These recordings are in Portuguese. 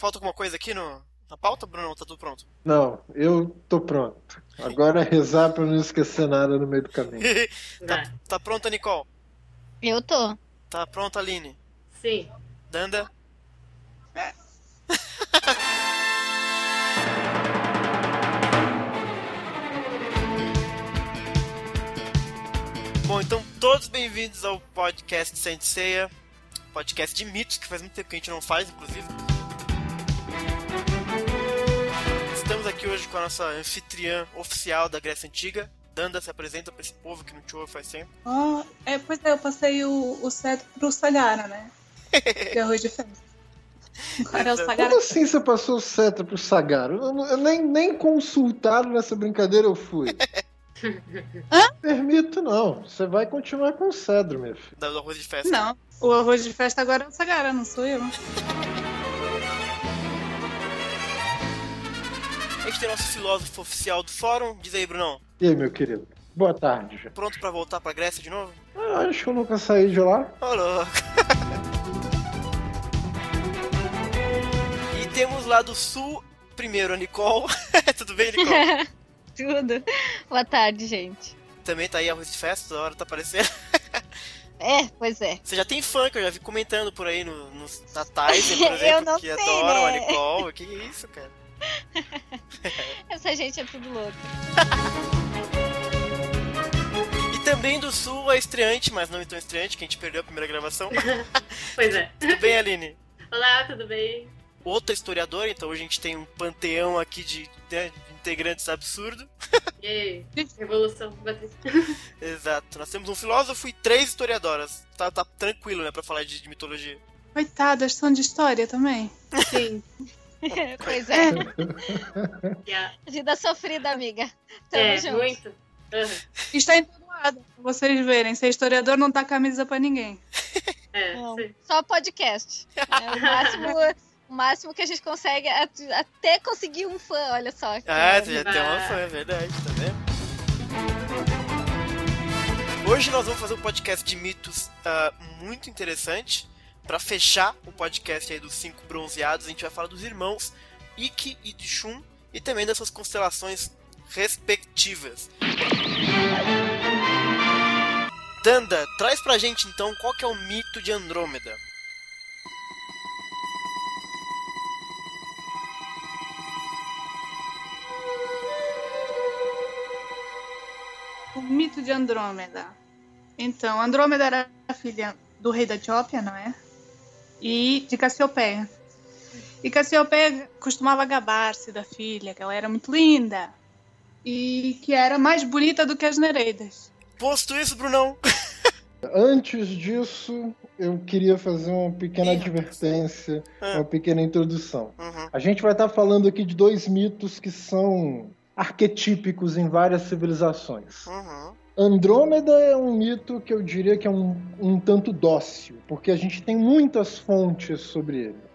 Falta alguma coisa aqui no, na pauta, Bruno? Tá tudo pronto? Não, eu tô pronto. Agora é rezar pra não esquecer nada no meio do caminho. tá, tá pronta, Nicole? Eu tô. Tá pronta, Aline? Sim. Danda? É. Bom, então todos bem-vindos ao podcast Saint Seiya, podcast de mitos, que faz muito tempo que a gente não faz, inclusive. Aqui hoje com a nossa anfitriã oficial da Grécia Antiga. Danda se apresenta para esse povo que não te ouve faz tempo. Oh, é, pois é, eu passei o, o cetro pro Sagara, né? De arroz de festa. Agora é o Sagara. Como assim você passou o cetro pro Sagara? Eu, eu nem, nem consultado nessa brincadeira eu fui. Hã? Permito não. Você vai continuar com o cedro, meu filho. Do arroz de festa. Não, o arroz de festa agora é o Sagara, não sou eu. A gente tem nosso filósofo oficial do fórum. Diz aí, Brunão. E aí, meu querido? Boa tarde. Pronto para voltar pra Grécia de novo? Ah, acho que eu nunca saí de lá. Ô, louco. e temos lá do sul, primeiro a Nicole. Tudo bem, Nicole? Tudo. Boa tarde, gente. Também tá aí arroz de festa, toda hora tá aparecendo. É, pois é. Você já tem fã que eu já vi comentando por aí no, nos natais, por exemplo, Eu não que sei, adoram a né? Nicole. Que isso, cara? Essa gente é tudo louco. E também do sul a estreante, mas não tão estreante, que a gente perdeu a primeira gravação. Pois é. Tudo bem, Aline? Olá, tudo bem? Outra historiadora, então hoje a gente tem um panteão aqui de, né, de integrantes absurdo. E aí? Revolução. Exato. Nós temos um filósofo e três historiadoras. Tá, tá tranquilo, né, pra falar de, de mitologia. Coitadas, são de história também. Sim. pois é. Yeah. Vida sofrida, amiga. Tamo É, junto. muito. Uhum. Está em todo lado, pra vocês verem. Ser historiador não dá camisa pra ninguém. É, Não, só podcast. É o máximo, o máximo que a gente consegue é até conseguir um fã, olha só. Ah, você já tem uma fã, é verdade, tá vendo? Hoje nós vamos fazer um podcast de mitos ah, muito interessante. Pra fechar o podcast aí dos cinco bronzeados, a gente vai falar dos irmãos Ikki e Shun e também das suas constelações respectivas. Danda, traz pra gente então qual que é o mito de Andrômeda. O mito de Andrômeda. Então, Andrômeda era filha do rei da Etiópia, não é? E de Cassiopeia. E Cassiopeia costumava gabar-se da filha, que ela era muito linda. E que era mais bonita do que as Nereidas. Posto isso, Brunão. Antes disso, eu queria fazer uma pequena advertência, Ah. uma pequena introdução. Uhum. A gente vai estar falando aqui de dois mitos que são arquetípicos em várias civilizações. Uhum. Andrômeda é um mito que eu diria que é um, um tanto dócil, porque a gente tem muitas fontes sobre ele.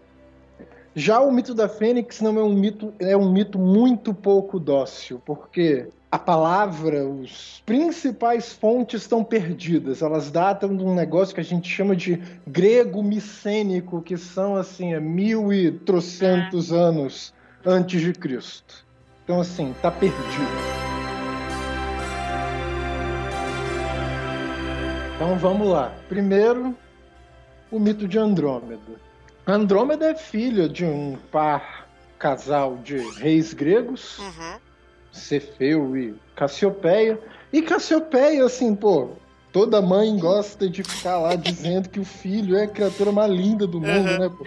Já o mito da Fênix não é um mito, é um mito muito pouco dócil, porque a palavra, os principais fontes estão perdidas. Elas datam de um negócio que a gente chama de grego micênico, que são assim, é mil e trocentos anos antes de Cristo. Então assim, tá perdido. Então vamos lá. Primeiro, o mito de Andrômeda. Andrômeda é filha de um par casal de reis gregos, Uhum. Cefeu e Cassiopeia. E Cassiopeia, assim, pô, toda mãe gosta de ficar lá dizendo que o filho é a criatura mais linda do mundo, Uhum. né? Pô?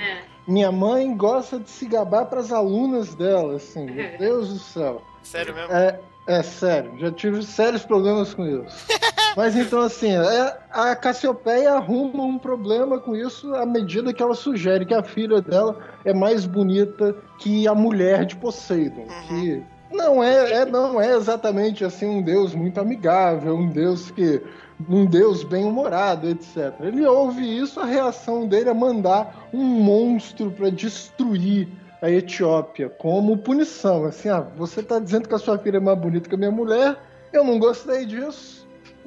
Minha mãe gosta de se gabar para as alunas dela, assim, meu Deus do céu. Sério mesmo? É, é sério, já tive sérios problemas com isso. Mas então, assim, é- a Cassiopeia arruma um problema com isso à medida que ela sugere que a filha dela é mais bonita que a mulher de Poseidon. Que não é, é- não é exatamente assim um deus muito amigável, um deus que. um deus bem-humorado, etc. Ele ouve isso, a reação dele é mandar um monstro para destruir a Etiópia como punição. Assim, ah, você tá dizendo que a sua filha é mais bonita que a minha mulher, eu não gostei disso,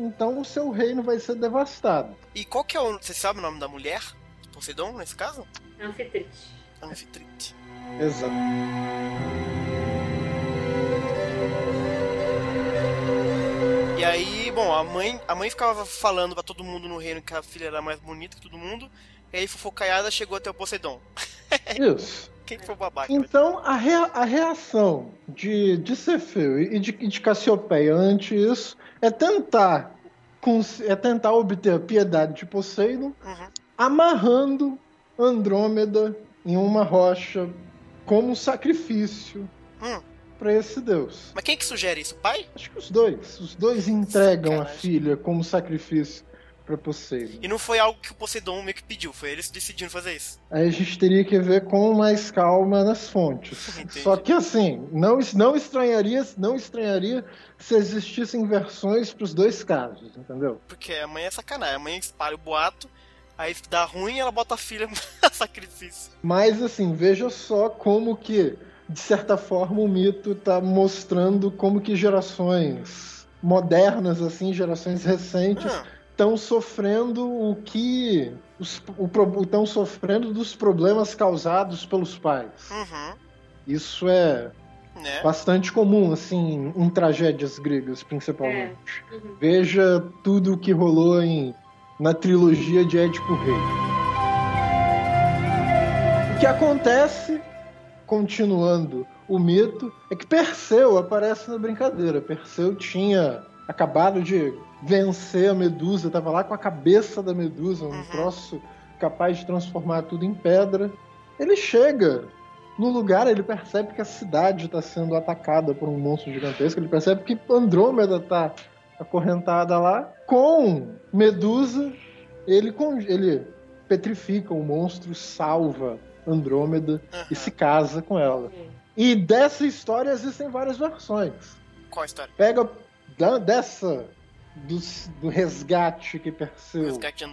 então o seu reino vai ser devastado. E qual que é o. Você sabe o nome da mulher? Poseidon, nesse caso? Anfitrite. Anfitrite. Exato. E aí, bom, a mãe, a mãe ficava falando pra todo mundo no reino que a filha era mais bonita que todo mundo. E aí, fofocaiada chegou até o Poseidon. Isso. Quem que foi o babaca? Então, a, rea- a reação de, de Cefeu e de, de Cassiopeia ante isso é tentar, é tentar obter a piedade de Poseidon, Uhum. amarrando Andrômeda em uma rocha como sacrifício Hum. para esse deus. Mas quem que sugere isso? O pai? Acho que os dois. Os dois entregam a filha como sacrifício para Poseidon. E não foi algo que o Poseidon meio que pediu, foi eles decidindo fazer isso. Aí a gente teria que ver com mais calma nas fontes. Entendi. Só que assim, não, não estranharia, não estranharia se existissem versões para os dois casos, entendeu? Porque a mãe é sacanagem. A mãe espalha o boato, aí dá ruim ela bota a filha a sacrifício. Mas assim, veja só como que, de certa forma, o mito está mostrando como que gerações modernas, assim, gerações recentes, estão sofrendo o que estão sofrendo dos problemas causados pelos pais. uhum, Isso é né? bastante comum, assim, em tragédias gregas, principalmente. Uhum. Veja tudo o que rolou em, na trilogia de Édipo Rei. O que acontece, continuando o mito, é que Perseu aparece na brincadeira. Perseu tinha acabado de vencer a Medusa, estava lá com a cabeça da Medusa, um Uhum. troço capaz de transformar tudo em pedra. Ele chega no lugar, ele percebe que a cidade está sendo atacada por um monstro gigantesco, ele percebe que Andrômeda está acorrentada lá. Com Medusa, ele, ele petrifica o monstro, salva Andrômeda e Uhum. se casa com ela. E dessa história existem várias versões. Qual a história? Pega da- dessa do, do resgate que Perseu Resgate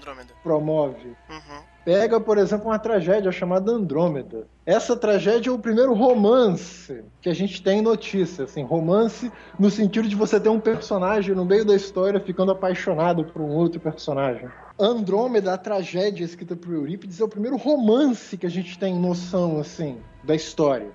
promove. Uhum. Pega, por exemplo, uma tragédia chamada Andrômeda. Essa tragédia é o primeiro romance que a gente tem notícia, assim, romance no sentido de você ter um personagem no meio da história ficando apaixonado por um outro personagem. Andrômeda, a tragédia escrita por Eurípides, é o primeiro romance que a gente tem noção, assim, da história.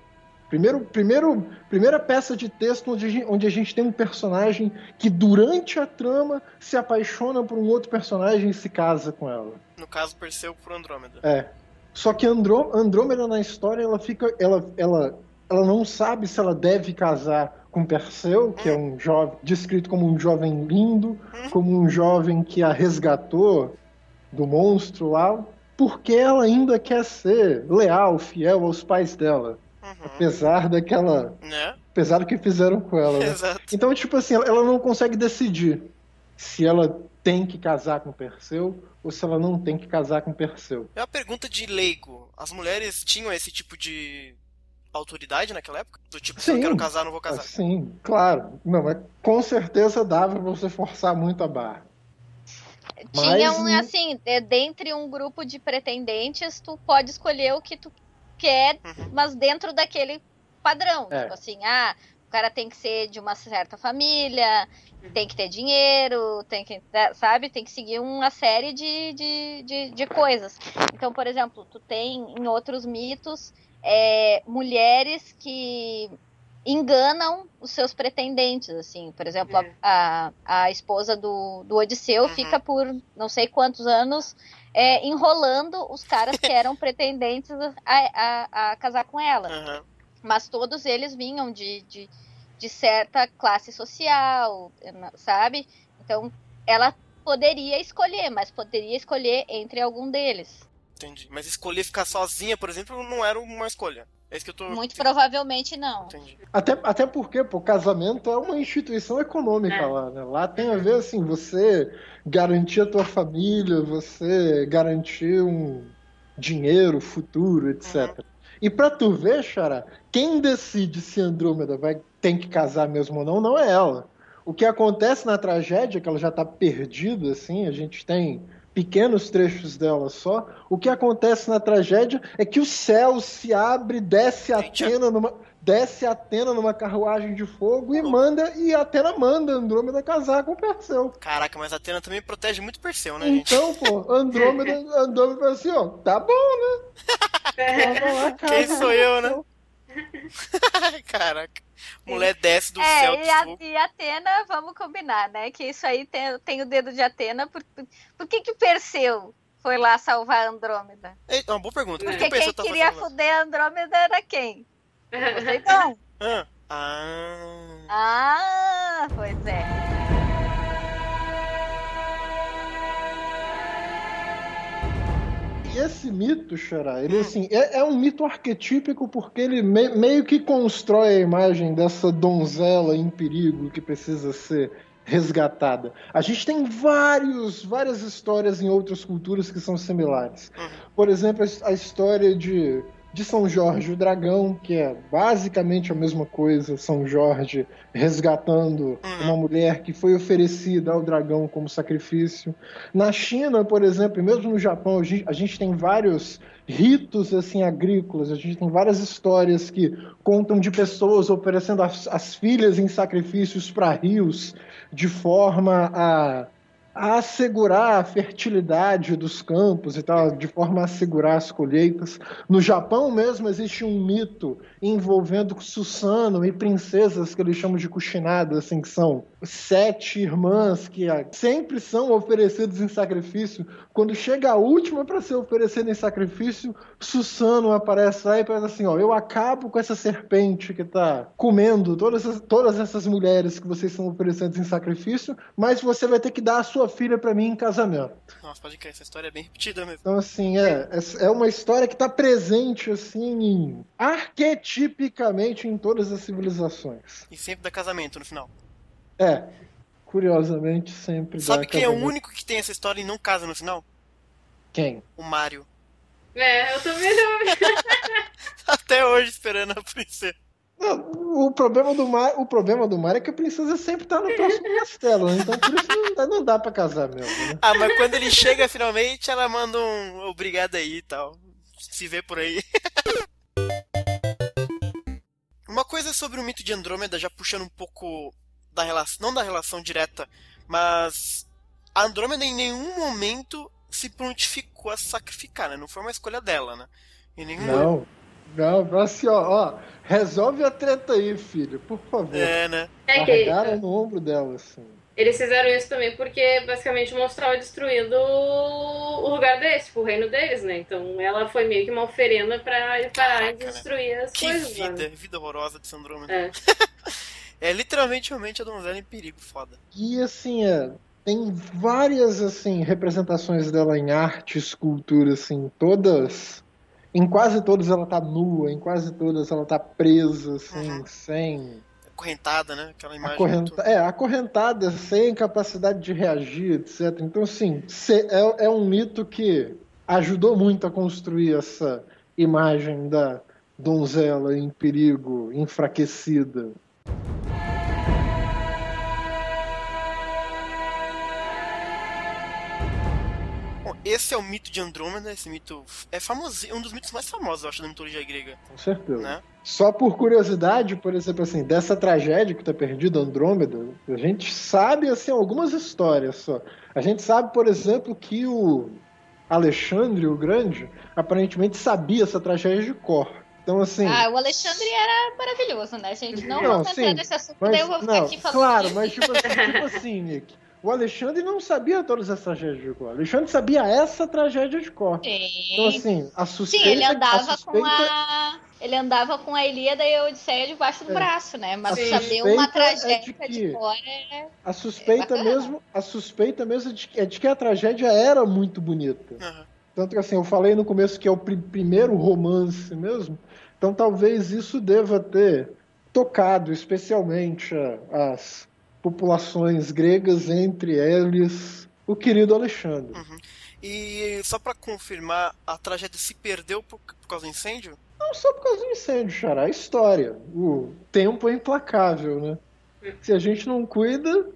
Primeiro, primeiro, primeira peça de texto onde a, gente, onde a gente tem um personagem que durante a trama se apaixona por um outro personagem e se casa com ela. No caso, Perseu por Andrômeda. É. Só que Andrô- Andrômeda na história, ela fica. Ela, ela, ela não sabe se ela deve casar com Perseu, que é um jovem. descrito como um jovem lindo, como um jovem que a resgatou do monstro lá, porque ela ainda quer ser leal, fiel aos pais dela. Uhum. Apesar daquela. Né? Apesar do que fizeram com ela. né? Exato. Então, tipo assim, ela- não consegue decidir se ela tem que casar com Perseu ou se ela não tem que casar com Perseu. É uma pergunta de leigo. As mulheres tinham esse tipo de autoridade naquela época? Do tipo, se eu Sim. quero casar, não vou casar. Sim, claro. Não, mas com certeza dava pra você forçar muito a barra. Tinha Mas- um, assim, é, dentre um grupo de pretendentes, tu pode escolher o que tu quer, Uhum. mas dentro daquele padrão. É. Tipo assim, ah, o cara tem que ser de uma certa família, tem que ter dinheiro, tem que, né, sabe? Tem que seguir uma série de, de, de, de coisas. Então, por exemplo, tu tem em outros mitos é, mulheres que enganam os seus pretendentes, assim. Por exemplo, É. a, a, a esposa do, do Odisseu Uhum. fica por não sei quantos anos é, enrolando os caras que eram pretendentes a, a, a casar com ela. Aham. Mas todos eles vinham de, de, de certa classe social, sabe? Então, ela poderia escolher, mas poderia escolher entre algum deles. Entendi. Mas escolher ficar sozinha, por exemplo, não era uma escolha. É isso que eu tô. Muito provavelmente não. Entendi. Até, até porque, pô, casamento é uma instituição econômica É. lá, né? Lá tem a ver, assim, você garantir a tua família, você garantir um dinheiro, futuro, etc. E pra tu ver, Xará, quem decide se Andrômeda vai, tem que casar mesmo ou não, não é ela. O que acontece na tragédia, que ela já tá perdida, assim, a gente tem pequenos trechos dela só. O que acontece na tragédia é que o céu se abre, desce Atena numa, desce Atena numa carruagem de fogo e manda e Atena manda Andrômeda casar com Perseu. Caraca, mas a Atena também protege muito Perseu, né, gente? Então, pô, Andrômeda, Andrômeda fala assim, ó, tá bom, né? Quem sou eu, né? Caraca. Mulher desce do é, céu e, a, e Atena, vamos combinar, né? Que isso aí tem, tem o dedo de Atena. Por, por que que Perseu foi lá salvar a Andrômeda? É uma boa pergunta. Por que Porque quem tá queria a Andrômeda era quem? Poseidon. Ah. Ah. Ah, pois é. Esse mito, Xará, ele assim, é, é um mito arquetípico porque ele me- meio que constrói a imagem dessa donzela em perigo que precisa ser resgatada. A gente tem vários, várias histórias em outras culturas que são similares. Uhum. Por exemplo, a história de, de São Jorge o Dragão, que é basicamente a mesma coisa, São Jorge resgatando Uhum. uma mulher que foi oferecida ao dragão como sacrifício. Na China, por exemplo, e mesmo no Japão, a gente, a gente tem vários ritos assim agrícolas, a gente tem várias histórias que contam de pessoas oferecendo as, as filhas em sacrifícios para rios de forma a, a assegurar a fertilidade dos campos e tal, de forma a assegurar as colheitas. No Japão mesmo existe um mito envolvendo Susano e princesas que eles chamam de Kushinada, assim, que são sete irmãs que sempre são oferecidas em sacrifício. Quando chega a última para ser oferecida em sacrifício, Susano aparece lá e fala assim: ó, eu acabo com essa serpente que tá comendo todas, essas- todas essas mulheres que vocês estão oferecendo em sacrifício, mas você vai ter que dar a sua filha para mim em casamento. Nossa, pode crer, essa história é bem repetida mesmo. Então, assim, é, é é uma história que está presente, assim, em- arquetipicamente em todas as civilizações. E sempre dá casamento no final. É, curiosamente, sempre dá Sabe quem é o único que tem essa história e não casa no final? Quem? O Mario. É, eu também não. Até hoje esperando a princesa. Não, o problema do mar, o problema do mar é que a princesa sempre tá no próximo castelo, né? então por isso não dá, não dá pra casar mesmo, né? Ah, mas quando ele chega finalmente, ela manda um obrigado aí e tal. Se vê por aí. Uma coisa sobre o mito de Andrômeda, já puxando um pouco da relação, não da relação direta, mas a Andrômeda em nenhum momento se prontificou a sacrificar, né? Não foi uma escolha dela, né? Em nenhum momento. Não, não, assim, ó, ó, resolve a treta aí, filho, por favor. É, né? É que no ombro dela, assim. eles fizeram isso também porque basicamente mostrava destruindo o lugar deles, tipo, o reino deles, né? Então ela foi meio que uma oferenda pra parar de né? destruir as Que coisas. lá, vida, né? vida horrorosa de Andrômeda. É. É literalmente realmente a donzela em perigo, foda. E assim, é, tem várias assim representações dela em arte, escultura, assim, todas. Em quase todas ela tá nua, em quase todas ela tá presa, assim, Uhum. sem. Acorrentada, né? Aquela imagem. Acorrenta... É, acorrentada, sem capacidade de reagir, etc. Então, assim, é, é um mito que ajudou muito a construir essa imagem da donzela em perigo, enfraquecida. Esse é o mito de Andrômeda, esse mito é famoso, um dos mitos mais famosos, eu acho, da mitologia grega, Com certeza. né? Só por curiosidade, por exemplo, assim, dessa tragédia que tá perdida, Andrômeda, a gente sabe, assim, algumas histórias só. A gente sabe, por exemplo, que o Alexandre o Grande aparentemente sabia essa tragédia de cor. Então, assim... Ah, o Alexandre era maravilhoso, né, gente? Não, Não, vamos sim, entrar nesse assunto, Mas, daí eu vou ficar não, aqui falando. claro, mas tipo assim, tipo assim, Nick, o Alexandre não sabia todas as tragédias de cor. O Alexandre sabia essa tragédia de cor. Então, Sim. assim, a suspeita... Sim, ele a andava suspeita, com a. Ele andava com a Ilíada e a Odisseia debaixo do É. braço, né? Mas Sim. saber uma Suspeita é de tragédia que- de cor é. A suspeita bacana. mesmo, a suspeita mesmo é de, é de que a tragédia era muito bonita. Aham. Tanto que assim, eu falei no começo que é o pri- primeiro romance mesmo, então talvez isso deva ter tocado especialmente a- as populações gregas, entre eles o querido Alexandre. E só pra confirmar, a tragédia se perdeu por, por causa do incêndio? Não só por causa do incêndio, Xará, a história. O tempo é implacável, né? Se a gente não cuida,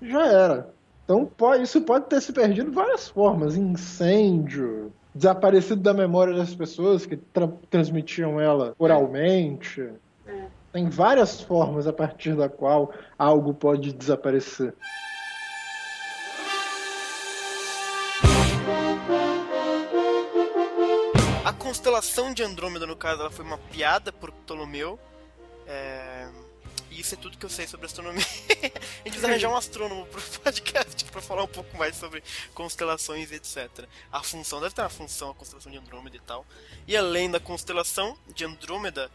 já era. Então pode, isso pode ter se perdido de várias formas. Incêndio, desaparecido da memória das pessoas que tra- transmitiam ela oralmente. É. Tem várias formas a partir da qual algo pode desaparecer. A constelação de Andrômeda, no caso, ela foi uma piada por Ptolomeu. É... E isso é tudo que eu sei sobre astronomia. a gente precisa arranjar um astrônomo pro podcast pra falar um pouco mais sobre constelações e etc. A função, deve ter uma função, a constelação de Andrômeda e tal. E além da constelação de Andrômeda,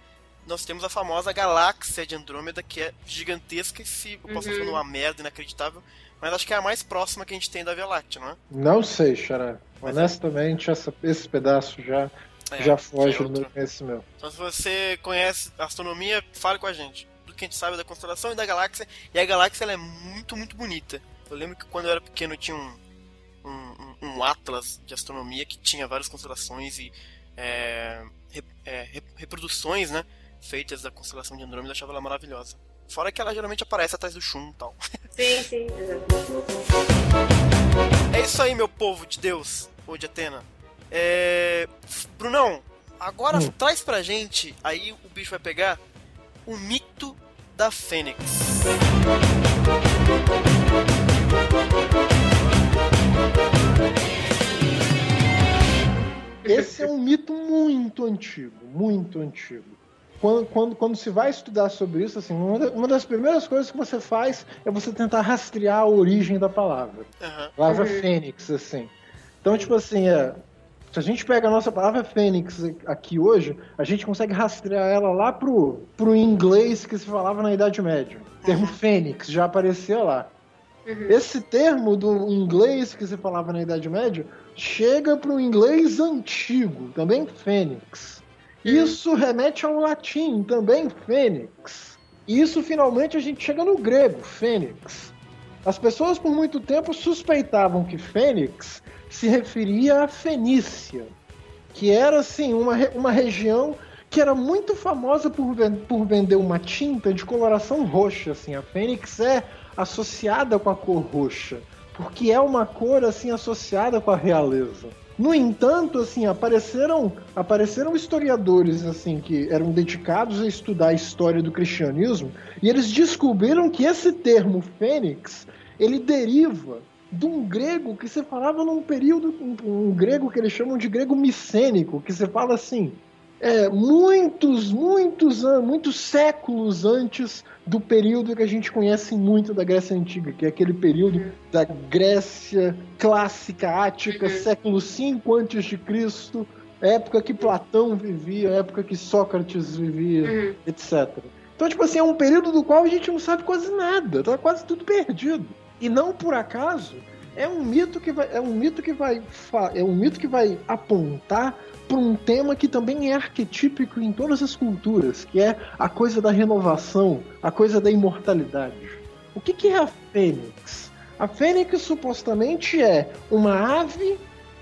nós temos a famosa galáxia de Andrômeda, que é gigantesca e se eu posso estar Uhum. falando uma merda inacreditável, mas acho que é a mais próxima que a gente tem da Via Láctea, não é? Não sei, Xará. Honestamente, essa- esse pedaço já, É, já foge é do meu conhecimento. Então se você conhece astronomia, fale com a gente. Do que a gente sabe da constelação e da galáxia. E a galáxia ela é muito, muito bonita. Eu lembro que quando eu era pequeno eu tinha um, um, um- atlas de astronomia que tinha várias constelações e é, é, re- reproduções, né? Feitas da constelação de Andrômeda, eu achava ela maravilhosa. Fora que ela geralmente aparece atrás do chum e tal. Sim, sim, exato. É isso aí, meu povo de Deus, ou de Atena. É... Brunão, agora Hum. traz pra gente, aí o bicho vai pegar, o mito da Fênix. Esse é um mito muito antigo, muito antigo. Quando, quando, quando se vai estudar sobre isso, assim, uma da- uma das primeiras coisas que você faz é você tentar rastrear a origem da palavra. Aham. Palavra Uhum. fênix, assim. Então, tipo assim, é, se a gente pega a nossa palavra fênix aqui hoje, a gente consegue rastrear ela lá pro, pro inglês que se falava na Idade Média. O termo fênix já aparecia lá. Uhum. Esse termo do inglês que se falava na Idade Média chega para o inglês antigo, também fênix. Isso remete ao latim, também fênix. E isso finalmente a gente chega no grego, fênix. As pessoas por muito tempo suspeitavam que fênix se referia à Fenícia, que era assim uma, uma região que era muito famosa por, por vender uma tinta de coloração roxa. Assim, a fênix é associada com a cor roxa, porque é uma cor assim associada com a realeza. No entanto, assim, apareceram, apareceram historiadores assim que eram dedicados a estudar a história do cristianismo, e eles descobriram que esse termo fênix, ele deriva de um grego que se falava num período, um, um grego que eles chamam de grego micênico, que se fala assim, é, muitos, muitos anos, muitos séculos antes do período que a gente conhece muito da Grécia Antiga, que é aquele período da Grécia clássica, ática, século V antes de Cristo, época que Platão vivia, época que Sócrates vivia, Uhum. etc. Então, tipo assim, é um período do qual a gente não sabe quase nada, tá quase tudo perdido. E não por acaso, é um mito que vai, é um mito que vai, é um mito que vai apontar para um tema que também é arquetípico em todas as culturas, que é a coisa da renovação, a coisa da imortalidade. O que, que é a fênix? A fênix supostamente é uma ave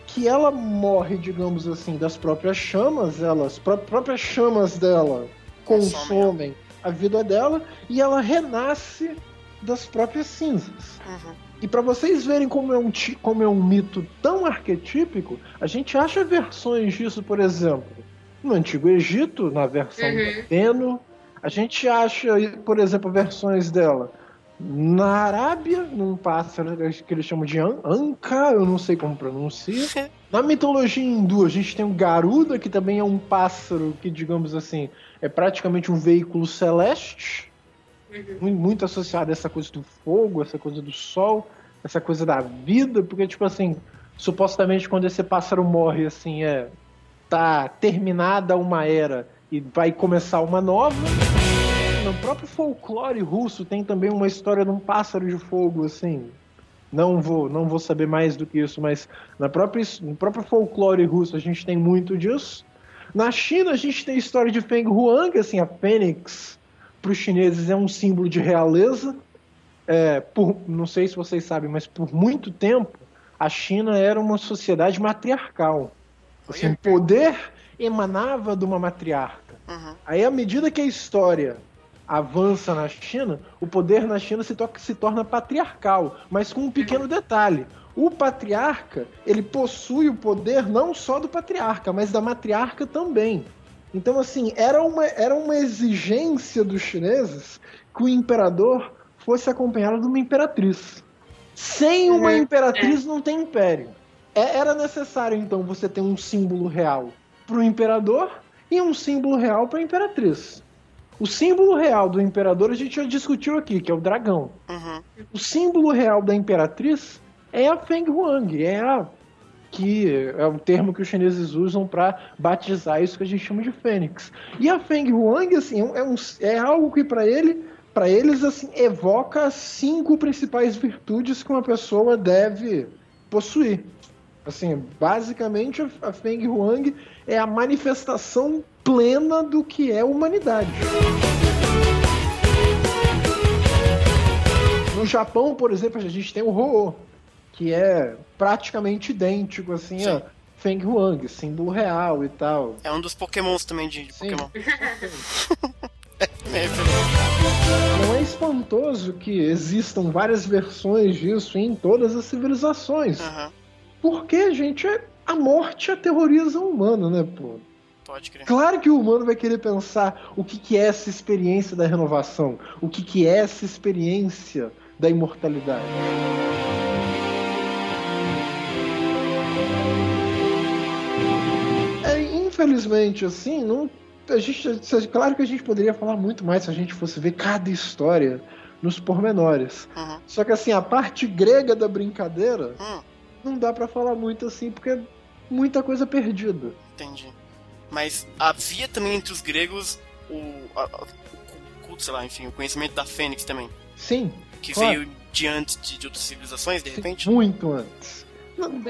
que ela morre, digamos assim, das próprias chamas, elas pró- próprias chamas dela consomem a vida dela e ela renasce das próprias cinzas. Uhum. E para vocês verem como é, um, como é um mito tão arquetípico, a gente acha versões disso, por exemplo, no Antigo Egito, na versão Uhum. de Ateno. A gente acha, por exemplo, versões dela na Arábia, num pássaro que eles chamam de an- Anka, eu não sei como pronuncia. Na mitologia hindu, a gente tem o Garuda, que também é um pássaro que, digamos assim, é praticamente um veículo celeste Uhum. muito, muito associado a essa coisa do fogo, essa coisa do sol, essa coisa da vida, porque, tipo assim, supostamente quando esse pássaro morre, assim, é. tá terminada uma era e vai começar uma nova. No próprio folclore russo tem também uma história de um pássaro de fogo, assim. Não vou, não vou saber mais do que isso, mas na própria, no próprio folclore russo a gente tem muito disso. Na China a gente tem a história de Feng Huang, assim, a fênix para os chineses é um símbolo de realeza. É, por, não sei se vocês sabem, mas por muito tempo a China era uma sociedade matriarcal. Assim, o poder emanava de uma matriarca. Uhum. Aí, à medida que a história avança na China, o poder na China se, to se torna patriarcal, mas com um pequeno detalhe. O patriarca, ele possui o poder não só do patriarca, mas da matriarca também. Então, assim, era uma, era uma exigência dos chineses que o imperador fosse acompanhado de uma imperatriz. Sem uma Uhum, imperatriz não tem império. É- era necessário, então, você ter um símbolo real. para o imperador e um símbolo real para a imperatriz. O símbolo real do imperador a gente já discutiu aqui, que é o dragão. Uhum. O símbolo real da imperatriz é a Feng Huang, é a que é o termo que os chineses usam para batizar isso que a gente chama de fênix. E a Feng Huang assim, é, um, é algo que para ele, para eles assim, evoca as cinco principais virtudes que uma pessoa deve possuir. Assim, basicamente a Feng Huang é a manifestação plena do que é humanidade. No Japão, por exemplo, a gente tem o Ho, que é praticamente idêntico, assim, Sim. a Feng Huang, símbolo real e tal. É um dos pokémons também de, de Pokémon. Não é espantoso que existam várias versões disso em todas as civilizações. Uhum. Porque, gente, a morte aterroriza o humano, né, pô? Pode crer. Claro que o humano vai querer pensar o que, que é essa experiência da renovação, o que, que é essa experiência da imortalidade. infelizmente, assim, não. A gente, claro que a gente poderia falar muito mais se a gente fosse ver cada história nos pormenores. Uhum. Só que assim, a parte grega da brincadeira uhum. não dá para falar muito assim, porque é muita coisa perdida. Entendi. Mas havia também entre os gregos o, a, o culto, sei lá, enfim, o conhecimento da Fênix também. Sim. Que claro. veio de antes de, de outras civilizações, de repente? Muito antes.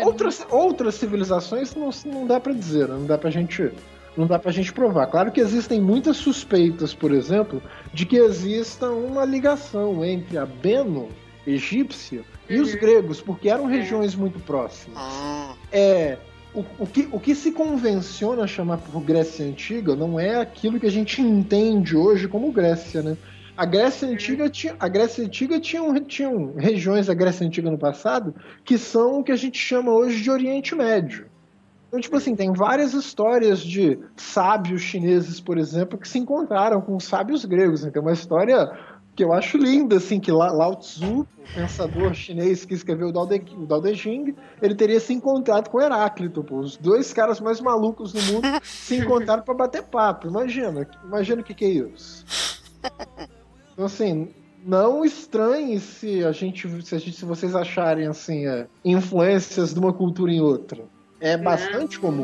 Outras, outras civilizações não, não dá para dizer, não dá pra gente não dá pra gente provar. Claro que existem muitas suspeitas, por exemplo, de que exista uma ligação entre a Beno egípcia e os uhum. gregos, porque eram regiões muito próximas. Ah. É, o, o, que, o que se convenciona chamar por Grécia Antiga não é aquilo que a gente entende hoje como Grécia, né? A Grécia Antiga tinha, a Grécia Antiga tinha, tinha regiões da Grécia Antiga no passado que são o que a gente chama hoje de Oriente Médio. Então, tipo assim, tem várias histórias de sábios chineses, por exemplo, que se encontraram com sábios gregos. Né? Tem uma história que eu acho linda, assim, que Lao Tzu, o pensador chinês que escreveu o Dao De, o Dao De Jing, ele teria se encontrado com Heráclito, pô. Os dois caras mais malucos do mundo se encontraram para bater papo. Imagina, imagina o que, que é isso. Então, assim, não estranhe se a gente, se, a gente, se vocês acharem assim, é, influências de uma cultura em outra. É bastante comum.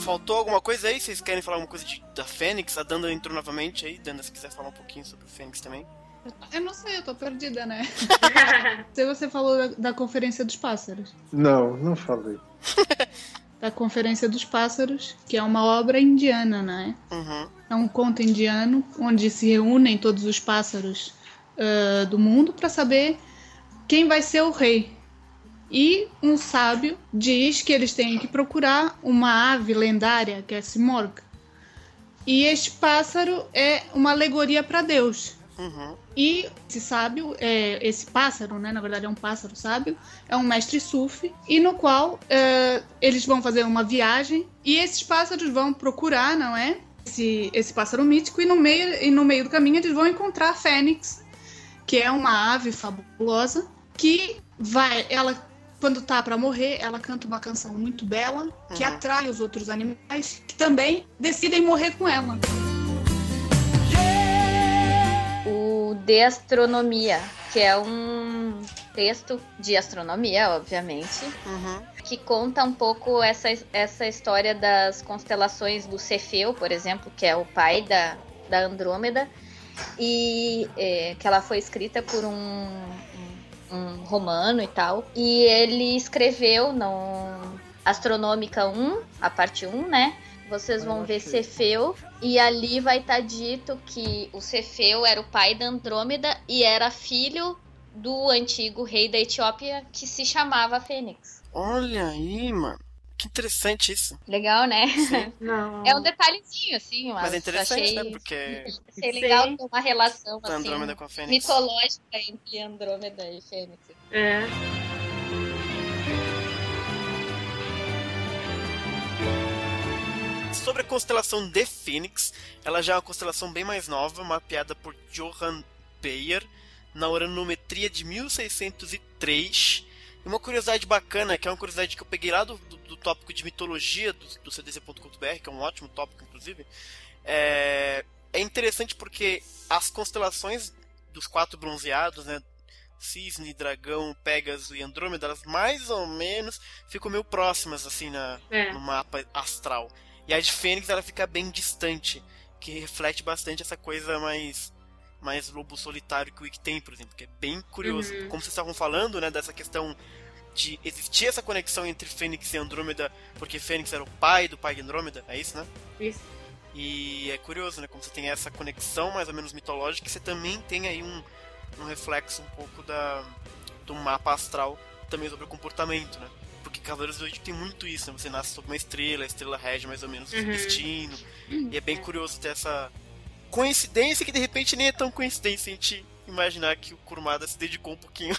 Faltou alguma coisa aí? Vocês querem falar alguma coisa de, da Fênix? A Danda entrou novamente aí. Danda, se quiser falar um pouquinho sobre o Fênix também. Eu não sei, eu tô perdida, né? se você falou da, da Conferência dos Pássaros. Não, não falei. da Conferência dos Pássaros, que é uma obra indiana, né? Uhum. É um conto indiano onde se reúnem todos os pássaros uh, do mundo para saber quem vai ser o rei. E um sábio diz que eles têm que procurar uma ave lendária, que é a Simorga. E este pássaro é uma alegoria para Deus. Uhum. E esse sábio, é, esse pássaro, né, na verdade é um pássaro sábio, é um mestre sufi, e no qual é, eles vão fazer uma viagem e esses pássaros vão procurar, não é? Esse, esse pássaro mítico, e no, meio, e no meio do caminho eles vão encontrar a Fênix, que é uma ave fabulosa, que vai, ela quando tá para morrer, ela canta uma canção muito bela que uhum. atrai os outros animais que também decidem morrer com ela. de astronomia, que é um texto de astronomia, obviamente, uhum. que conta um pouco essa, essa história das constelações do Cefeu, por exemplo, que é o pai da, da Andrômeda, e é, que ela foi escrita por um, um romano e tal, e ele escreveu no Astronômica 1, a parte 1, né? Vocês vão ver Cefeu e ali vai estar tá dito que o Cefeu era o pai da Andrômeda e era filho do antigo rei da Etiópia que se chamava Fênix. Olha aí, mano. Que interessante isso. Legal, né? É um detalhezinho, assim, mas, mas é interessante, achei, né? Porque. Achei legal ter uma relação assim, mitológica entre Andrômeda e Fênix. É. sobre a constelação de Fênix, ela já é uma constelação bem mais nova, mapeada por Johann Bayer na uranometria de 1603 E uma curiosidade bacana, que é uma curiosidade que eu peguei lá do, do, do tópico de mitologia do, do cdc.com.br, que é um ótimo tópico, inclusive, é, é interessante porque as constelações dos quatro bronzeados, né, Cisne, Dragão, Pegasus e Andrômeda, elas mais ou menos ficam meio próximas, assim, na, É. no mapa astral. E a de Fênix, ela fica bem distante, que reflete bastante essa coisa mais mais lobo solitário que o Wick tem, por exemplo, que é bem curioso. Uhum. Como vocês estavam falando, né, dessa questão de existir essa conexão entre Fênix e Andrômeda, porque Fênix era o pai do pai de Andrômeda, é isso, né? Isso. E é curioso, né? Como você tem essa conexão mais ou menos mitológica, você também tem aí um, um reflexo um pouco da, do mapa astral também sobre o comportamento, né? Porque Cavaleiros do Zodíaco tem muito isso, né? Você nasce sob uma estrela, a estrela rege mais ou menos o Uhum. destino. E é bem curioso ter essa coincidência que de repente nem é tão coincidência a gente imaginar que o Kurumada se dedicou um pouquinho,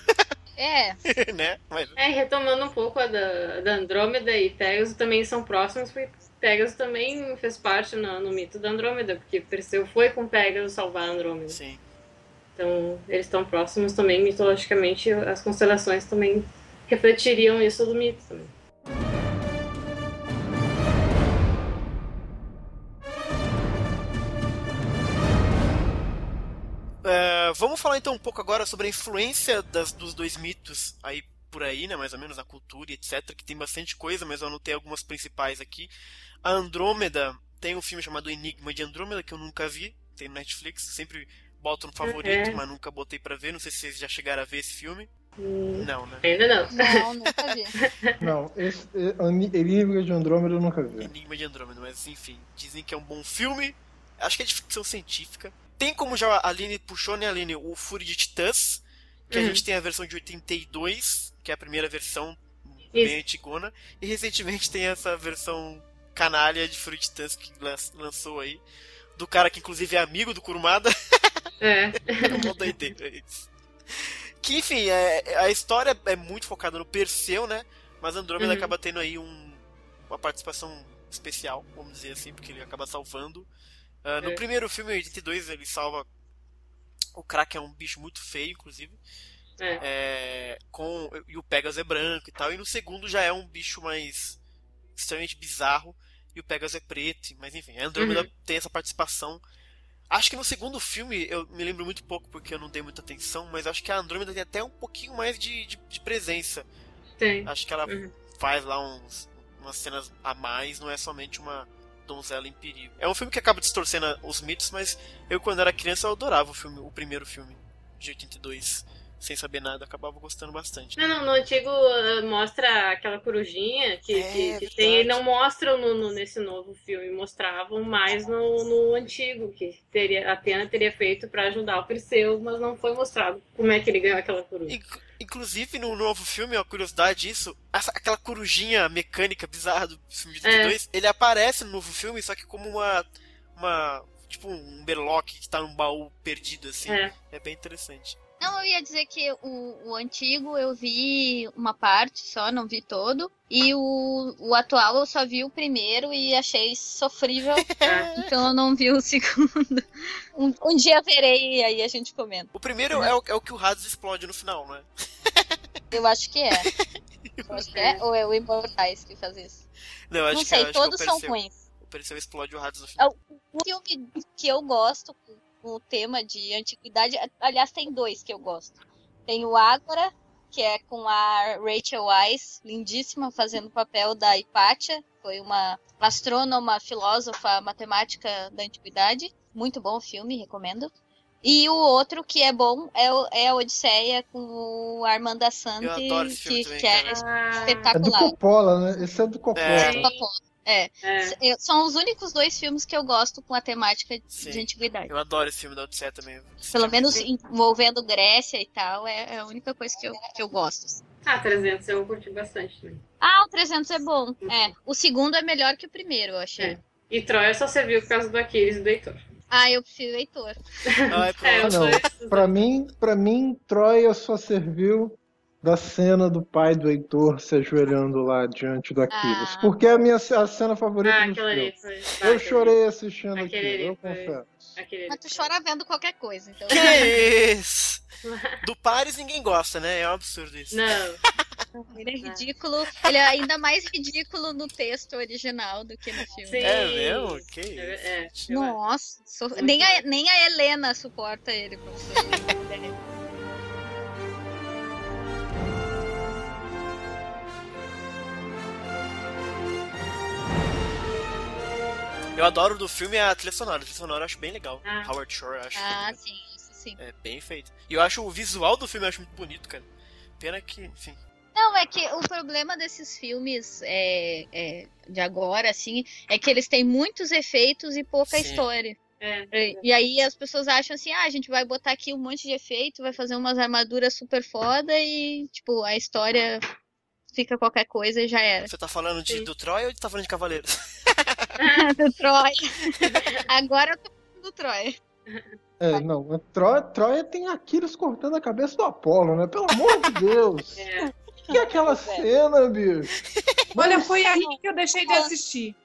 É, né? Mas É, retomando um pouco a da, da Andrômeda e Pegasus também são próximos, porque Pegasus também fez parte no, no mito da Andrômeda, porque Perseu foi com Pegasus salvar a Andrômeda. sim. Então, eles estão próximos também, mitologicamente, as constelações também refletiriam isso do mito também. É, vamos falar então um pouco agora sobre a influência das, dos dois mitos aí por aí, né, mais ou menos na cultura e etc, que tem bastante coisa, mas eu anotei algumas principais aqui. A Andrômeda tem um filme chamado Enigma de Andrômeda que eu nunca vi, tem no Netflix, sempre boto no favorito, Uhum. mas nunca botei pra ver, não sei se vocês já chegaram a ver esse filme. Hum, Não, né? ainda não. não, nunca vi. Não, esse é, Enigma de Andrômeda eu nunca vi. Enigma de Andrômeda, mas enfim, dizem que é um bom filme. Acho que é de ficção científica. Tem como já a Aline puxou, né, Aline, o Fúria de Titãs, que a Uhum. gente tem a versão de 82, que é a primeira versão bem Isso. antigona, e recentemente tem essa versão canalha de Fúria de Titãs que lan- lançou aí, do cara que inclusive é amigo do Kurumada, É. é uma doideira isso. Que enfim, é- a história é muito focada no Perseu, né, mas Andrômeda Uhum. acaba tendo aí um, uma participação especial, vamos dizer assim, porque ele acaba salvando. Ah, no É. primeiro filme, em 82, ele salva. O Kraken é um bicho muito feio, inclusive. É. É, com, e o Pegasus é branco e tal. E no segundo já é um bicho mais extremamente bizarro. E o Pegasus é preto. Mas enfim, a Andrômeda Uhum. tem essa participação. Acho que no segundo filme, eu me lembro muito pouco porque eu não dei muita atenção. Mas acho que a Andrômeda tem até um pouquinho mais de, de, de presença. Tem. Acho que ela Uhum. faz lá uns, umas cenas a mais, não é somente uma donzela em perigo. É um filme que acaba distorcendo os mitos, mas eu quando era criança eu adorava o filme, o primeiro filme de 82, sem saber nada, acabava gostando bastante. Não, não, no antigo ah, mostra aquela corujinha que, É, que, que tem, e não mostram no, no- nesse novo filme, mostravam mais no, no antigo, que teria, a Atena teria feito pra ajudar o Perseu, mas não foi mostrado como é que ele ganhou aquela coruja. Inc- Inclusive no novo filme, uma curiosidade isso, aquela corujinha mecânica bizarra do filme de É. 82, ele aparece no novo filme, só que como uma uma tipo um berlock que tá num baú perdido assim. É. É bem interessante. Não, eu ia dizer que o, o antigo eu vi uma parte só, não vi todo. E o, o atual eu só vi o primeiro e achei sofrível. É. então eu não vi o segundo. Um, um dia verei e aí a gente comenta. O primeiro é o, é o que o Hades explode no final, não é? Eu acho que é. Eu acho que é. Ou é o Imortais que faz isso? Não, eu acho não que, sei, acho que é o todos são Perseu. ruins. O Perseu explode o Hades no final. O filme que eu gosto, com o tema de antiguidade, aliás, tem dois que eu gosto. Tem o Ágora, que é com a Rachel Weisz, lindíssima, fazendo o papel da Hipátia. Foi uma astrônoma, filósofa, matemática da antiguidade. Muito bom o filme, recomendo. E o outro que é bom é, o- é a Odisseia com o Armando Assante, que, também, que é. Ah, É do espetacular. Coppola, né? Esse é do Coppola. É. Sim. É, é. são os únicos dois filmes que eu gosto com a temática Sim. de antiguidade. Eu adoro esse filme da Odisseia também. Pelo menos envolvendo Grécia e tal, é é a única coisa que eu, que eu gosto. Ah, 300 eu curti bastante também. Ah, o 300 é bom. É, o segundo é melhor que o primeiro, eu achei. É. E Troia só serviu por causa do Aquiles e do Heitor. Ah, eu prefiro o Heitor. Ai, É, pronto. os não. dois. Pra mim, pra mim, Troia só serviu da cena do pai do Heitor se ajoelhando lá diante do Aquiles. Ah. Porque é a minha a cena favorita Ah, do filme. ali foi. Eu chorei assistindo Aquele aquilo, ali eu foi- confesso. Aquele Mas tu chora vendo qualquer coisa, então. Que isso? Do Pares ninguém gosta, né? É um absurdo isso. Não. Ele é ridículo. Ele é ainda mais ridículo no texto original do que no filme. Sim. É mesmo? Que isso? É, é. Nossa, so- Muito nem, a, nem a Helena suporta ele. pra Eu adoro do filme a trilha sonora. A trilha sonora eu acho bem legal. Ah. Howard Shore, eu acho. ah, sim, isso sim. É bem feito. E eu acho o visual do filme eu acho muito bonito, cara. Pena que, enfim. Não, é que o problema desses filmes é, é, de agora, assim, é que eles têm muitos efeitos e pouca Sim. história. É. E, e aí as pessoas acham assim, ah, a gente vai botar aqui um monte de efeito, vai fazer umas armaduras super foda e, tipo, a história fica qualquer coisa e já era. Você tá falando de, Sim. do Troy ou tá falando de Cavaleiros? do Troy. Agora eu tô falando do Troy. É, não, a Troia, Troia tem Aquiles cortando a cabeça do Apolo, né? Pelo amor de Deus. É. O que é aquela cena, bicho? Olha, foi aí que eu deixei de assistir.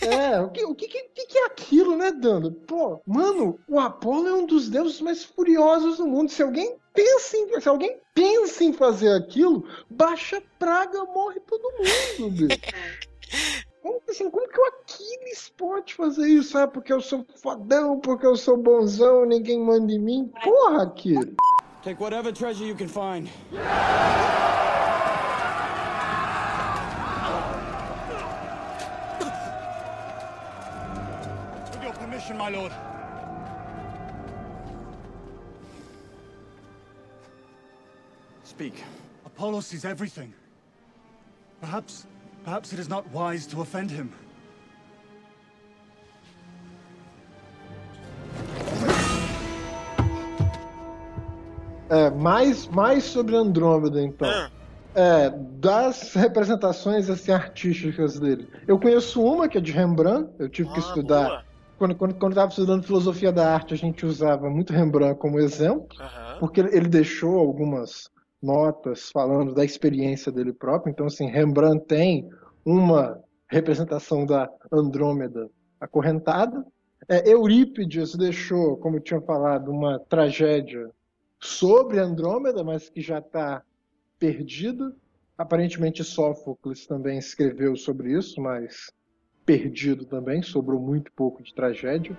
É, o que, o que, que, que é aquilo, né, Dando? Pô, mano, o Apolo é um dos deuses mais furiosos do mundo. Se alguém pensa em, se alguém pensa em fazer aquilo, baixa praga, morre todo mundo, bicho. Como, que, assim, como que o Aquiles pode fazer isso? Ah, porque eu sou fodão, porque eu sou bonzão, ninguém manda em mim. Porra, Aquiles. Take whatever treasure you can find. With your permission, my lord. Speak. Apollo sees everything. Perhaps, perhaps it is not wise to offend him. É, mais, mais sobre Andrômeda, então. Ah, É, das representações assim, artísticas dele. Eu conheço uma que é de Rembrandt, eu tive que ah, estudar. boa. Quando, quando, quando eu estava estudando filosofia da arte, a gente usava muito Rembrandt como exemplo, Aham. porque ele, ele deixou algumas notas falando da experiência dele próprio. Então, assim, Rembrandt tem uma representação da Andrômeda acorrentada. É, Eurípides deixou, como eu tinha falado, uma tragédia sobre Andrômeda, mas que já está perdida. Aparentemente, Sófocles também escreveu sobre isso, mas perdido também, sobrou muito pouco de tragédia.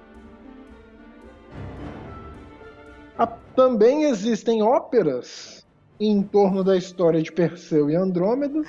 Também existem óperas em torno da história de Perseu e Andrômeda. Uhum.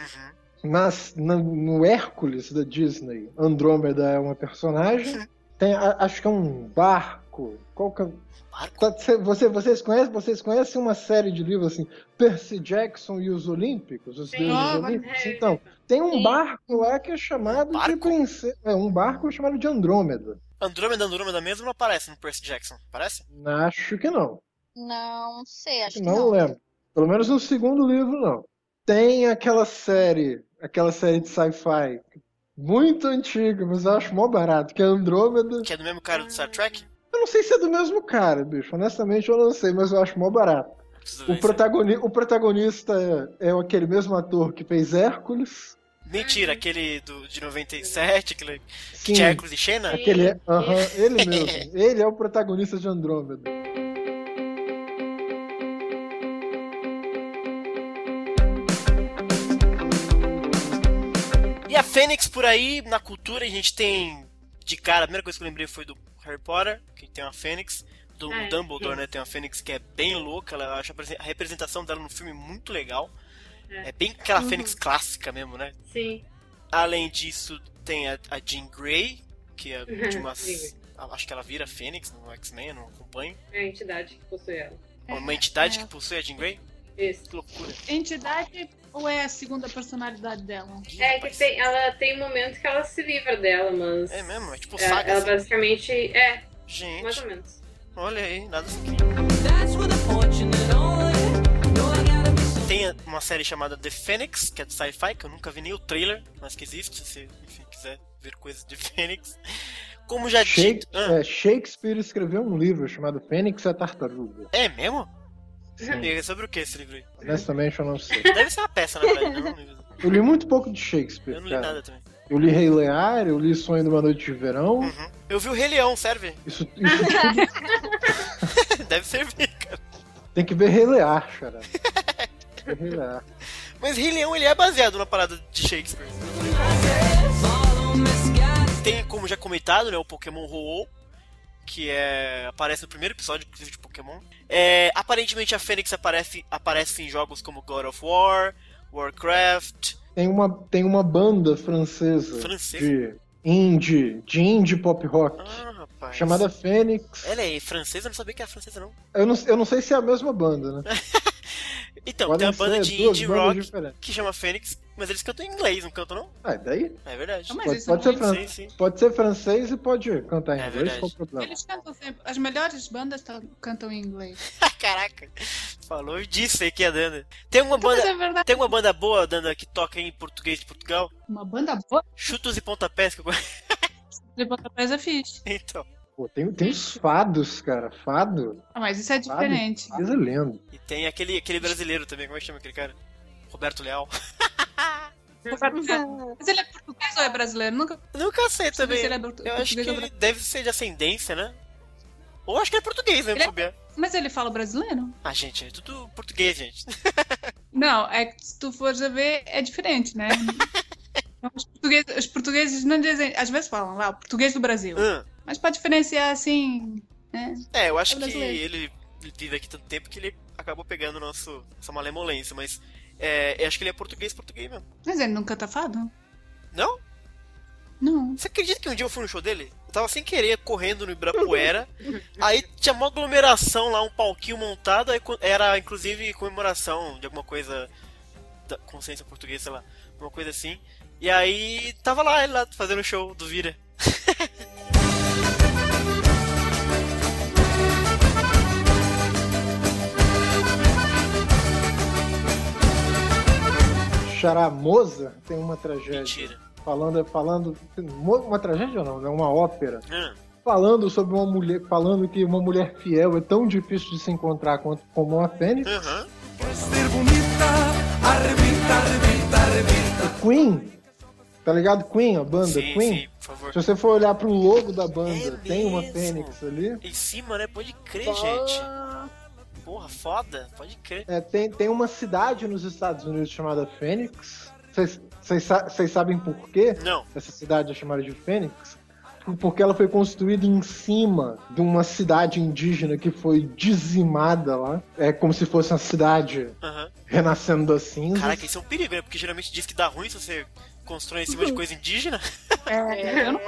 Nas, na- no Hércules da Disney, Andrômeda é uma personagem. Tem, a- acho que é um barco. Qual que é? Barco? Tá- cê- Você, vocês, conhecem, vocês conhecem uma série de livros assim, Percy Jackson e os Olímpicos? Os Sim. deuses olímpicos? é. Então, tem um Sim. barco lá que é chamado de Barco? princesa. É um barco chamado de Andrômeda. Andrômeda, Andrômeda mesmo não aparece no Percy Jackson, parece? Acho que não. Não sei, acho que não, não. lembro. Pelo menos no segundo livro, não. Tem aquela série, aquela série de sci-fi muito antiga, mas eu acho mó barato, que é Andrômeda. Que é do mesmo cara do Star Trek? Eu não sei se é do mesmo cara, bicho. Honestamente, eu não sei, mas eu acho mó barato. O, protagoni o protagonista é, é aquele mesmo ator que fez Hércules. Mentira, aquele do, de 97, aquele que Sim, tinha Hércules e Xena? aquele é, aham, ele mesmo. Ele é o protagonista de Andrômeda. A Fênix por aí, na cultura, a gente tem de cara, a primeira coisa que eu lembrei foi do Harry Potter, que tem uma Fênix. Do Ah, é. Dumbledore, né? Tem uma Fênix que é bem louca. Ela, eu acho a presen- a representação dela no filme muito legal. É. É bem aquela Fênix clássica mesmo, né? Sim. Além disso, tem a, a Jean Grey, que é de umas. Acho que ela vira Fênix no X-Men, eu não acompanho. É a entidade que possui ela. Uma entidade É. que possui a Jean Grey? Isso. Que loucura. Entidade ou é a segunda personalidade dela? É que tem, ela tem um momento que ela se livra dela, mas. É mesmo? É tipo É, saga. ela assim. basicamente. É, mais Gente, ou menos. olha aí, nada assim. Tem uma série chamada The Phoenix, que é de sci-fi, que eu nunca vi nem o trailer, mas que existe, se você enfim, quiser ver coisas de Fênix. Como já Shake- dito. Ah, é, Shakespeare escreveu um livro chamado Fênix a Tartaruga. é mesmo? Sim. E é sobre o que esse livro aí? Honestamente, eu não sei. Deve ser uma peça, na verdade. Não, eu Eu li muito pouco de Shakespeare, não li cara. nada também. Eu li Rei Lear, eu li Sonho de uma Noite de Verão. Uhum. Eu vi o Rei Leão, serve? Isso, isso tudo Deve servir, cara. tem que ver Rei Lear, cara. Ver Rei Lear. Mas Rei Leão ele é baseado na parada de Shakespeare. Tem, como já comentado, né, o Pokémon Ho-Oh, que é, aparece no primeiro episódio, inclusive, de Pokémon. É, aparentemente a Fênix aparece, aparece em jogos como God of War, Warcraft. Tem uma, tem uma banda francesa Francesa? de indie, de indie pop rock, Ah, chamada Fênix. Ela é francesa? Eu não sabia que era francesa, não. Eu não, eu não sei se é a mesma banda, né? Então, Podem tem a banda de indie rock diferentes. que chama Fênix, mas eles cantam em inglês, não cantam, não? Ah, daí? É verdade. Não, Pode, pode, ser fran- Sim, sim. pode ser francês e pode cantar em É inglês, qual o problema? Eles cantam sempre. As melhores bandas cantam em inglês. Caraca, falou disso aí que é Dana. Tem uma mas banda, é verdade. tem uma banda boa, Dana, que toca em português de Portugal? Uma banda boa Chutos e pontapés que eu conheço. de pontapés é fixe. Então. Pô, tem, tem os fados, cara. Fado. Ah, mas isso é Fado. diferente. Coisa linda. E tem aquele, aquele brasileiro também, como é que chama aquele cara? Roberto Leal. Mas ele é português ou é brasileiro? Nunca Nunca sei também. se ele é Eu acho que ele deve ser de ascendência, né? Ou acho que ele é português, né? Ele é-. Mas ele fala brasileiro? Ah, gente, é tudo português, gente. Não, é que se tu fores a ver, é diferente, né? Os portugueses, os portugueses não dizem. Às vezes falam lá, o português do Brasil. Hum. Mas para diferenciar assim. Né? É, eu acho É que ele vive aqui tanto tempo que ele acabou pegando nosso, essa malemolência, mas é, eu acho que ele é português, português mesmo. Mas ele nunca tá fado? Não? Não. Você acredita que um dia eu fui no show dele? Eu tava sem querer correndo no Ibirapuera. aí tinha uma aglomeração lá, um palquinho montado. Aí era inclusive comemoração de alguma coisa da consciência portuguesa, sei lá. Uma coisa assim. E aí tava lá ele lá fazendo o show do Vira. Charamosa tem uma tragédia. Mentira. Falando, falando. Uma tragédia não, é uma ópera. Hum. Falando sobre uma mulher. Falando que uma mulher fiel é tão difícil de se encontrar quanto como uma fênix. Aham. Queen. Tá ligado? Queen, a banda Sim, Queen. sim, por favor. Se você for olhar pro logo da banda, É tem uma fênix ali. Em cima, né? Pode crer, gente. Porra, foda. Pode crer. É, tem, tem uma cidade nos Estados Unidos chamada Phoenix. Vocês- Vocês sa- vocês sabem por quê Não. essa cidade é chamada de Fênix? Porque ela foi construída em cima de uma cidade indígena que foi dizimada lá. É como se fosse uma cidade Aham. renascendo das cinzas. Caraca, isso é um perigo, né? Porque geralmente diz que dá ruim se você constrói em cima de coisa indígena. É, eu não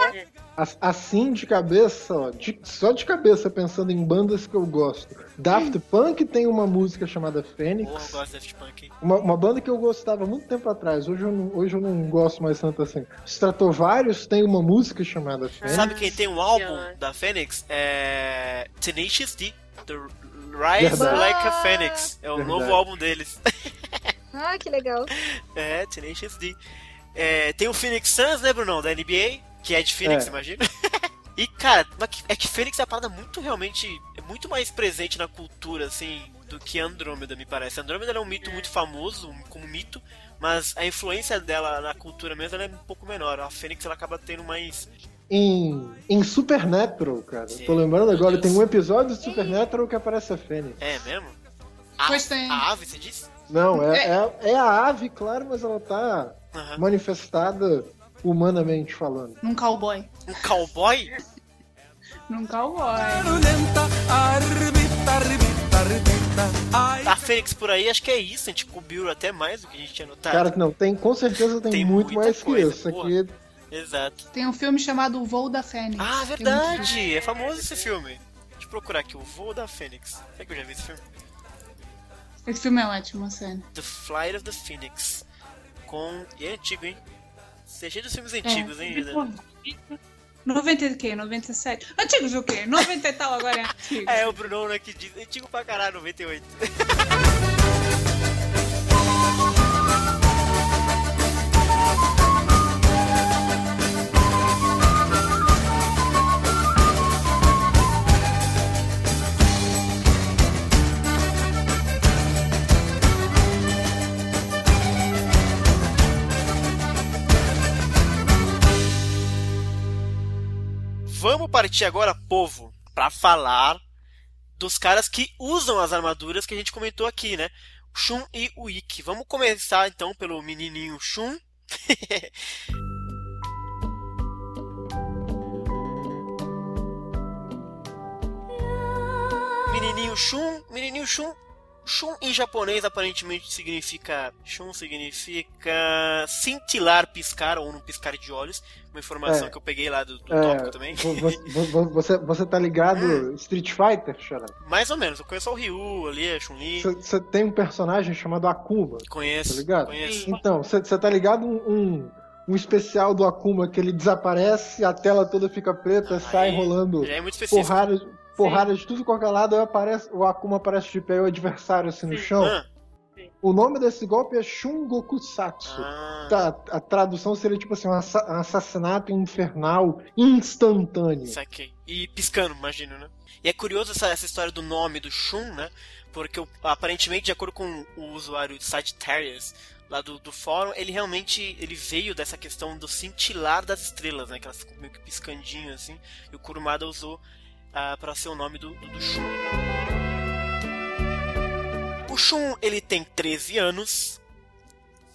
As- Assim de cabeça, ó, de- só de cabeça pensando em bandas que eu gosto. Daft Punk tem uma música chamada Fênix. Porra, eu gosto de Daft Punk, hein? Uma, uma banda que eu gostava muito tempo atrás, hoje eu não, hoje eu não gosto mais tanto assim. Stratovarius tem uma música chamada Fênix. Sabe quem tem um álbum da Fênix? É. Tenacious D. The Rise Verdade. Like a Phoenix. É o Verdade. novo álbum deles. Ah, que legal. é, Tenacious D. É, tem o Phoenix Suns, né, Brunão? Da NBA, que é de Phoenix, É. imagina. e, cara, é que Phoenix é uma parada muito realmente. É muito mais presente na cultura, assim, do que Andrômeda, me parece. Andrômeda é um mito muito famoso, como mito, mas a influência dela na cultura mesmo ela é um pouco menor. A Fênix ela acaba tendo mais. Em, em Supernatural, cara. Sim. Tô lembrando agora, tem um episódio de Supernatural que aparece a Fênix. É mesmo? A, Pois tem. a ave, você disse? Não, é, é, é a ave, claro, mas ela tá Aham. manifestada humanamente falando. Num cowboy. Um cowboy? Num cowboy. A Fênix por aí, acho que é isso. A gente cobriu até mais do que a gente tinha notado. Cara, não, tem, com certeza tem, Tem muito mais coisa, que isso. porra. Aqui, Exato. Tem um filme chamado O Voo da Fênix. Ah, é verdade! É famoso esse filme. Deixa eu procurar aqui, O Voo da Fênix. Será que eu já vi esse filme? Esse filme é ótimo, sério. The Flight of the Phoenix. Com... E é antigo, hein? Você é cheio dos filmes antigos, hein, Ida? 90 e quê? 97? Antigos o quê? 90 e tal agora é antigo. É, o Bruno né, que diz antigo pra caralho, 98. partir agora, povo, pra falar dos caras que usam as armaduras que a gente comentou aqui, né? Shun e o Ikki. Vamos começar então pelo menininho Shun. Menininho Shun, menininho Shun. Shun em japonês aparentemente significa. Shun significa cintilar, piscar ou não piscar de olhos. Uma informação É. que eu peguei lá do, do É, tópico também. vo- vo- vo- Você, você tá ligado Street Fighter, Xará? Mais ou menos, eu conheço o Ryu ali, a Chun-Li. Você- tem um personagem chamado Akuma, Conheço. tá ligado? Conheço. Então, você você tá ligado um, um, um especial do Akuma que ele desaparece, a tela toda fica preta, Aí, sai rolando Já é muito específico. Porrada, porrada de tudo qualquer lado, aparece, o Akuma aparece de pé e o adversário assim no Sim. chão. Ah, O nome desse golpe é Shungokusatsu. ah, Tá, a tradução seria tipo assim, um assa- um assassinato infernal instantâneo. saquei. E piscando, imagino, né? E é curioso essa, essa história do nome do Shun, né? Porque aparentemente, de acordo com o usuário Sagittarius, lá do, do fórum, ele realmente ele veio dessa questão do cintilar das estrelas, né? Que elas ficam meio que piscandinho assim. E o Kurumada usou ah, para ser o nome do, do, do Shun. O Shun, ele tem 13 anos.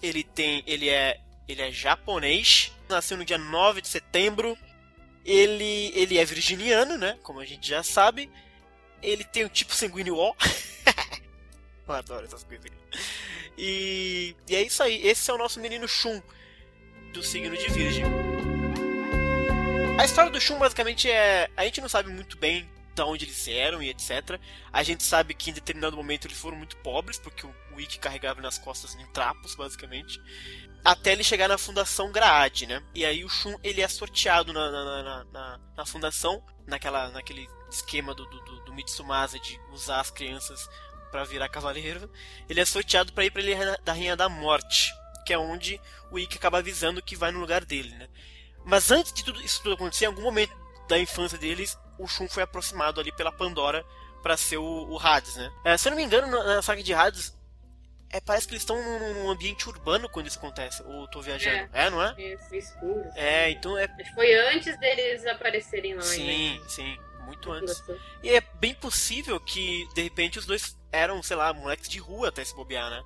Ele tem. Ele é. Ele é japonês. Nasceu no dia 9 de setembro. Ele. Ele é virginiano, né? Como a gente já sabe. Ele tem o tipo sanguíneo O. Eu adoro essas aqui. E, e é isso aí. Esse é o nosso menino Shun. Do signo de Virgem. A história do Shun basicamente é. A gente não sabe muito bem de onde eles eram e etc. A gente sabe que em determinado momento eles foram muito pobres, porque o Ikki carregava nas costas em trapos, basicamente. Até ele chegar na Fundação Graad, né? E aí o Shun ele é sorteado na, na, na, na- na fundação, naquela, naquele esquema do, do, do- Mitsumasa de usar as crianças pra virar cavaleiro. Ele é sorteado pra ir pra Ilha da Rainha da Morte, que é onde o Ikki acaba avisando que vai no lugar dele, né? Mas antes de tudo isso tudo acontecer, em algum momento da infância deles, o Shun foi aproximado ali pela Pandora pra ser o, o Hades, né? É, se eu não me engano, na, na saga de Hades, é, parece que eles estão num, num ambiente urbano quando isso acontece. Ou tô viajando. É, não é? Esse escuro. É, então é. Foi antes deles aparecerem lá Sim, ainda. sim. Muito antes. E é bem possível que, de repente, os dois eram, sei lá, moleques de rua até se bobear, né?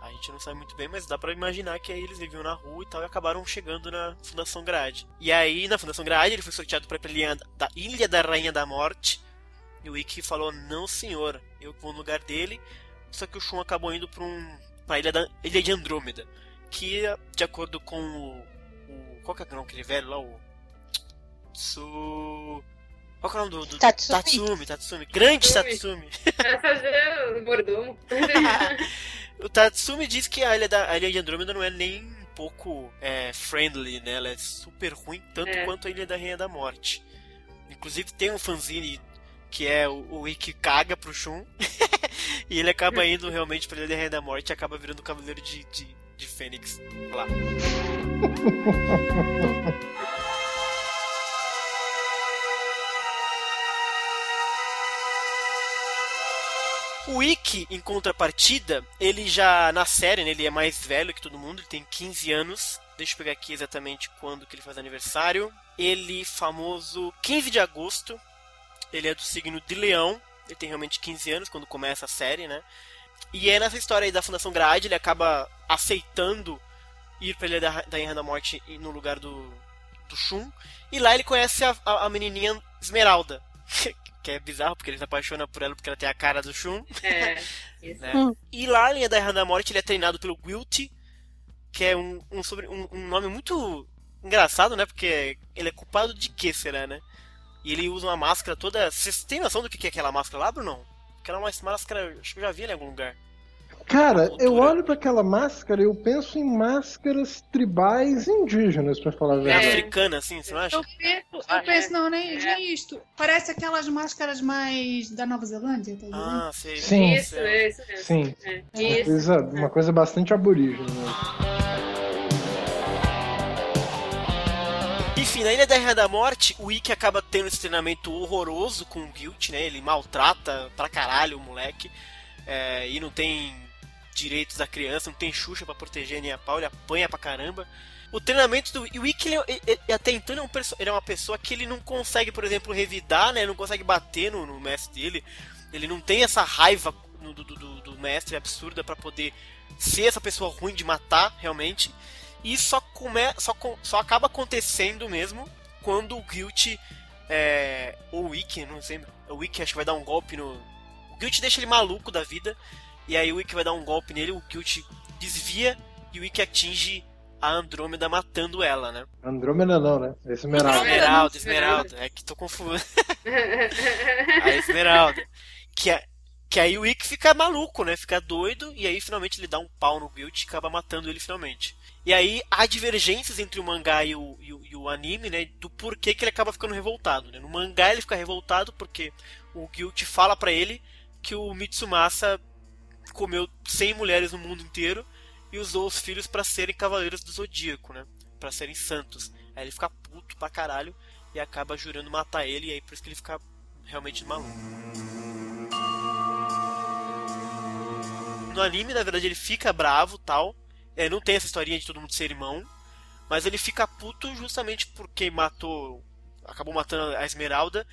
A gente não sabe muito bem, mas dá pra imaginar que aí eles viviam na rua e tal e acabaram chegando na Fundação Grade. E aí, na Fundação Grade, ele foi sorteado pra ir pra ilha da, Ilha da Rainha da Morte. E o Ikki falou: Não, senhor, eu vou no lugar dele. Só que o Shun acabou indo pra, um, pra ilha, da, ilha de Andrômeda. Que, de acordo com o. o qual que é o nome daquele velho lá? O. Tsu. Qual que é o nome do. do Tatsumi. Tatsumi, Tatsumi. Grande Tatsumi. Tatsumi. Pra fazer o mordomo. O Tatsumi diz que a ilha, da, a ilha de Andrômeda não é nem um pouco é, friendly, né? Ela é super ruim, tanto É. quanto a Ilha da Rainha da Morte. Inclusive tem um fanzine que é o, o Ikki caga pro Shun. e ele acaba indo realmente pra Ilha da Rainha da Morte e acaba virando o Cavaleiro de, de, de Fênix lá. O Ikki, em contrapartida, ele já na série, né, ele é mais velho que todo mundo, ele tem 15 anos. Deixa eu pegar aqui exatamente quando que ele faz aniversário. Ele, famoso 15 de agosto, ele é do signo de Leão. Ele tem realmente 15 anos quando começa a série, né? E é nessa história aí da Fundação Grade, ele acaba aceitando ir pra Ilha da, da Rainha da Morte no lugar do, do Shun. E lá ele conhece a, a, a menininha Esmeralda. que é bizarro, porque ele se apaixona por ela porque ela tem a cara do Shun. É. Né? E lá em A da Rainha da Morte ele é treinado pelo Guilty, que é um, um, sobre, um, um nome muito engraçado, né? Porque ele é culpado de quê, será, né? E ele usa uma máscara toda. Vocês têm noção do que é aquela máscara lá, Bruno? Aquela é uma máscara, acho que eu já vi ela em algum lugar. Cara, eu olho pra aquela máscara e eu penso em máscaras tribais indígenas, pra falar a É. verdade. Africana, assim, você não acha? Eu penso, eu penso não, nem, nem isto. Parece aquelas máscaras mais da Nova Zelândia, tá ligado? Ah, sei. Sim. Isso, é isso mesmo. Sim. É. Uma Isso. coisa, uma coisa bastante aborígene. Né? Enfim, na Ilha da Rainha da Morte, o Ikki acaba tendo esse treinamento horroroso com o Guilt, né? Ele maltrata pra caralho o moleque. é, e não tem direitos da criança, não tem Xuxa pra proteger nem a pau, ele apanha pra caramba. O treinamento do. E o Ikki, ele- até então, ele é, um perso- ele é uma pessoa que ele não consegue, por exemplo, revidar, né? Ele não consegue bater no, no mestre dele. Ele não tem essa raiva no- do, do- do mestre absurda pra poder ser essa pessoa ruim de matar realmente. E só, come, só, só acaba acontecendo mesmo quando o Guilt é, ou o Wiki, não sei, o Wiki acho que vai dar um golpe no. O Guilt deixa ele maluco da vida, e aí o Wiki vai dar um golpe nele, o Guilt desvia e o Wiki atinge a Andrômeda matando ela, né? Andrômeda não, né? Esmeralda. Esmeralda, Esmeralda, é que tô confuso. a Esmeralda. Que, é, que aí o Ikki fica maluco, né? Fica doido, e aí finalmente ele dá um pau no Guilt e acaba matando ele finalmente. E aí há divergências entre o mangá e o, e o, e o anime, né? Do porquê que ele acaba ficando revoltado. Né? No mangá ele fica revoltado porque o Guilt fala pra ele que o Mitsumasa comeu 100 mulheres no mundo inteiro e usou os filhos pra serem cavaleiros do Zodíaco, né? Pra serem santos. Aí ele fica puto pra caralho e acaba jurando matar ele, e aí por isso que ele fica realmente maluco. No anime, na verdade, ele fica bravo tal. É, não tem essa historinha de todo mundo ser irmão. Mas ele fica puto justamente porque matou. Acabou matando a Esmeralda.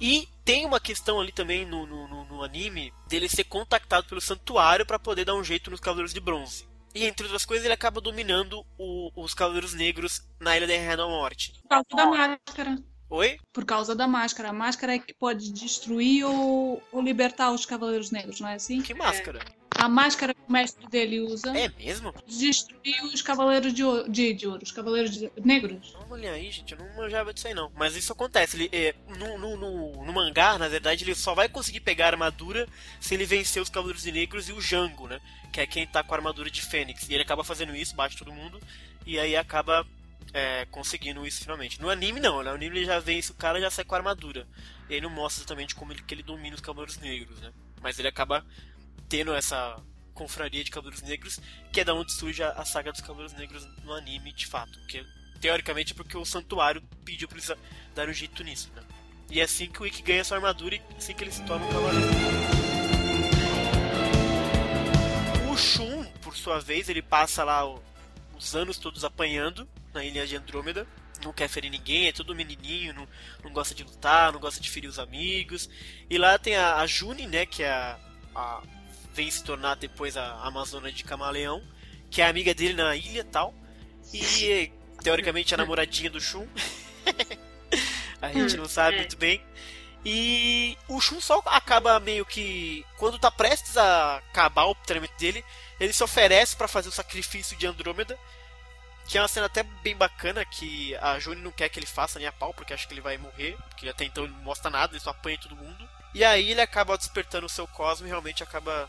E tem uma questão ali também no, no, no- anime dele ser contactado pelo santuário para poder dar um jeito nos Cavaleiros de Bronze. E entre outras coisas, ele acaba dominando o- os Cavaleiros Negros na Ilha da Reina da Morte. Por causa da máscara. Oi? Por causa da máscara. A máscara é que pode destruir ou, ou libertar os Cavaleiros Negros, não é assim? Que máscara? A máscara que o mestre dele usa É mesmo? destruir os Cavaleiros de ouro, de, de ouro os Cavaleiros de- Negros. Olha aí, gente, eu não manjava disso aí não. Mas isso acontece. Ele, é, no, no, no, no mangá, na verdade, ele só vai conseguir pegar a armadura se ele vencer os Cavaleiros Negros e o Jango, né? Que é quem tá com a armadura de Fênix. E ele acaba fazendo isso, bate todo mundo. E aí acaba é, conseguindo isso finalmente. No anime não, né? No anime ele já vence o cara e já sai com a armadura. E aí não mostra exatamente como ele, que ele domina os Cavaleiros Negros, né? Mas ele acaba tendo essa confraria de Cavaleiros Negros, que é da onde surge a, a saga dos Cavaleiros Negros no anime, de fato. Que teoricamente é porque o santuário pediu pra eles dar um jeito nisso, né? E é assim que o Ikki ganha sua armadura e assim que ele se torna um cavaleiro. O Shun, por sua vez, ele passa lá os anos todos apanhando na ilha de Andrômeda. Não quer ferir ninguém, é todo menininho, não, não gosta de lutar, não gosta de ferir os amigos. E lá tem a, a June, né, que é a, a- vem se tornar depois a Amazona de Camaleão, que é amiga dele na ilha tal. E teoricamente a namoradinha do Shun. a gente não sabe muito bem. E o Shun só acaba meio que. Quando tá prestes a acabar o treinamento dele, ele se oferece pra fazer o sacrifício de Andrômeda. Que é uma cena até bem bacana, que a June não quer que ele faça nem a pau, porque acha que ele vai morrer, porque até então ele não mostra nada, ele só apanha todo mundo. E aí ele acaba despertando o seu cosmo e realmente acaba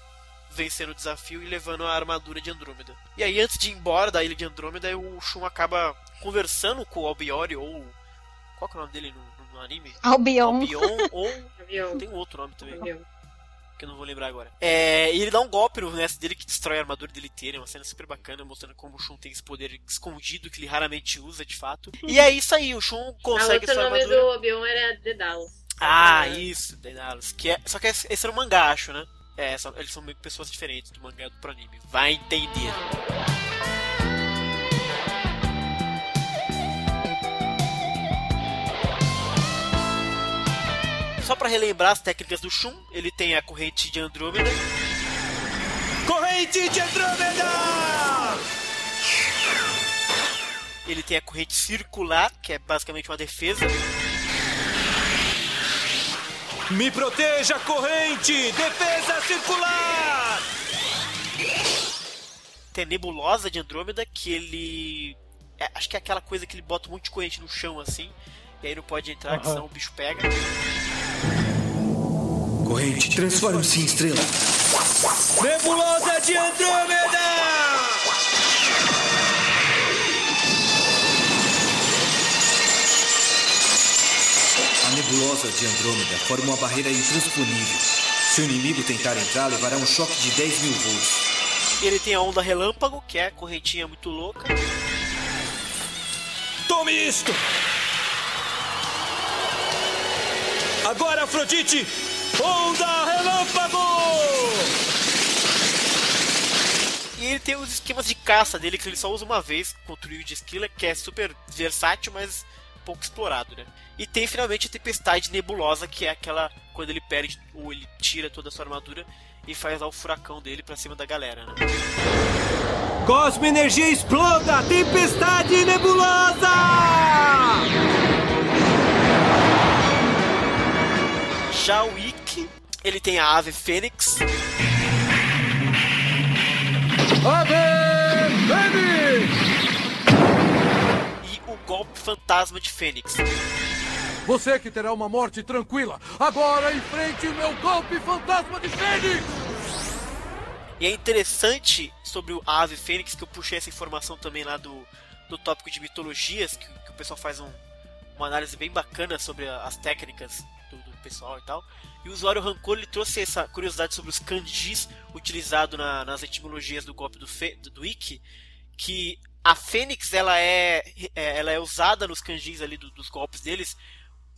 vencendo o desafio e levando a armadura de Andrômeda. E aí antes de ir embora da ilha de Andrômeda, o Shun acaba conversando com o Albiori, ou... Qual que é o nome dele no, no anime? Albion. Albion, ou... Avião. Tem um outro nome também Avião. que eu não vou lembrar agora. É, e ele dá um golpe no mestre dele que destrói a armadura dele inteira. É uma cena super bacana, mostrando como o Shun tem esse poder escondido que ele raramente usa de fato. E é isso aí, o Shun A consegue outra sua nome armadura. do avião era The Dallas. Ah, É. isso, Daedalus. Que é... Só que esse esse era um mangá, acho, né? É, são- eles são meio que pessoas diferentes do mangá do pro anime. Vai entender. Só pra relembrar as técnicas do Shun, ele tem a corrente de Andrômeda, Corrente de Andrômeda! ele tem a corrente circular, que é basicamente uma defesa, Me proteja, corrente! Defesa circular! tem a nebulosa de Andrômeda, que ele. é, acho que é aquela coisa que ele bota um monte de corrente no chão assim, e aí não pode entrar, que Aham. senão o bicho pega. Corrente, transforme-se em estrela. Nebulosa de Andrômeda! Nebulosa de Andrômeda forma uma barreira intransponível. Se o inimigo tentar entrar, levará um choque de 10 mil volts. Ele tem a onda relâmpago, que é a correntinha muito louca. Tome isto! Agora, Afrodite! Onda relâmpago! E ele tem os esquemas de caça dele, que ele só usa uma vez contra o de Esquila, que é super versátil, mas pouco explorado, né? E tem finalmente a tempestade nebulosa, que é aquela quando ele perde ou ele tira toda a sua armadura e faz lá o furacão dele pra cima da galera, né? Cosmo Energia exploda! Tempestade nebulosa! Já o Ikki, ele tem a ave fênix. Fantasma de Fênix. Você que terá uma morte tranquila, agora enfrente o meu golpe fantasma de Fênix! E é interessante sobre o ave fênix que eu puxei essa informação também lá do, do tópico de mitologias, que, que o pessoal faz um, uma análise bem bacana sobre as técnicas do, do, pessoal e tal. E o usuário Rancor ele trouxe essa curiosidade sobre os kanjis utilizados na, nas etimologias do golpe do, fe, do, do Ikki, que a fênix ela é, é, ela é usada nos kanjis ali do, dos golpes deles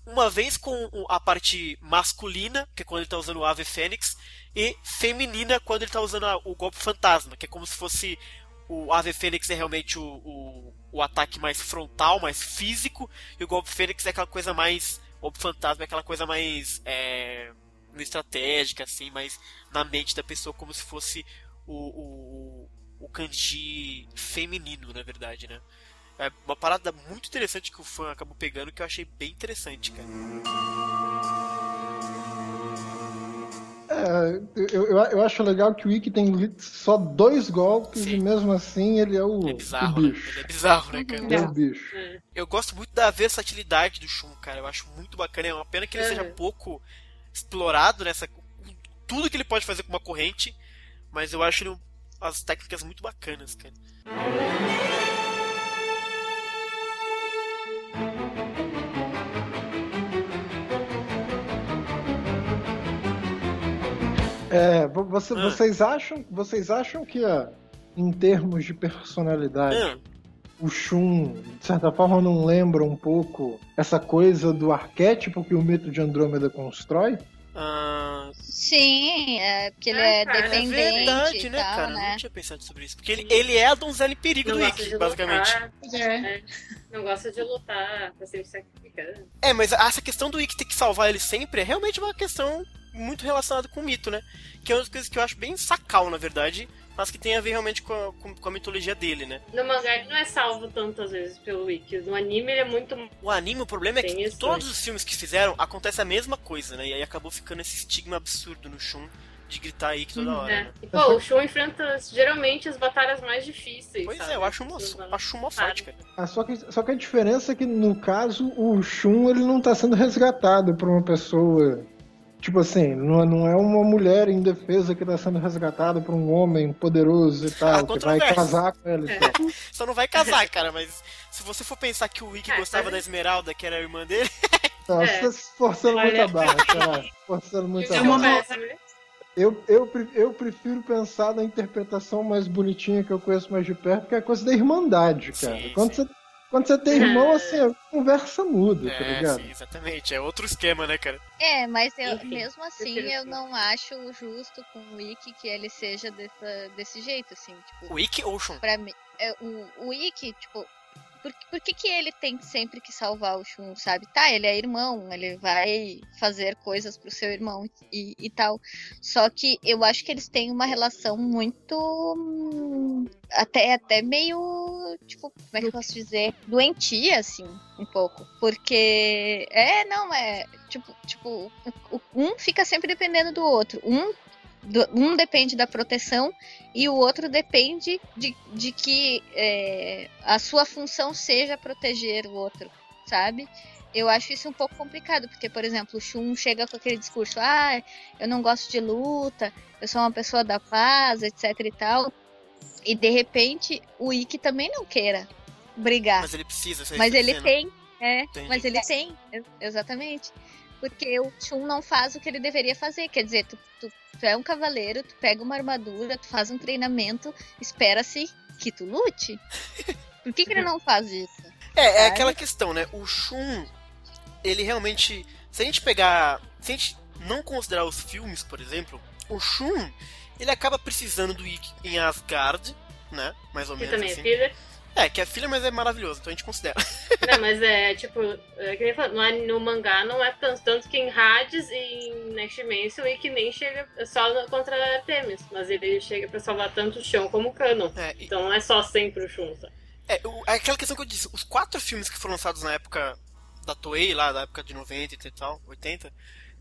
uma vez com a parte masculina, que é quando ele está usando o ave fênix, e feminina quando ele está usando a, o golpe fantasma, que é como se fosse o ave fênix é realmente o, o, o, ataque mais frontal, mais físico, e o golpe fênix é aquela coisa mais o golpe fantasma é aquela coisa mais é, estratégica, assim, mais na mente da pessoa, como se fosse o, o, o kanji feminino, na verdade, né? É uma parada muito interessante que o fã acabou pegando que eu achei bem interessante, cara. É, eu, eu, eu, acho legal que o Ikki tem só dois golpes Sim. e mesmo assim ele é o, é bizarro, o bicho. Né? Ele é bizarro, né, cara? Ele é o bicho. Eu gosto muito da versatilidade do Shun, cara. Eu acho muito bacana. É uma pena que ele seja pouco explorado nessa. Tudo que ele pode fazer com uma corrente. Mas eu acho ele, as técnicas muito bacanas, cara. É, você, ah. vocês acham, vocês acham que ah, em termos de personalidade, ah. o Shun, de certa forma, não lembra um pouco essa coisa do arquétipo que o mito de Andrômeda constrói? Ah, Sim, é porque ele é, cara, dependente. É verdade, né, tal, cara? Né? Não tinha pensado sobre isso. Porque ele, ele é a donzela em perigo Não do Ikki, de basicamente. lutar, é. Não gosta de lutar, tá sempre sacrificando. É, mas essa questão do Ikki ter que salvar ele sempre é realmente uma questão muito relacionada com o mito, né? Que é uma das coisas que eu acho bem sacal, na verdade, mas que tem a ver realmente com a, com, com a mitologia dele, né? No mangá ele não é salvo tantas vezes pelo Wiki. No anime ele é muito. O anime, o problema é Tem que isso, todos né? os filmes que fizeram acontece a mesma coisa, né? E aí acabou ficando esse estigma absurdo no Shun de gritar aí que toda hora, É. né? E, pô, o Shun enfrenta geralmente as batalhas mais difíceis. Pois sabe? é, eu acho uma, acho uma forte, cara. Ah, só, que, só que a diferença é que, no caso, o Shun ele não tá sendo resgatado por uma pessoa. Tipo assim, não, não é uma mulher indefesa que tá sendo resgatada por um homem poderoso e tal, que vai casar com ela e tal. Só não vai casar, cara, mas se você for pensar que o Ikki É, gostava sabe? da Esmeralda, que era a irmã dele, Tá, É. você se forçando muito a barra, cara. Forçando muito É a barra. mo- Eu, eu, eu prefiro pensar na interpretação mais bonitinha que eu conheço mais de perto, que é a coisa da irmandade, cara. Sim, quando, sim. Você, quando você tem irmão, assim, a conversa muda, tá é, ligado? sim, exatamente, é outro esquema, né, cara? É, mas eu, Enfim, mesmo assim eu não acho justo com o Ikki que ele seja dessa, desse jeito, assim, tipo, O Ikki ou o Shun? pra mim, é, o, o Ikki, tipo, por, por que, que ele tem sempre que salvar o Shun, sabe? Tá, ele é irmão, ele vai fazer coisas pro seu irmão e, e tal. Só que eu acho que eles têm uma relação muito. hum, até, até meio. Tipo, como é que eu posso dizer? Doentia, assim, um pouco. Porque. É, não, é. Tipo, tipo um fica sempre dependendo do outro. Um do- um depende da proteção e o outro depende de, de que é, a sua função seja proteger o outro, sabe? Eu acho isso um pouco complicado, porque, por exemplo, o Shun chega com aquele discurso: ah, eu não gosto de luta, eu sou uma pessoa da paz, etc e tal. E de repente o Ikki também não queira brigar. Mas ele precisa, você Mas tá ele tem, é, Entendi. mas ele tem, ex- exatamente. Porque o Shun não faz o que ele deveria fazer. Quer dizer, tu, tu, tu é um cavaleiro, tu pega uma armadura, tu faz um treinamento, espera-se que tu lute. Por que, que ele não faz isso? É, é aquela questão, né? O Shun, ele realmente. Se a gente pegar. Se a gente não considerar os filmes, por exemplo, o Shun, ele acaba precisando do Ikki em Asgard, né? Mais ou menos também assim. é. É, que é filha, mas é maravilhoso, então a gente considera. Não, mas é tipo, é, que nem falou, no, an- no mangá não é tanto, tanto que em Hades e em Next Dimension e que nem chega só no- contra Artemis, mas ele chega pra salvar tanto o Shun como o Canon. É, e- Então não é só sempre o Shun, sabe? É, o- é aquela questão que eu disse, os quatro filmes que foram lançados na época da Toei, lá da época de 90 e tal, 80,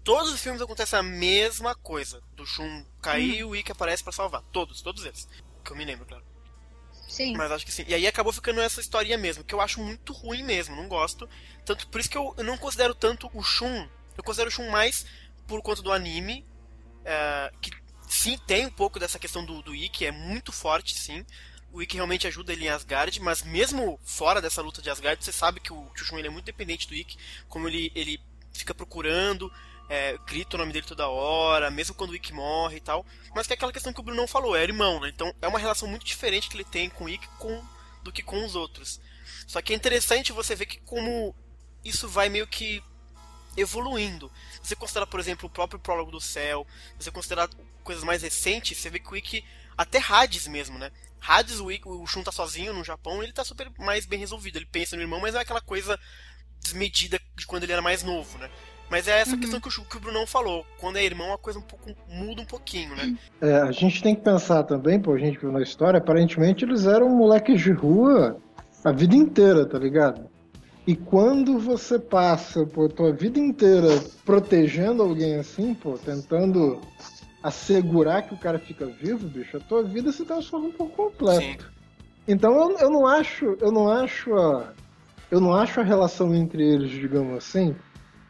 todos os filmes acontecem a mesma coisa. Do Shun cair e o Ikki aparece pra salvar. Todos, todos eles. Que eu me lembro, claro. Sim. Mas acho que sim. E aí acabou ficando essa historinha mesmo, que eu acho muito ruim mesmo, não gosto. Tanto por isso que eu, não considero tanto o Shun. Eu considero o Shun mais por conta do anime. é, que sim, tem um pouco dessa questão do, do Ikki, é muito forte, sim. O Ikki realmente ajuda ele em Asgard, mas mesmo fora dessa luta de Asgard, você sabe que o, que o Shun ele é muito dependente do Ikki, como ele, ele fica procurando, é, grita o nome dele toda hora, mesmo quando o Ikki morre e tal. Mas que é aquela questão que o Bruno não falou, é irmão, né? Então é uma relação muito diferente que ele tem com o Ikki com, do que com os outros. Só que é interessante você ver que como isso vai meio que evoluindo. Se você considerar, por exemplo, o próprio prólogo do céu, se você considerar coisas mais recentes, você vê que o Ikki, até Hades mesmo, né? Hades, o, Ikki, o Shun tá sozinho no Japão, ele tá super mais bem resolvido. Ele pensa no irmão, mas é aquela coisa desmedida de quando ele era mais novo, né? Mas é essa questão que o, que o Brunão falou. Quando é irmão, a coisa um pouco muda um pouquinho, né? É, a gente tem que pensar também, pô, a gente viu na história, aparentemente eles eram moleques de rua a vida inteira, tá ligado? E quando você passa, pô, tua vida inteira protegendo alguém assim, pô, tentando assegurar que o cara fica vivo, bicho, a tua vida se transforma por completo. Sim. Então eu, eu não acho, eu não acho a, eu não acho a relação entre eles, digamos assim,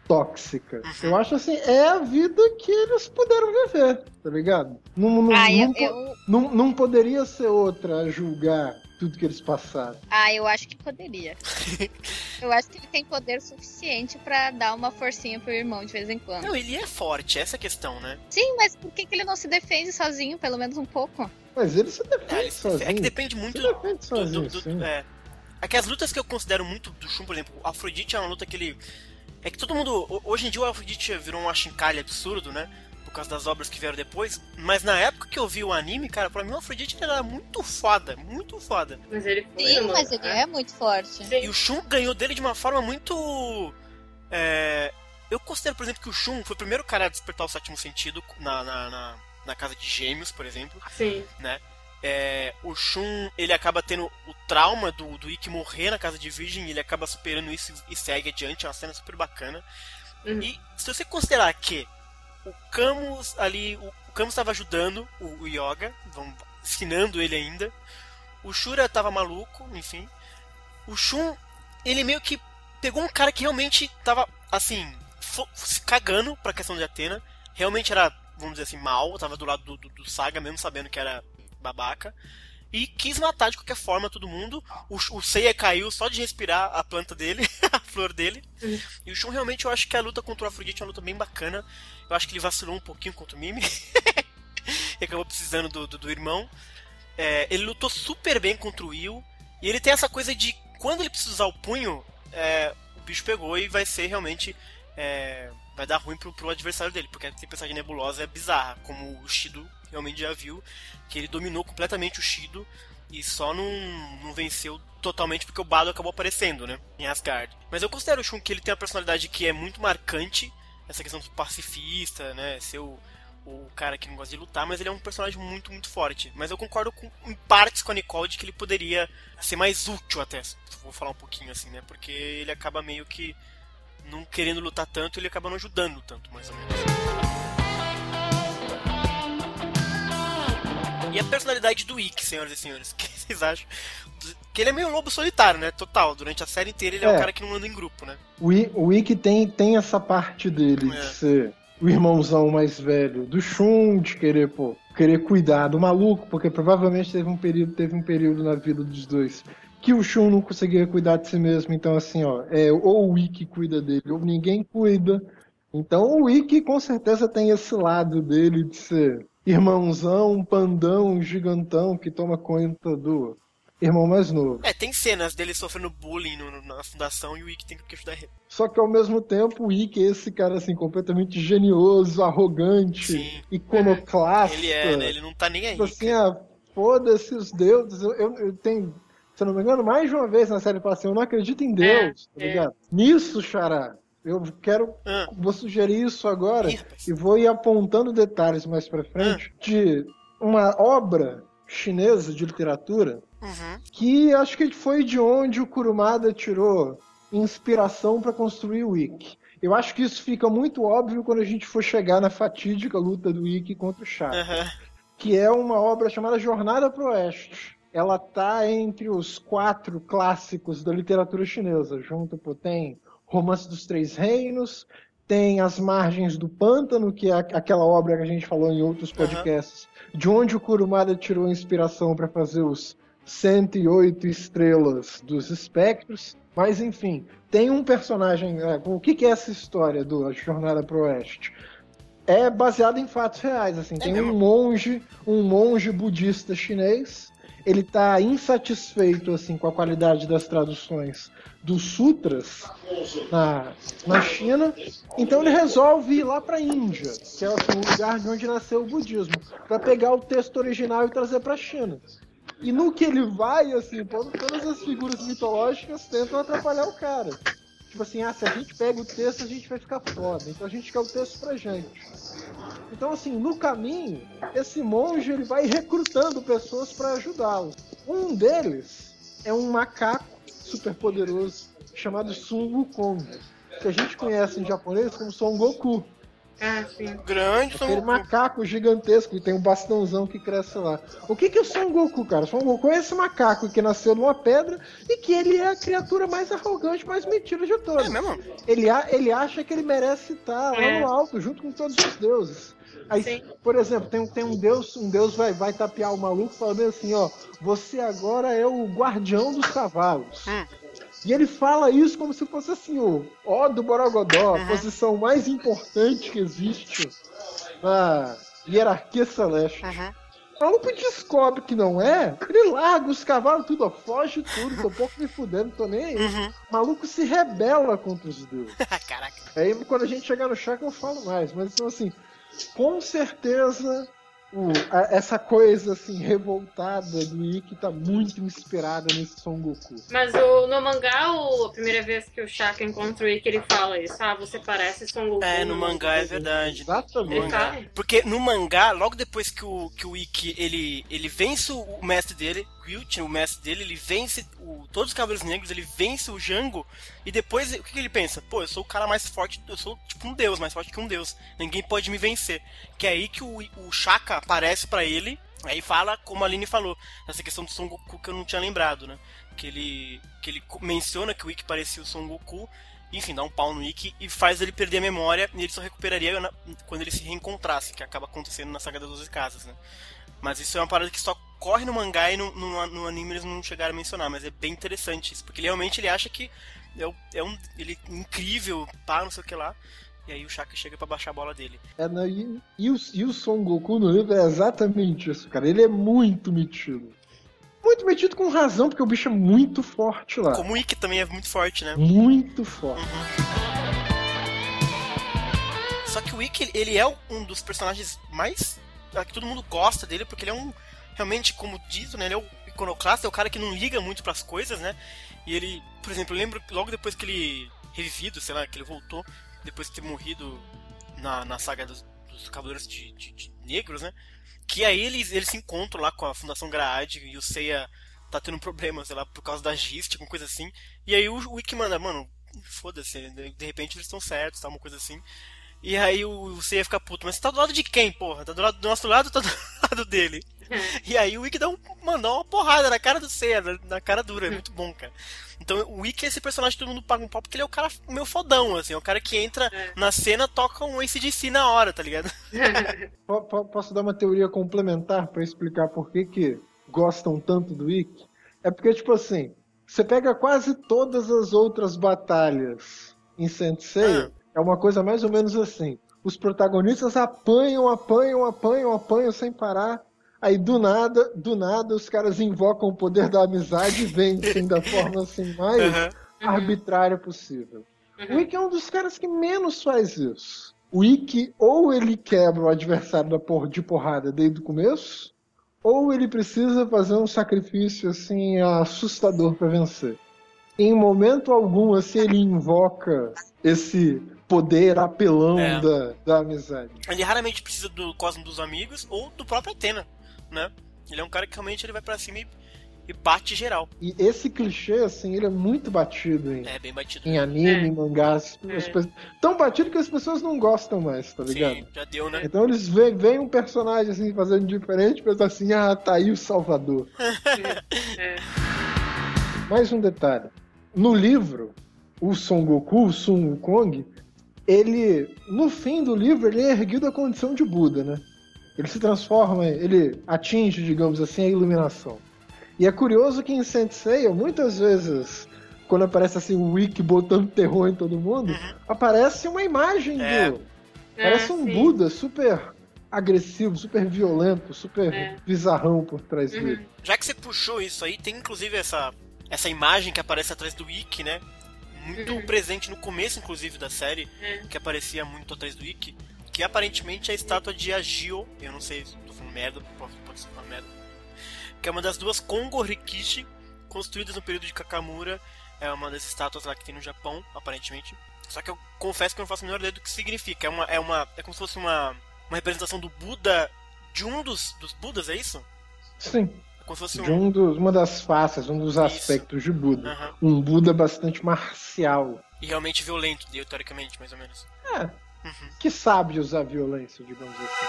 tóxica. Uhum. Eu acho assim, é a vida que eles puderam viver, tá ligado? Não, não, Ah, eu, não, po- eu, não, não poderia ser outra a julgar tudo que eles passaram. ah, eu acho que poderia. eu acho que ele tem poder suficiente pra dar uma forcinha pro irmão de vez em quando. Não, ele é forte, essa é a questão, né? Sim, mas por que, que ele não se defende sozinho, pelo menos um pouco? Mas ele se defende É, ele se- sozinho. é que depende muito Se defende do, sozinho, do- do- sim. é. É que as lutas que eu considero muito do Shun, por exemplo, o Afrodite é uma luta que ele. É que todo mundo. ho- Hoje em dia o Afrodite virou um achincalhe absurdo, né? Por causa das obras que vieram depois. Mas na época que eu vi o anime, cara, pra mim o Afrodite era muito foda, muito foda. Mas ele foi. Sim, mas ele é muito forte. E o Shun ganhou dele de uma forma muito. é, Eu considero, por exemplo, que o Shun foi o primeiro cara a despertar o sétimo sentido na, na, na, na casa de gêmeos, por exemplo. Sim. né? É, o Shun, ele acaba tendo o trauma do, do Ikki morrer na casa de Virgem, e ele acaba superando isso e segue adiante, é uma cena super bacana. Uhum. E se você considerar que o Camus ali, o, o Camus estava ajudando o, o Yoga, vamos, ensinando ele ainda, o Shura tava maluco, enfim. O Shun, ele meio que pegou um cara que realmente tava, assim, se cagando pra questão de Atena, realmente era, vamos dizer assim, mal, tava do lado do, do, do Saga, mesmo sabendo que era babaca. E quis matar de qualquer forma todo mundo. O, o Seiya caiu só de respirar a planta dele, a flor dele. Uhum. E o Shun realmente eu acho que a luta contra o Afrodite é uma luta bem bacana. Eu acho que ele vacilou um pouquinho contra o Mimi. e acabou precisando do, do, do irmão. É, ele lutou super bem contra o Will. E ele tem essa coisa de quando ele precisa usar o punho, é, o bicho pegou e vai ser realmente. é, vai dar ruim pro, pro adversário dele, porque a tempestade nebulosa é bizarra, como o Shido realmente já viu, que ele dominou completamente o Shido e só não, não venceu totalmente porque o Bado acabou aparecendo, né, em Asgard. Mas eu considero o Shun que ele tem uma personalidade que é muito marcante, essa questão do pacifista, né, ser o, o cara que não gosta de lutar, mas ele é um personagem muito, muito forte. Mas eu concordo com, em partes com a Nicole de que ele poderia ser mais útil até, vou falar um pouquinho assim, né, porque ele acaba meio que não querendo lutar tanto, ele acaba não ajudando tanto, mais ou menos. E a personalidade do Ikki, senhoras e senhores, o que vocês acham? Que ele é meio lobo solitário, né? Total. Durante a série inteira ele é, É. um cara que não anda em grupo, né? O, I, o Ikki tem, tem essa parte dele É. de ser o irmãozão mais velho do Shun, de querer, pô, querer cuidar do maluco, porque provavelmente teve um período, teve um período na vida dos dois que o Shun não conseguia cuidar de si mesmo, então assim, ó, é, ou o Ikki cuida dele, ou ninguém cuida. Então o Ikki com certeza tem esse lado dele de ser irmãozão, pandão, gigantão que toma conta do irmão mais novo. É, tem cenas dele sofrendo bullying no- na fundação e o Ikki tem que ajudar ele. Só que ao mesmo tempo o Ikki é esse cara assim completamente genioso, arrogante, Sim. iconoclasta. Ele é, né? Ele não tá nem aí. Tipo assim, ah, foda-se os deuses. Eu, eu, eu tenho se eu não me engano, mais de uma vez na série fala assim, eu não acredito em Deus, É, tá é. ligado? Nisso, Xará, eu quero, Ah. vou sugerir isso agora Ih, e vou ir apontando detalhes mais pra frente de uma obra chinesa de literatura Uhum. que acho que foi de onde o Kurumada tirou inspiração para construir o Ikki. Eu acho que isso fica muito óbvio quando a gente for chegar na fatídica luta do Ikki contra o Shaka, Aham. que é uma obra chamada Jornada pro Oeste. Ela tá entre os quatro clássicos da literatura chinesa, junto pô, tem Romance dos Três Reinos, tem As Margens do Pântano, que é aquela obra que a gente falou em outros podcasts, de onde o Kurumada tirou inspiração para fazer os 108 estrelas dos espectros. Mas enfim, tem um personagem. é, o que, que é essa história do A Jornada pro Oeste? É baseado em fatos reais. Assim, tem mesmo? um monge, um monge budista chinês. Ele está insatisfeito assim com a qualidade das traduções dos sutras na, na China. Então ele resolve ir lá para a Índia, que é assim, o lugar de onde nasceu o budismo, para pegar o texto original e trazer para a China. E no que ele vai, assim, todas as figuras mitológicas tentam atrapalhar o cara. Tipo assim, ah, se a gente pega o texto, a gente vai ficar foda. Então a gente quer o texto pra gente. Então, assim, no caminho, esse monge ele vai recrutando pessoas para ajudá-lo. Um deles é um macaco super poderoso chamado Sun Wukong, que a gente conhece em japonês como Son Goku. Ah, sim. Grande Son Aquele Goku. macaco gigantesco que tem um bastãozão que cresce lá. O que, que é o Son Goku, cara? Son Goku é esse macaco que nasceu numa pedra e que ele é a criatura mais arrogante, mais metida de todas. É mesmo? Ele, a- ele acha que ele merece estar lá É. no alto, junto com todos os deuses. Aí, Sim. por exemplo, tem, um- tem um deus, um deus vai, vai tapear o maluco falando assim, ó, você agora é o guardião dos cavalos. Hum. E ele fala isso como se fosse assim, o ó do Borogodó, a posição mais importante que existe na hierarquia celeste. Uhum. O maluco descobre que não é, ele larga os cavalos tudo, ó, foge tudo, tô pouco me fudendo, tô nem aí. Uhum. O maluco se rebela contra os deuses. Caraca. Aí quando a gente chegar no Chaka eu falo mais, mas então assim, com certeza o- a- essa coisa assim revoltada do Ikki tá muito inspirada nesse Son Goku. Mas o, no mangá, o- a primeira vez que o Shaka encontra o Ikki, ele fala isso. Ah, você parece Son Goku. É, no mangá é verdade. Exatamente. Tá. Porque no mangá, logo depois que o, que o Ikki, ele, ele vence o mestre dele, Gyuchi, o mestre dele, ele vence o, todos os Cavaleiros Negros, ele vence o Jango, e depois, o que, que ele pensa? Pô, eu sou o cara mais forte, eu sou tipo um deus, mais forte que um deus, ninguém pode me vencer. Que é aí que o, o Shaka aparece pra ele, aí fala, como a Aline falou, essa questão do Son Goku que eu não tinha lembrado, né? Que ele, que ele menciona que o Ikki parecia o Son Goku, enfim, dá um pau no Ikki e faz ele perder a memória e ele só recuperaria quando ele se reencontrasse, que acaba acontecendo na saga das 12 casas, né? Mas isso é uma parada que só corre no mangá e no, no, no anime eles não chegaram a mencionar, mas é bem interessante isso, porque ele realmente ele acha que é, o- é um ele incrível, pá, não sei o que lá, e aí o Shaka chega pra baixar a bola dele. É, né, e, e o, e o Son Goku no livro é exatamente isso, cara. Ele é muito metido. Muito metido com razão, porque o bicho é muito forte lá. Como o Ikki também é muito forte, né? Muito forte. Só que o Ikki, ele é um dos personagens mais. que todo mundo gosta dele, porque ele é um. Realmente, como dito, né? Ele é o iconoclasta, é o cara que não liga muito pras coisas, né? E ele, por exemplo, eu lembro logo depois que ele. revivido, sei lá, que ele voltou, depois de ter morrido na, na saga dos, dos Cavaleiros de, de- de Negros, né? Que aí eles, eles se encontram lá com a Fundação Graad e o Seiya tá tendo um problema, sei lá, por causa da Gist, alguma coisa assim. E aí o, o Ikki manda, mano, foda-se, de repente eles estão certos, tá, uma coisa assim. E aí o Seiya fica puto, mas você tá do lado de quem, porra? Tá do lado do nosso lado ou tá do lado dele? E aí o Ikki dá um, mandou uma porrada na cara do Seiya, na, na cara dura, é muito bom, cara. Então o Ikki é esse personagem que todo mundo paga um pau porque ele é o cara meu fodão, assim, é o cara que entra É. na cena, toca um ACDC na hora, tá ligado? Po- Posso dar uma teoria complementar pra explicar por que, que gostam tanto do Ikki? É porque, tipo assim, você pega quase todas as outras batalhas em Sensei, é uma coisa mais ou menos assim. Os protagonistas apanham, apanham, apanham, apanham sem parar. Aí do nada, do nada, os caras invocam o poder da amizade e vencem da forma assim mais Aham. arbitrária possível. O Ikki é um dos caras que menos faz isso. O Ikki ou ele quebra o adversário da por- de porrada desde o começo, ou ele precisa fazer um sacrifício assim assustador pra vencer. Em momento algum, assim, ele invoca esse poder apelão É. da, da amizade. Ele raramente precisa do Cosmo dos amigos ou do próprio Atena, né? Ele é um cara que realmente ele vai pra cima e, e bate geral. E esse clichê, assim, ele é muito batido em, É bem batido. em anime, É. em mangás. As pe- Tão batido que as pessoas não gostam mais, tá ligado? Sim, já deu, né? Então eles veem, veem um personagem assim fazendo diferente e pensam assim, ah, tá aí o Salvador. É. Mais um detalhe. No livro, o Son Goku, o Sun Wukong, ele, no fim do livro, ele é erguido à condição de Buda, né? Ele se transforma, ele atinge, digamos assim, a iluminação. E é curioso que em Sensei, muitas vezes, quando aparece assim o Wiki botando terror em todo mundo, aparece uma imagem É. do. Parece É, um sim. Buda super agressivo, super violento, super É. bizarrão por trás Uhum. dele. Já que você puxou isso aí, tem inclusive essa, essa imagem que aparece atrás do Ikki, né? Muito Uhum. presente no começo, inclusive, da série, É. que aparecia muito atrás do Ikki, que aparentemente é a estátua de Agio, eu não sei se tô falando merda, pode, pode ser uma merda, que é uma das duas Kongo Rikishi, construídas no período de Kakamura, é uma das estátuas lá que tem no Japão, aparentemente. Só que eu confesso que eu não faço a menor ideia do que significa. É uma, é uma, é como se fosse uma, uma representação do Buda, de um dos, dos Budas, é isso? Sim. É como se fosse de um dos, uma das faces, um dos aspectos de Buda. Aham. Um Buda bastante marcial. E realmente violento, teoricamente, mais ou menos. É, Uhum. que sabe usar violência, digamos assim.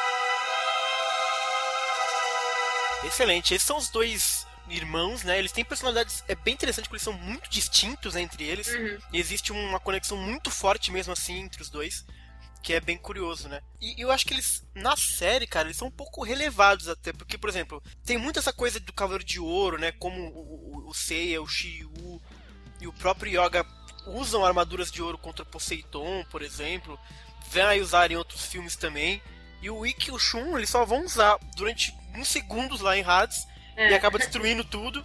Excelente. Esses são os dois irmãos, né? Eles têm personalidades. É bem interessante porque eles são muito distintos entre eles. Uhum. E existe uma conexão muito forte mesmo assim entre os dois. Que é bem curioso, né? E eu acho que eles, na série, cara, eles são um pouco relevados até. Porque, por exemplo, tem muito essa coisa do Cavaleiro de Ouro, né? Como o, o, o Seiya, o Shiryu e o próprio Yoga usam armaduras de ouro contra Poseidon, por exemplo. Vai usar em outros filmes também. E o Ikki e o Shun, eles só vão usar durante uns segundos lá em Hades É. e acaba destruindo tudo.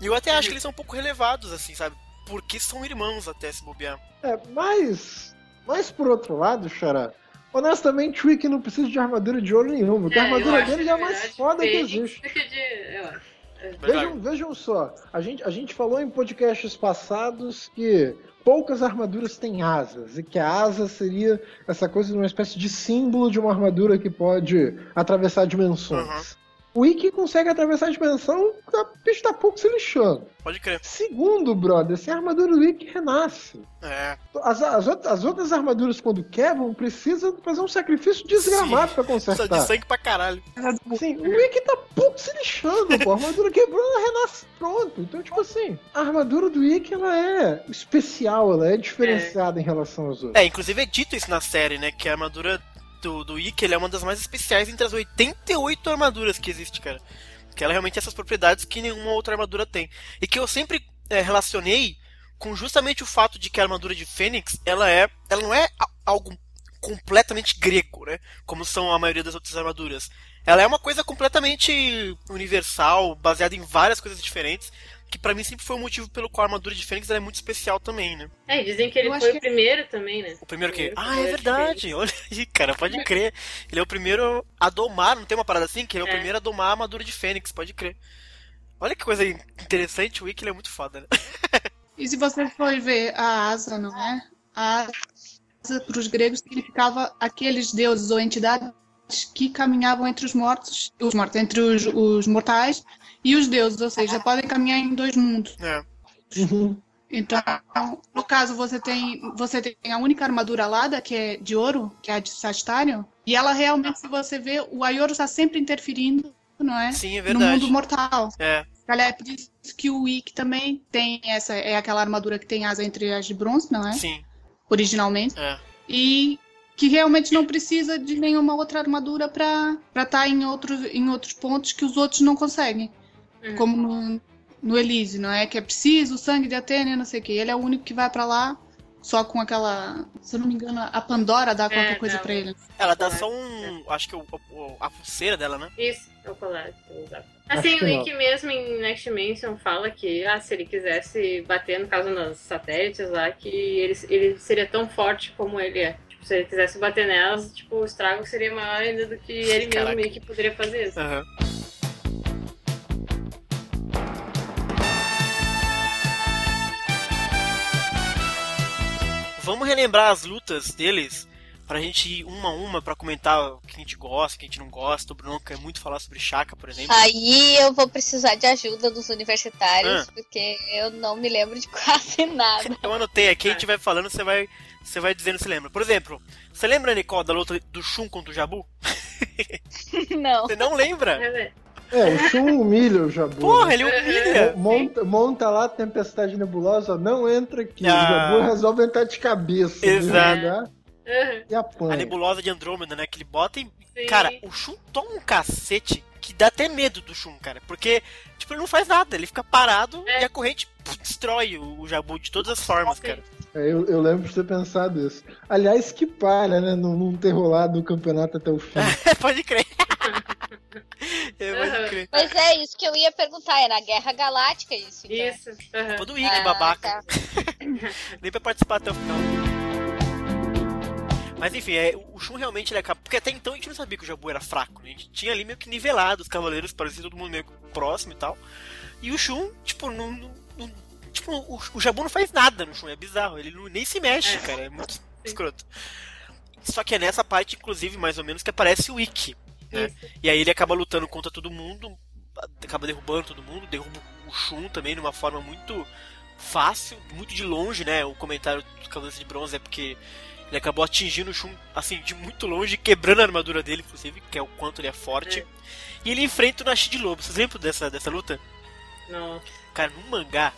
E eu até acho que eles são um pouco relevados, assim, sabe? Porque são irmãos até se bobear. É, mas. Mas por outro lado, Xará, honestamente o Ikki não precisa de armadura de ouro nenhuma, porque a É, eu armadura dele é na a mais foda que existe. de- eu acho. Vejam, vejam só, a gente, a gente falou em podcasts passados que poucas armaduras têm asas, e que a asa seria essa coisa de uma espécie de símbolo de uma armadura que pode atravessar dimensões. O Ikki consegue atravessar a dimensão, a bicho tá pouco se lixando. Pode crer. Segundo, brother, se a armadura do Ikki renasce. É. As, as, as outras armaduras, quando quebram, precisam fazer um sacrifício desgramado pra Precisa consertar. de sangue pra caralho. Sim, o Ikki tá pouco se lixando, pô. A armadura quebrou, ela renasce pronto. Então, tipo assim, a armadura do Ikki, ela é especial, ela é diferenciada em relação às outras. É, inclusive é dito isso na série, né? Que a armadura do, do ele é uma das mais especiais entre as 88 armaduras que existe, cara. Que ela realmente tem essas propriedades que nenhuma outra armadura tem. E que eu sempre é, relacionei com justamente o fato de que a armadura de Fênix, ela é. Ela não é algo completamente grego, né? Como são a maioria das outras armaduras. Ela é uma coisa completamente universal, baseada em várias coisas diferentes. Que pra mim sempre foi o motivo pelo qual a armadura de Fênix ela é muito especial também, né? É, dizem que ele Eu foi que- o primeiro também, né? O primeiro que. Primeiro Ah, é verdade! Olha aí, cara, pode crer. Ele é o primeiro a domar, não tem uma parada assim? Que ele é o É. primeiro a domar a armadura de Fênix, pode crer. Olha que coisa interessante, o Wiki ele é muito foda, né? E se você for ver a asa, não é? A asa para os gregos significava aqueles deuses ou entidades que caminhavam entre os mortos, os mortos, entre os, os mortais e os deuses, ou seja, podem caminhar em dois mundos. É. Uhum. Então, no caso, você tem, você tem a única armadura alada, que é de ouro, que é a de Sagitário, e ela realmente, se você vê, o Aioro está sempre interferindo, não é? Sim, é no verdade. mundo mortal. É. Aliás, é por isso que o Ikki também tem essa, é aquela armadura que tem asa entre as de bronze, não é? Sim, Originalmente. é. E que realmente não precisa de nenhuma outra armadura para estar em outros, em outros pontos que os outros não conseguem. Uhum. Como no, no Elise, não é? Que é preciso o sangue de Atena, não sei o quê. Ele é o único que vai para lá só com aquela. Se eu não me engano, a Pandora dá qualquer É, coisa dá. para ele. Ela dá só um. Acho que o, o- a pulseira dela, né? Isso, é o colar. Acho Assim, o. Nick mesmo em Next Dimension fala que ah, se ele quisesse bater, no caso, nos satélites lá, que ele, ele seria tão forte como ele é. Tipo, se ele quisesse bater nelas, tipo, o estrago seria maior ainda do que ele mesmo Caraca. meio que poderia fazer isso. Aham. Vamos relembrar as lutas deles pra gente ir uma a uma pra comentar o que a gente gosta, o que a gente não gosta. O Bruno quer muito falar sobre Chaka, por exemplo. Aí eu vou precisar de ajuda dos universitários, Ah. porque eu não me lembro de quase nada. Eu anotei aqui, a gente vai falando, você vai, você vai dizendo se lembra. Por exemplo, você lembra, Nicole, da luta do Shun contra o Jabu? Não. Você não lembra? É, o Shun humilha o Jabu. Porra, ele né? humilha. Monta, monta lá a tempestade nebulosa, não entra aqui. Ah. O Jabu resolve entrar de cabeça. Exato. mergulhar E A apanha. nebulosa de Andrômeda, né? Que ele bota e. Sim. Cara, o Shun toma um cacete que dá até medo do Shun, cara. Porque, tipo, ele não faz nada, ele fica parado É. e a corrente pff, destrói o, o Jabu de todas as formas, cara. É, eu, eu lembro de ter pensado isso. Aliás, que palha, né? Não, não ter rolado o campeonato até o fim. pode crer. é, pode crer. Mas é isso que eu ia perguntar, é na Guerra Galáctica isso. Então. Isso. aham. Quando o Ig, Ah, babaca. tá. Nem pra participar até o final. Mas enfim, é, o Shun realmente ele acaba. Porque até então a gente não sabia que o Jabu era fraco, né? A gente tinha ali meio que nivelado os cavaleiros, parecia todo mundo meio próximo e tal. E o Shun, tipo, não. não- não- tipo, o, o Jabu não faz nada no Shun, é bizarro. Ele não- nem se mexe, É. cara. É muito escroto. Só que é nessa parte, inclusive, mais ou menos, que aparece o Ikki. Né? E aí ele acaba lutando contra todo mundo, acaba derrubando todo mundo, derruba o Shun também de uma forma muito fácil, muito de longe, né? O comentário do Cavaleiro de Bronze é porque ele acabou atingindo o Shun assim de muito longe, quebrando a armadura dele, inclusive, que é o quanto ele é forte. É. E ele enfrenta o Nashi de Lobo. Vocês lembram dessa, dessa luta? Nossa. Cara, no mangá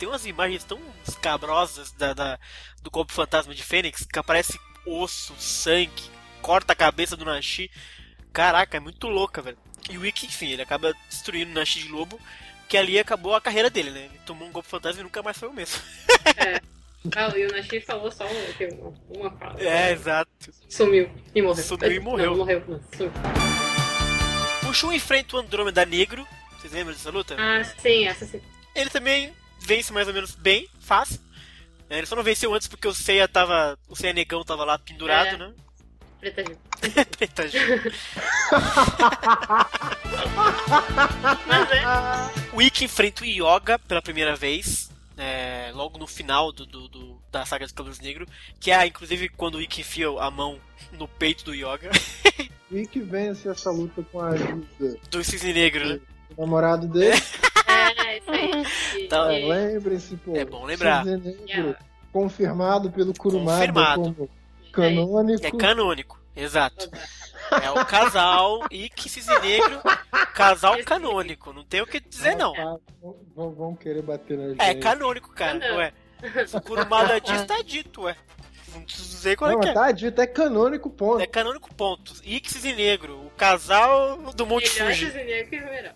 tem umas imagens tão escabrosas da, da- do golpe fantasma de Fênix que aparece osso, sangue, corta a cabeça do Nashi. Caraca, é muito louca, velho. E o Ikki, enfim, ele acaba destruindo o Nashi de Lobo, que ali acabou a carreira dele, né? Ele tomou um golpe fantasma e nunca mais foi o mesmo. Ah, e o Nashi falou só um- uma, uma fala. É, exato. Sumiu e morreu. Sumiu e Não, morreu. morreu. não, sumiu. O Shun enfrenta o Andrômeda Negro. Vocês lembram dessa luta? Ah, sim, essa sim. Ele também vence mais ou menos bem, fácil. É, Ele só não venceu antes porque o Seiya tava. O Seiya Negão tava lá pendurado, É. né? Preta Gil. Preta Gil. Mas é. O Ikki enfrenta o Yoga pela primeira vez. é, logo no final do, do- do- da saga dos Cavaleiros Negros. Que é inclusive quando o Ikki enfia a mão no peito do Yoga. O Ikki vence essa luta com a ajuda Do Cisne Negro, né? do namorado dele. É, isso aí. E- Tá, Lembrem-se, pô. É bom lembrar. Negro, Yeah. confirmado pelo Kurumada Confirmado. como canônico. É canônico, exato. É o casal e Cisne Negro, casal canônico. Não tem o que dizer, não. Vão, vão querer bater na gente. É canônico, cara. Não. Ué. Se o Kurumada diz, tá dito, ué. Não preciso dizer qual é Não, que é. tá dito, é canônico, ponto. É canônico ponto. Ixis e Negro, o casal do Monte Fuji.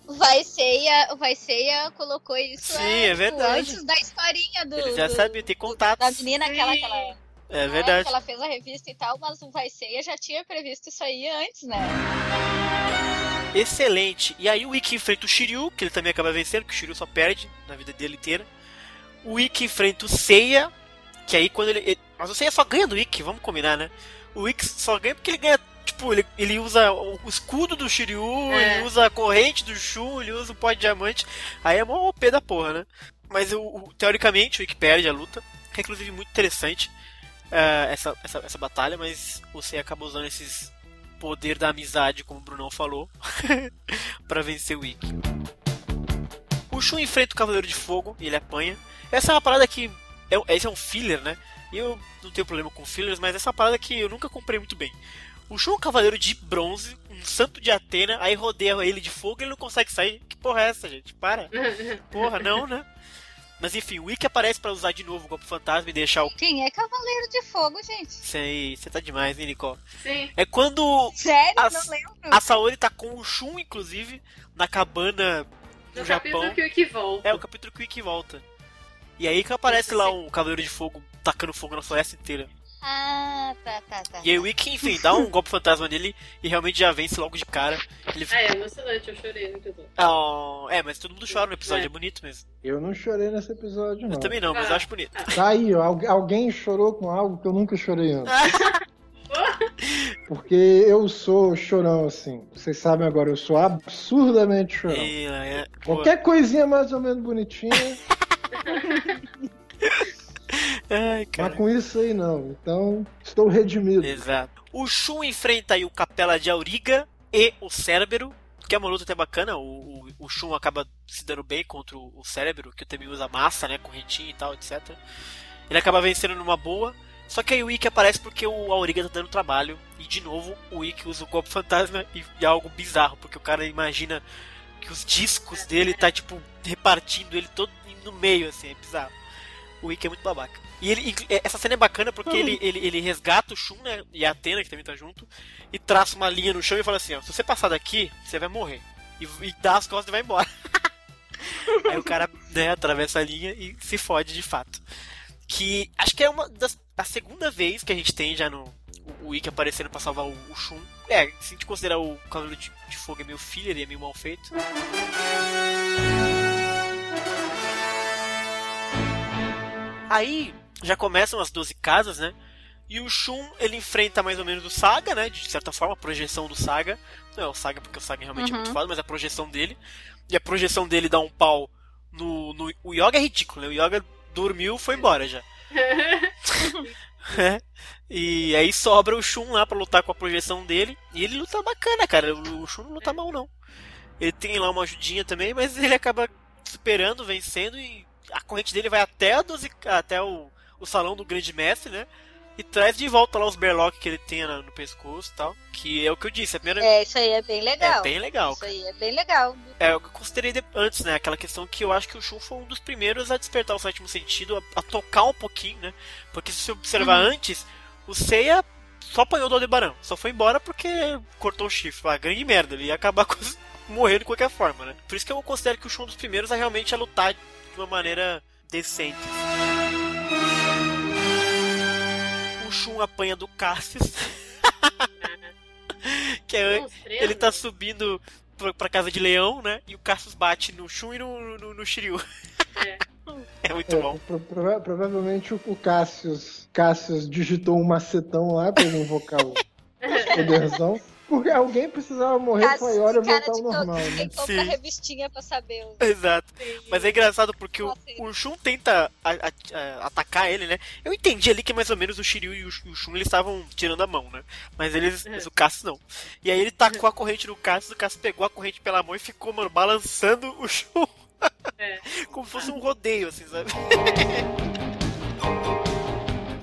Vai Ceia, Vai Ceia colocou isso Sim, é, é verdade. antes da historinha do, Ele já do- sabe, tem da contatos. menina aquela que ela, É verdade. que ela fez a revista e tal, mas o Vai Ceia já tinha previsto isso aí antes, né? Excelente. E aí o Ikki enfrenta o Shiryu, que ele também acaba vencendo, que o Shiryu só perde na vida dele inteira. O Ikki enfrenta o Seiya, que aí quando ele. ele- Mas o Seiya só ganha do Ikki, vamos combinar, né? O Ikki só ganha porque ele ganha. Tipo, ele, ele usa o escudo do Shiryu, É. ele usa a corrente do Shun, ele usa o pó de diamante. Aí é mó OP da porra, né? Mas o, o- teoricamente o Ikki perde a luta, que é inclusive muito interessante eh, essa, essa, essa batalha, mas o Seiya acaba usando esses poder da amizade, como o Brunão falou, pra vencer o Ikki. O Shun enfrenta o Cavaleiro de Fogo e ele apanha. Essa é uma parada que. É, esse é um filler, né? E eu não tenho problema com fillers, mas essa é uma parada que eu nunca comprei muito bem. O Shun é um cavaleiro de bronze, um santo de Atena, aí rodeia ele de fogo e ele não consegue sair. Que porra é essa, gente? Para. Porra, não, né? Mas enfim, o Ikki aparece pra usar de novo o golpe fantasma e deixar o. Quem é Cavaleiro de Fogo, gente? Sei, você tá demais, hein, Nicole? Sim. É quando Sério? As- Não lembro. a Saori tá com o Shun, inclusive, na cabana no, No Japão. capítulo que o Ikki volta. É, o capítulo que o Ikki volta. E aí que aparece lá um Cavaleiro de Fogo tacando fogo na floresta inteira. Ah, tá, tá, tá. E aí o Ikki, enfim, dá um golpe fantasma nele e realmente já vence logo de cara. Ele Ah, é emocionante, eu chorei no episódio. Ah, é, mas todo mundo chora no episódio, É. é bonito mesmo. Eu não chorei nesse episódio, não. Eu também não, mas Ah. eu acho bonito. Tá aí, ó, algu- alguém chorou com algo que eu nunca chorei antes. Porque eu sou chorão, assim. Vocês sabem agora, eu sou absurdamente chorão. E, é, Qualquer coisinha mais ou menos bonitinha. Ai, cara. Mas com isso aí não. Então, estou redimido. Exato. O Shun enfrenta aí o Capela de Auriga e o Cérebro, que é uma luta até bacana. O, o, o Shun acaba se dando bem contra o, o Cérebro, que também usa massa, né? Correntinha e tal, etc. Ele acaba vencendo numa boa. Só que aí o Ikki aparece porque o Auriga tá dando trabalho. E de novo o Ikki usa o golpe fantasma e, e é algo bizarro, porque o cara imagina que os discos dele tá tipo repartindo ele todo no meio, assim, é bizarro. O Ikki é muito babaca. E ele, e essa cena é bacana porque ele, ele, ele resgata o Shun, né? E a Atena, que também tá junto, e traça uma linha no chão e fala assim, ó, se você passar daqui, você vai morrer. E, e dá as costas e vai embora. Aí o cara, né, atravessa a linha e se fode de fato. Que acho que é uma das. A segunda vez que a gente tem já no. O, o Ikki aparecendo pra salvar o, o Shun. É, se a gente considerar o Cavaleiro de, de Fogo é meio filler e é meio mal feito. Aí já começam as 12 casas, né? E o Shun, ele enfrenta mais ou menos o Saga, né? De certa forma, a projeção do Saga. Não é o Saga porque o Saga realmente é muito Uhum. foda, mas a projeção dele. E a projeção dele dá um pau no. no o Yoga é ridículo, né? O Yoga dormiu foi embora já. É. e aí sobra o Shun lá pra lutar com a projeção dele. E ele luta bacana, cara. O o Shun não luta mal, não. Ele tem lá uma ajudinha também, mas ele acaba superando, vencendo e a corrente dele vai até a 12, até o, o salão do grande mestre, né? E traz de volta lá os berlock que ele tem na- no pescoço e tal. Que é o que eu disse, a primeira É, isso aí é bem legal. É bem legal, Isso aí é bem legal. é o que eu considerei de- antes, né? Aquela questão que eu acho que o Shun foi um dos primeiros a despertar o sétimo sentido, a, a tocar um pouquinho, né? Porque se você observar Uhum. antes, o Seiya só apanhou do Aldebaran. Só foi embora porque cortou o chifre. Ah, grande merda, ele ia acabar com morrendo de qualquer forma, né? Por isso que eu considero que o Shun é um dos primeiros a realmente a lutar de uma maneira decente. O Shun apanha do Cassius. que é, ele tá subindo pra, pra casa de leão, né? E o Cassius bate no Shun e no, no, no Shiryu. É. É muito É, bom. pro- prova- provavelmente o, o Cassius, Cassius digitou um macetão lá pra ele invocar o poderzão. Porque alguém precisava morrer com a Iora voltar ao normal, né? Tem pouca Sim. revistinha pra saber. o- Exato. Mas é engraçado porque o, Nossa, o Shun tenta a- a- a- atacar ele, né? Eu entendi ali que mais ou menos o Shiryu e o, o Shun eles estavam tirando a mão, né? Mas eles, mas o Cassius não. E aí ele tacou a corrente no Cassius, o Cassius pegou a corrente pela mão e ficou, mano, balançando o Shun. É. Como se fosse um rodeio, assim, sabe?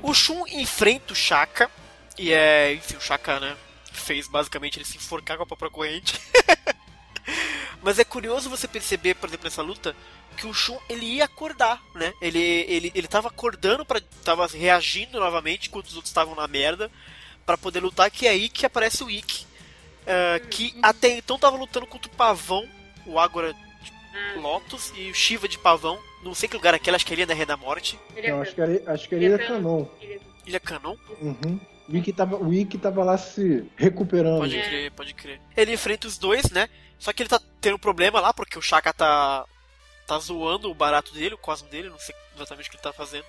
o Shun enfrenta o Shaka. E é, enfim, o Shaka, né? Fez basicamente ele se enforcar com a própria corrente. Mas é curioso você perceber, por exemplo, nessa luta, que o Shun ele ia acordar, né? Ele, ele, ele tava acordando para tava reagindo novamente enquanto os outros estavam na merda para poder lutar, que é aí que aparece o Ikki. eh, que até então tava lutando contra o Pavão, o Ah, Lotus e o Shiva de Pavão. Não sei que lugar é aquele, acho que ele é da Rei da Morte. ele é acho que era, acho que é era canon. Ilha Canon? Uhum. O Ikki tava, o Ikki tava lá se recuperando. Pode crer, pode crer. Ele enfrenta os dois, né? Só que ele tá tendo um problema lá, porque o Shaka tá. tá zoando o barato dele, o cosmo dele, não sei exatamente o que ele tá fazendo.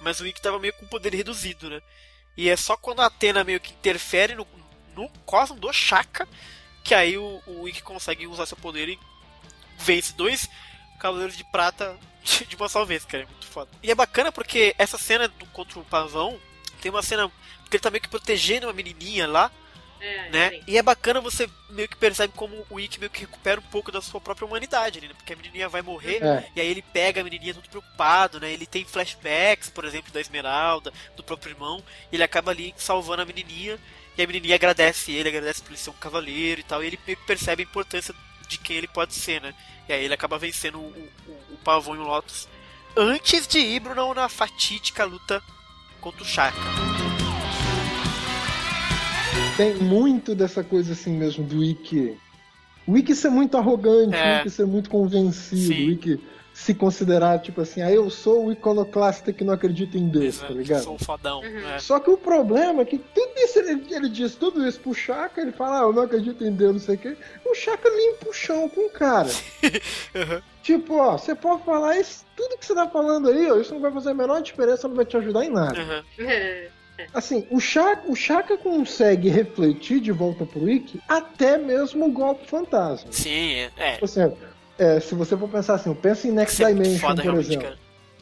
Mas o Ikki tava meio com poder reduzido, né? E é só quando a Atena meio que interfere no, no cosmo do Shaka que aí o, o Ikki consegue usar seu poder e vence dois Cavaleiros de Prata de, de uma só vez, cara. É muito foda. E é bacana porque essa cena do, contra o Pavão tem uma cena. Porque ele tá meio que protegendo uma menininha lá É, né? sim. E é bacana você meio que percebe como o Ikki meio que recupera um pouco da sua própria humanidade, né? Porque a menininha vai morrer É. e aí ele pega a menininha todo preocupado, né? Ele tem flashbacks, por exemplo, da Esmeralda, do próprio irmão, e ele acaba ali salvando a menininha e a menininha agradece ele, agradece por ele ser um cavaleiro e tal, e ele meio que percebe a importância de quem ele pode ser, né? E aí ele acaba vencendo o, o, o Pavão e o Lotus antes de ir Bruno, na fatídica luta contra o Shaka. Tem muito dessa coisa assim mesmo do Ikki. O Ikki ser muito arrogante, É. o Ikki ser muito convencido, Sim. o Ikki se considerar tipo assim, ah, eu sou o iconoclasta que não acredita em Deus, tá Exato, ligado? Sou um fodão. Uhum. né? Só que o problema é que tudo isso, ele, ele diz tudo isso pro Chaka, ele fala, ah, eu não acredito em Deus, não sei o quê. O Chaka limpa o chão com o cara. Uhum. Tipo, ó, você pode falar isso, tudo que você tá falando aí, ó, isso não vai fazer a menor diferença, não vai te ajudar em nada. Uhum. Assim, o Chaka, o Chaka consegue refletir de volta pro Ikki até mesmo o golpe fantasma. Sim, é. é. Por exemplo, é, se você for pensar assim, pensa em Next Dimension, foda, por exemplo. cara.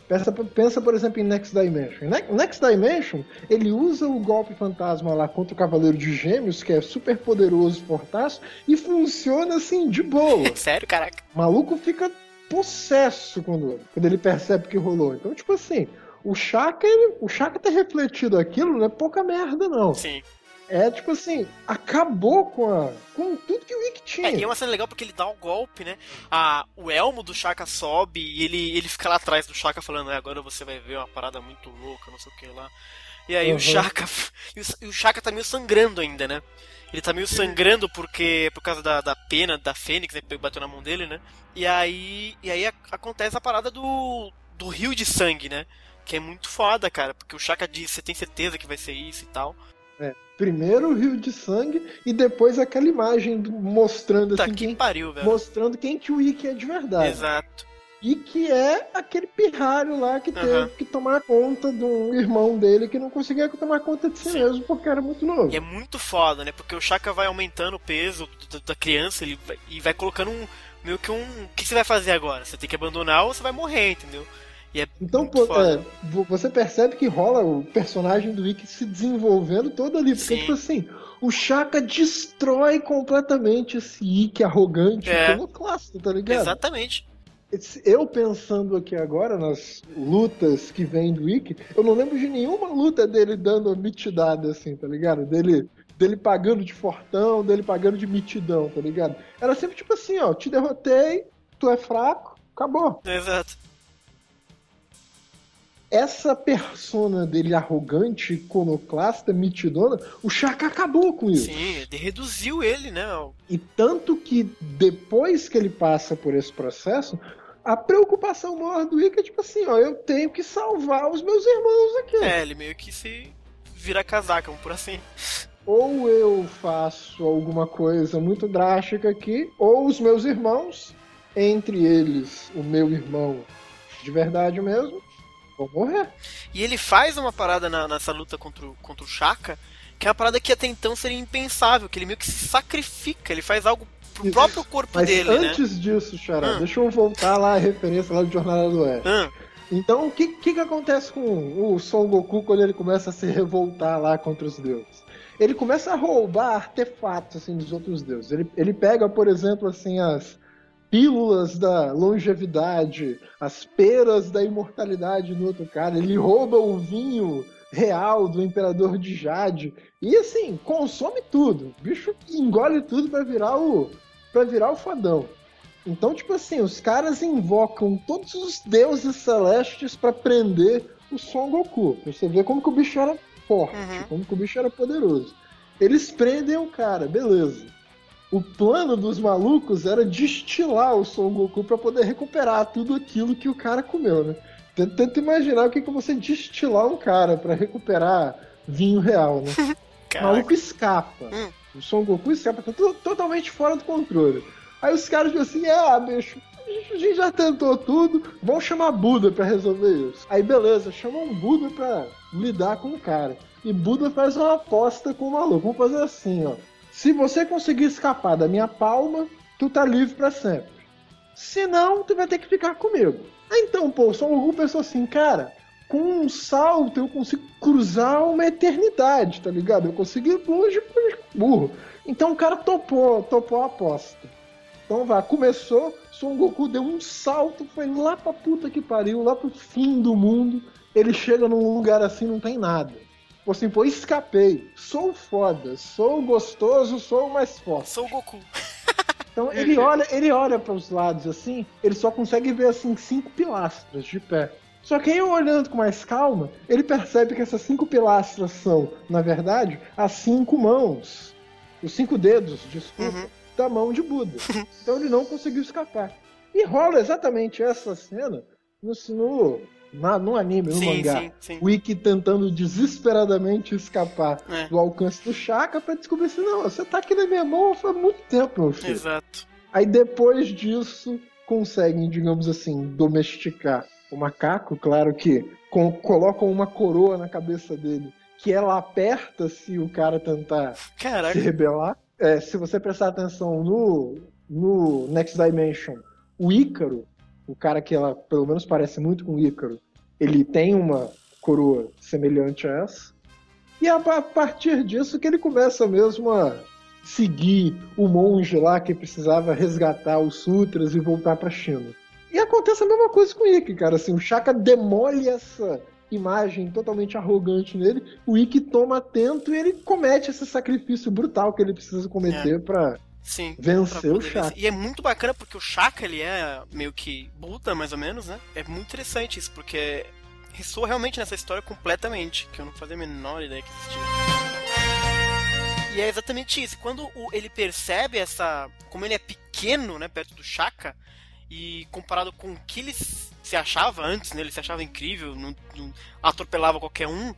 Pensa, pensa, por exemplo, em Next Dimension. Ne- Next Dimension, ele usa o golpe fantasma lá contra o Cavaleiro de Gêmeos, que é super poderoso, fortaço, e funciona assim, de boa. Sério, caraca. O maluco fica possesso quando, quando ele percebe que rolou. Então, tipo assim, o Chaka, ele, o Chaka ter refletido aquilo não é pouca merda, não. Sim. É tipo assim, acabou com, a, com tudo que o Wick tinha. É, e é uma cena legal porque ele dá um golpe, né? Ah, o elmo do Shaka sobe e ele, ele fica lá atrás do Shaka falando, "É, agora você vai ver uma parada muito louca, não sei o que lá. E aí Uhum. o Shaka. E o, e o Shaka tá meio sangrando ainda, né? Ele tá meio sangrando porque. por causa da, da pena da Fênix, né? Que bateu na mão dele, né? E aí. E aí acontece a parada do. do rio de sangue, né? Que é muito foda, cara. Porque o Shaka diz, você tem certeza que vai ser isso e tal. Primeiro o rio de sangue e depois aquela imagem do- mostrando Tá assim que quem, pariu, velho. mostrando quem que o Wick é de verdade. Exato. E que é aquele pirralho lá que teve Aham. que tomar conta um irmão dele que não conseguia tomar conta de si Sim. mesmo porque era muito novo. E é muito foda, né? Porque o Shaka vai aumentando o peso da, criança ele vai- e vai colocando um. meio que um. O que você vai fazer agora? Você tem que abandonar ou você vai morrer, entendeu? É Então, pô, é, vo- você percebe que rola o personagem do Wick se desenvolvendo todo ali. Porque, Sim. tipo assim, o Chaka destrói completamente esse Wick arrogante É. iconoclasta, tá ligado? Exatamente. Eu pensando aqui agora nas lutas que vem do Wick, eu não lembro de nenhuma luta dele dando mitidada assim, tá ligado? Dele, dele pagando de fortão, dele pagando de mitidão, tá ligado? Era sempre tipo assim, ó, te derrotei, tu é fraco, acabou. Exato. Essa persona dele arrogante, iconoclasta, mitidona, o Shaka acabou com isso. Sim, ele reduziu ele, né? E tanto que depois que ele passa por esse processo, a preocupação maior do Wick é tipo assim, ó, eu tenho que salvar os meus irmãos aqui. É, ele meio que se vira casaca, por assim. Ou eu faço alguma coisa muito drástica aqui, ou os meus irmãos, entre eles o meu irmão de verdade mesmo, vão morrer. E ele faz uma parada na- nessa luta contra o, contra o Shaka, que é uma parada que até então seria impensável, que ele meio que se sacrifica, ele faz algo pro próprio corpo Mas dele, né? antes disso, Xará, Ah. deixa eu voltar lá a referência lá de Jornada do Oeste. Ah, Então, o que, que, que acontece com o Son Goku quando ele começa a se revoltar lá contra os deuses? Ele começa a roubar artefatos assim dos outros deuses. Ele, ele pega, por exemplo, assim as pílulas da longevidade, as peras da imortalidade no outro cara. Ele rouba o vinho real do imperador de Jade e assim consome tudo. O bicho engole tudo pra virar o para virar o fodão. Então, tipo assim, os caras invocam todos os deuses celestes pra prender o Son Goku. Pra você ver como que o bicho era forte, Uhum. como que o bicho era poderoso. Eles prendem o cara, beleza. O plano dos malucos era destilar o Son Goku pra poder recuperar tudo aquilo que o cara comeu, né? Tenta, tenta imaginar o que que é você destilar um cara pra recuperar vinho real, né? O maluco escapa. Hum. O Son Goku escapa, tá to- totalmente fora do controle. Aí os caras ficam assim, ah, bicho, a gente já tentou tudo, vamos chamar Buda pra resolver isso. Aí beleza, chama um Buda pra lidar com o cara. E Buda faz uma aposta com o maluco. Vamos fazer assim, ó. Se você conseguir escapar da minha palma, tu tá livre pra sempre. Se não, tu vai ter que ficar comigo. Então, pô, Son Goku pensou assim, cara, com um salto eu consigo cruzar uma eternidade, tá ligado? Eu consigo ir longe burro. Então o cara topou, topou a aposta. Então vai, começou, Son Goku deu um salto, foi lá pra puta que pariu, lá pro fim do mundo. Ele chega num lugar assim, não tem nada. Assim, pô, escapei. Sou foda, sou gostoso, sou o mais forte. Sou o Goku. Então ele olha, ele olha para os lados assim, ele só consegue ver assim cinco pilastras de pé. Só que aí olhando com mais calma, ele percebe que essas cinco pilastras são, na verdade, as cinco mãos, os cinco dedos, desculpa, Uhum. da mão de Buda. Então ele não conseguiu escapar. E rola exatamente essa cena no, no, na- no anime, no Sim, mangá. sim, sim. O Ikki tentando desesperadamente escapar É. do alcance do Shaka pra descobrir assim, não, você tá aqui na minha mão faz muito tempo, meu filho. Exato. Aí depois disso, conseguem, digamos assim, domesticar o macaco. Claro que com- colocam uma coroa na cabeça dele, que ela aperta se o cara tentar se Caraca. rebelar. É, se você prestar atenção no, no Next Dimension, o Ícaro, o cara que ela pelo menos parece muito com o Ícaro, ele tem uma coroa semelhante a essa. E é a partir disso que ele começa mesmo a seguir o monge lá que precisava resgatar os sutras e voltar para China. E acontece a mesma coisa com o Ikki, cara. Assim, o Shaka demole essa imagem totalmente arrogante nele, o Ikki toma atento e ele comete esse sacrifício brutal que ele precisa cometer É. pra Sim. vencer pra o Shaka. vencer. E é muito bacana porque o Shaka, ele é meio que Buda, mais ou menos, né? É muito interessante isso, porque ressoa realmente nessa história completamente, que eu não fazia a menor ideia que existia. E é exatamente isso. Quando o- ele percebe essa. Como ele é pequeno, né, perto do Shaka, e comparado com o que ele se achava antes, né? Ele se achava incrível, não, não atropelava qualquer um.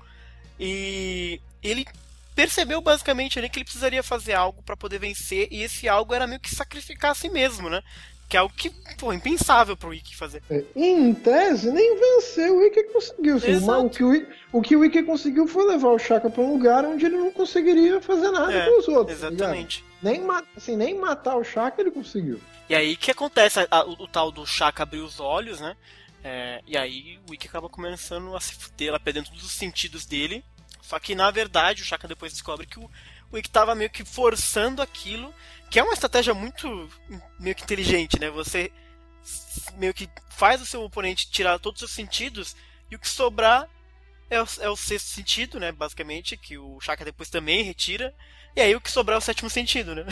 E ele percebeu basicamente ali que ele precisaria fazer algo pra poder vencer, e esse algo era meio que sacrificar a si mesmo, né? Que é algo que, pô, impensável pro Ikki fazer. É, Em tese, nem venceu o Ikki conseguiu. assim, o, que o, o que o Ikki conseguiu foi levar o Shaka pra um lugar onde ele não conseguiria fazer nada É, com os outros. tá? Exatamente. nem, ma- assim, nem matar o Shaka ele conseguiu. E aí que acontece a- a- o, o tal do Shaka abrir os olhos, né? É, e aí o Ikki acaba começando a se fuder lá perdendo todos os sentidos dele. Só que na verdade o Shaka depois descobre que o, o Ikki tava meio que forçando aquilo, que é uma estratégia muito meio que inteligente, né? Você meio que faz o seu oponente tirar todos os sentidos e o que sobrar é o, é o sexto sentido, né? Basicamente, que o Shaka depois também retira. E aí o que sobrar é o sétimo sentido, né?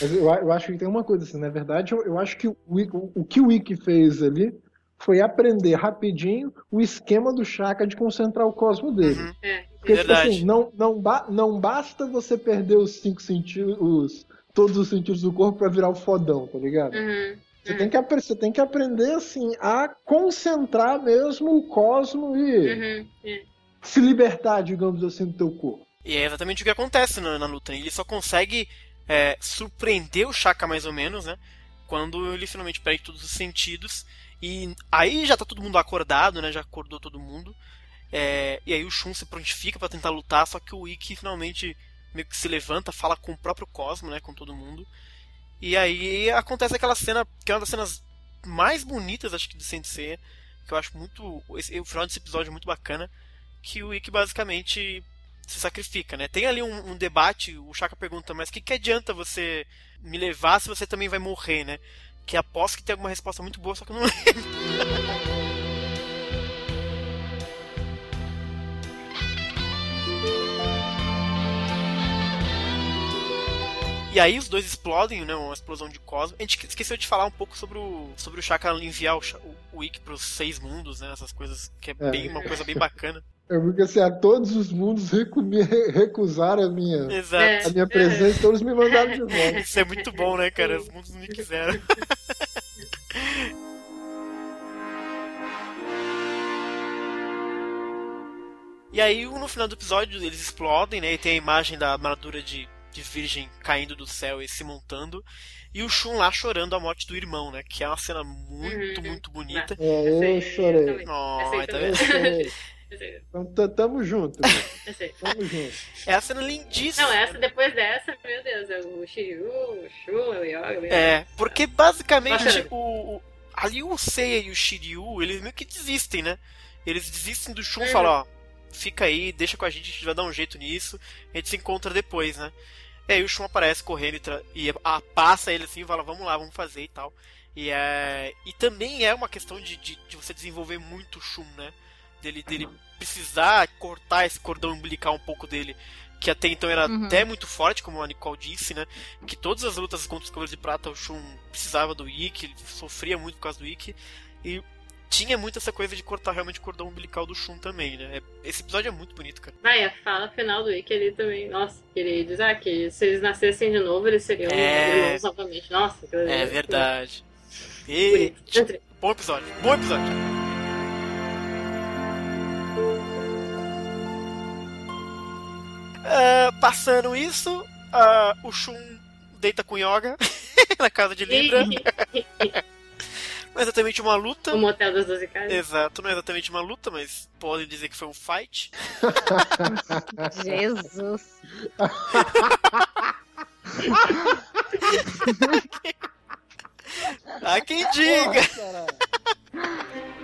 Eu, eu acho que tem uma coisa assim, na verdade, eu, eu acho que o, o, o que o Ikki fez ali foi aprender rapidinho o esquema do Shaka de concentrar o cosmo dele. Uhum. É. Porque, Verdade. tipo assim, não, não, ba- não basta você perder os cinco sentidos, os, todos os sentidos do corpo pra virar o fodão, tá ligado? Uhum. Você, tem que, você tem que aprender, assim, a concentrar mesmo o cosmo e Uhum. É. se libertar, digamos assim, do teu corpo. E é exatamente o que acontece na, na luta. Ele só consegue é, surpreender o Shaka mais ou menos, né? Quando ele finalmente perde todos os sentidos. E aí já tá todo mundo acordado, né? Já acordou todo mundo. É, e aí o Shun se prontifica pra tentar lutar, só que o Ikki finalmente meio que se levanta, fala com o próprio Cosmo, né? Com todo mundo. E aí acontece aquela cena, que é uma das cenas mais bonitas, acho que, do Sensei. Que eu acho muito. Esse, o final desse episódio é muito bacana. Que o Ikki basicamente se sacrifica, né? Tem ali um, um debate, o Shaka pergunta, mas o que, que adianta você me levar se você também vai morrer, né? Que aposto que tem alguma resposta muito boa, só que eu não lembro. E aí os dois explodem, né? Uma explosão de cosmos. A gente esqueceu de falar um pouco sobre o, sobre o Shaka enviar o, o, Ikki pros seis mundos, né? Essas coisas que é, É. bem uma coisa bem bacana. É porque assim, a todos os mundos recusaram a minha, Exato. a minha presença, todos me mandaram de volta. Isso é muito bom, né, cara? Os mundos não me quiseram. E aí, no final do episódio, eles explodem, né? E tem a imagem da armadura de, de virgem caindo do céu e se montando. E o Shun lá chorando a morte do irmão, né? Que é uma cena muito, Uhum. muito bonita. É, eu chorei. Oh, tá vendo? Essa Então, tamo junto, essa tamo junto. É a cena lindíssima. Não, essa, depois dessa, meu Deus, é o Shiryu, o Shun, o Yoga. É, porque basicamente Bacana. o, o- ali o Seiya e o Shiryu, eles meio que desistem, né? Eles desistem do Shun e Uhum. falam, ó, fica aí, deixa com a gente, a gente vai dar um jeito nisso, a gente se encontra depois, né? E aí o Shun aparece correndo e, tra- e a- passa ele assim e fala, vamos lá, vamos fazer e tal. E, é, e também é uma questão de, de, de você desenvolver muito o Shun, né? Dele, dele precisar cortar esse cordão umbilical um pouco dele, que até então era Uhum. até muito forte, como a Nicole disse, né? Que todas as lutas contra os Cavaleiros de Prata, o Shun precisava do Ikki, ele sofria muito por causa do Ikki, e tinha muito essa coisa de cortar realmente o cordão umbilical do Shun também, né? É- Esse episódio é muito bonito, cara. Vai, a fala final do Ikki ali também. Nossa, que ele diz ah, que se eles nascessem de novo, eles seriam É. irmãos novamente. Nossa, ali É verdade. Bonito. E... Entre- Bom episódio, bom episódio. Ah, passando isso, ah, o Shun deita com Yoga na casa de Libra. Não é exatamente uma luta. o motel das 12 casas. Exato, não é exatamente uma luta, mas podem dizer que foi um fight. Jesus. Há quem diga! Caralho.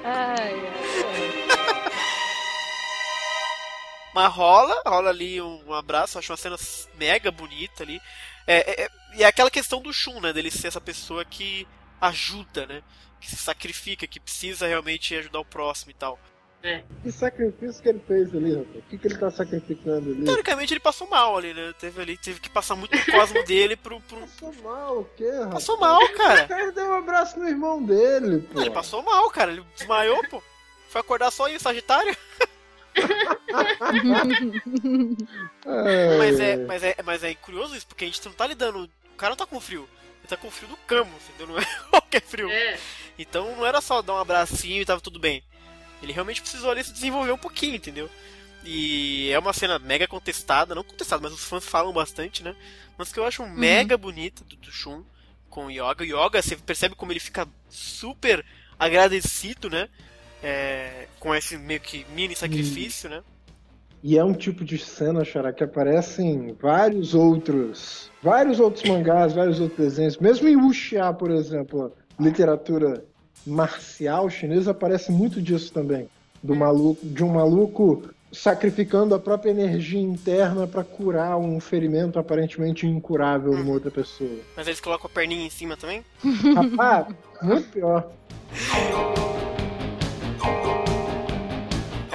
Ai, ai, ai. rola, rola ali um abraço, acho uma cena mega bonita ali. É, é, e é aquela questão do Shun, né? Dele ser essa pessoa que ajuda, né? Que se sacrifica, que precisa realmente ajudar o próximo e tal. É. Que sacrifício que ele fez ali, rapaz? O que, que ele tá sacrificando ali? Teoricamente ele passou mal ali, né? Teve ali, teve que passar muito do cosmo dele pro. pro... Passou mal, o quê, rapaz? Passou mal, O cara. cara deu um abraço no irmão dele, pô. Não, ele passou mal, cara. Ele desmaiou, pô. Foi acordar só em Sagitário. É, Mas é, mas, é, mas é curioso isso, porque a gente não tá lidando. O cara não tá com frio. Ele tá com frio do camo, entendeu? Não é qualquer frio. É. Então não era só dar um abracinho e tava tudo bem. Ele realmente precisou ali se desenvolver um pouquinho, entendeu? E é uma cena mega contestada, não contestada, mas os fãs falam bastante, né? Mas que eu acho mega bonita do, do Shun com o Yoga. O Yoga, você percebe como ele fica super agradecido, né? É, com esse meio que mini sacrifício, né? E é um tipo de cena, Xará, que aparece em vários outros. Vários outros mangás, vários outros desenhos. Mesmo em Wuxia, por exemplo, literatura marcial chinesa, aparece muito disso também. Do maluco, de um maluco sacrificando a própria energia interna pra curar um ferimento aparentemente incurável numa outra pessoa. Mas eles colocam a perninha em cima também. Rapaz, muito pior.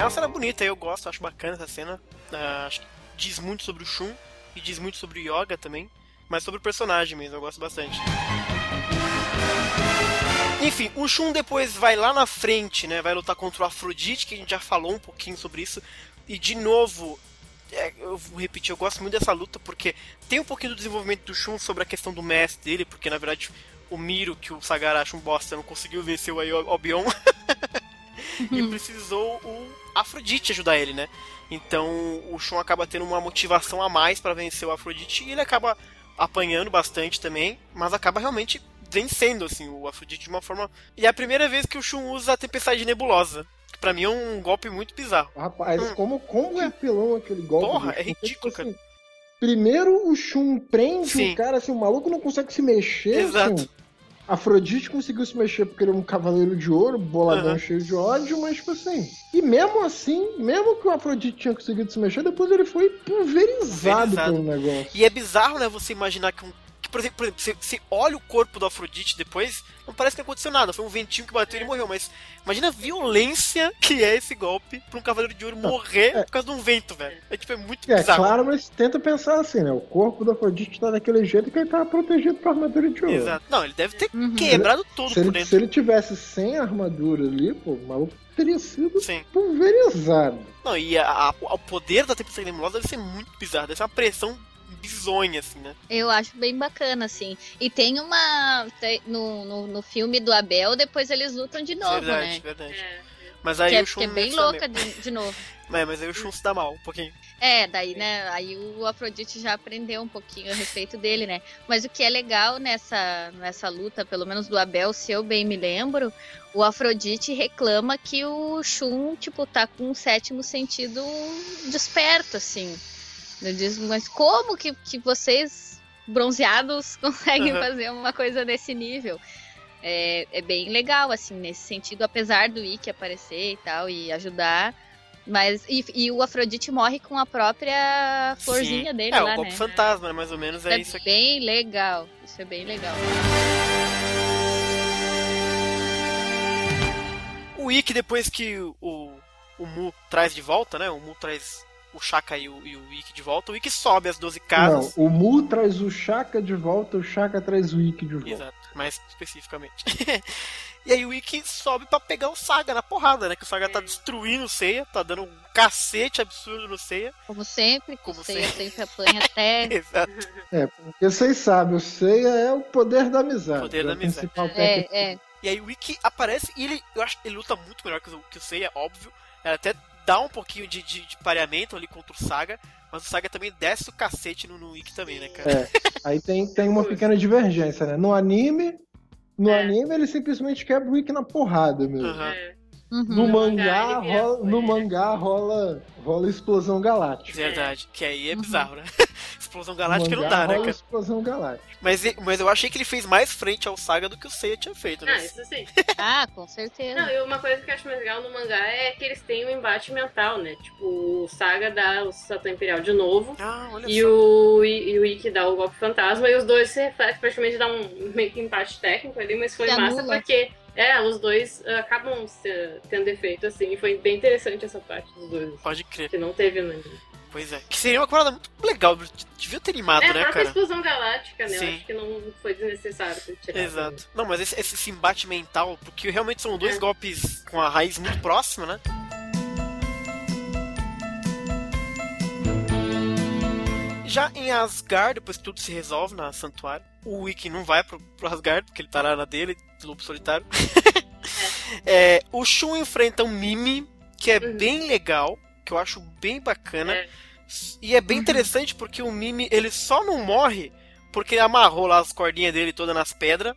É uma cena bonita, eu gosto, acho bacana essa cena. Ah, acho que diz muito sobre o Shun e diz muito sobre o Yoga também. Mas sobre o personagem mesmo, eu gosto bastante. Enfim, o Shun depois vai lá na frente, né? Vai lutar contra o Afrodite, que a gente já falou um pouquinho sobre isso. E de novo, é, eu vou repetir, eu gosto muito dessa luta porque tem um pouquinho do desenvolvimento do Shun sobre a questão do mestre dele, porque na verdade o Miro, que o Sagara acha um bosta, não conseguiu vencer o Albion. e precisou o Afrodite ajudar ele, né? Então o Shun acaba tendo uma motivação a mais pra vencer o Afrodite e ele acaba apanhando bastante também, mas acaba realmente vencendo assim o Afrodite de uma forma. E é a primeira vez que o Shun usa a Tempestade Nebulosa. Que pra mim é um golpe muito bizarro. Rapaz, Hum. como, como é apelão aquele golpe. Porra, é Shun. ridículo, Tipo assim, Primeiro o Shun prende Sim. o cara, assim, o maluco não consegue se mexer. Exato. Assim. Afrodite conseguiu se mexer porque ele é um cavaleiro de ouro, boladão Aham. cheio de ódio, mas tipo assim. E mesmo assim, mesmo que o Afrodite tinha conseguido se mexer, depois ele foi pulverizado, Pulverizado. pelo negócio. E é bizarro, né, você imaginar que um. Por exemplo, por exemplo você, você olha o corpo do Afrodite depois, não parece que aconteceu nada. Foi um ventinho que bateu e ele morreu. Mas imagina a violência que é esse golpe pra um cavaleiro de ouro morrer é. por causa de um vento, velho. É tipo, é muito É bizarro. claro, mas tenta pensar assim, né? O corpo do Afrodite tá daquele jeito que ele tava protegido com a armadura de ouro. Exato. Não, ele deve ter Uhum. quebrado todo Se por ele, dentro. se ele tivesse sem armadura ali, pô, o maluco teria sido Sim. pulverizado. Não, e a, a- o poder da Tempestade Nebulosa deve ser muito bizarro. Deve ser uma pressão bizonha, assim, né? Eu acho bem bacana, assim. E tem uma. tem- no, no, no filme do Abel, depois eles lutam de novo, verdade, né? verdade. É. Mas aí Que é, o Shun que é bem se dá louca de, de novo. É, mas aí o Shun se dá mal um pouquinho. É, daí, né? Aí o Afrodite já aprendeu um pouquinho a respeito dele, né? Mas o que é legal nessa, nessa luta, pelo menos do Abel, se eu bem me lembro, o Afrodite reclama que o Shun, tipo, tá com um sétimo sentido desperto, assim. Ele diz, mas como que, que vocês, bronzeados, conseguem Aham. fazer uma coisa desse nível? É, é bem legal, assim, nesse sentido, apesar do Ikki aparecer e tal, e ajudar. Mas, e, e o Afrodite morre com a própria florzinha Sim. dele é, lá, o golpe né? fantasma, né? Mais ou menos é, é isso aqui. bem legal. Isso é bem legal. O Ikki, depois que o, o Mu traz de volta, né? O Mu traz o Shaka e o, e o Ikki de volta. O Ikki sobe as 12 casas. Não, o Mu traz o Shaka de volta, o Shaka traz o Ikki de volta. Exato, mais especificamente. e aí o Ikki sobe pra pegar o Saga na porrada, né? Que o Saga tá destruindo o Seiya, tá dando um cacete absurdo no Seiya. Como sempre, Como como sempre, sempre. sempre apanha até. Exato. É, porque vocês sabem, o Seiya é o poder da amizade. Poder da é amizade. técnica. É, é. E aí o Ikki aparece e ele, eu acho que ele luta muito melhor que o, que o Seiya, óbvio. Ele até dá um pouquinho de, de, de pareamento ali contra o Saga, mas o Saga também desce o cacete no, no Ikki também, né, cara? É. Aí tem, tem uma pequena divergência, né? No anime, no É. anime ele simplesmente quebra o Ikki na porrada mesmo. Aham. É. Uhum. No mangá, rola, no mangá rola, rola explosão galáctica. Verdade, que aí é Uhum. bizarro, né? explosão galáctica não dá, né, cara? explosão galáctica. Mas, mas eu achei que ele fez mais frente ao Saga do que o Seiya tinha feito, né? Ah, isso sim. Ah, com certeza. Não, e uma coisa que eu acho mais legal no mangá é que eles têm um embate mental, né? Tipo, o Saga dá o Satã Imperial de novo. Ah, olha E só. o, e, e o Ikki dá o golpe fantasma e os dois se refletem, praticamente dá um meio que empate técnico ali, mas foi Se massa anula. porque é, os dois ah, acabam se- tendo efeito, assim, e foi bem interessante essa parte dos dois. Pode crer. Que não teve no anime. Pois é. Que seria uma parada muito legal. Devia ter animado, É, a né, própria cara? explosão galáctica, né? Eu Sim. acho que não foi desnecessário ter tirado. Exato. Não, mas esse, esse esse embate mental, porque realmente são dois É. golpes com a raiz muito próxima, né? Já em Asgard, depois que tudo se resolve na Santuário, o Wiki não vai pro, pro Asgard, porque ele tá lá na dele, de lobo solitário. É, o Shun enfrenta um Mimi, que é Uhum. bem legal, que eu acho bem bacana. É. E é bem interessante porque o Mimi, ele só não morre porque ele amarrou lá as cordinhas dele todas nas pedras.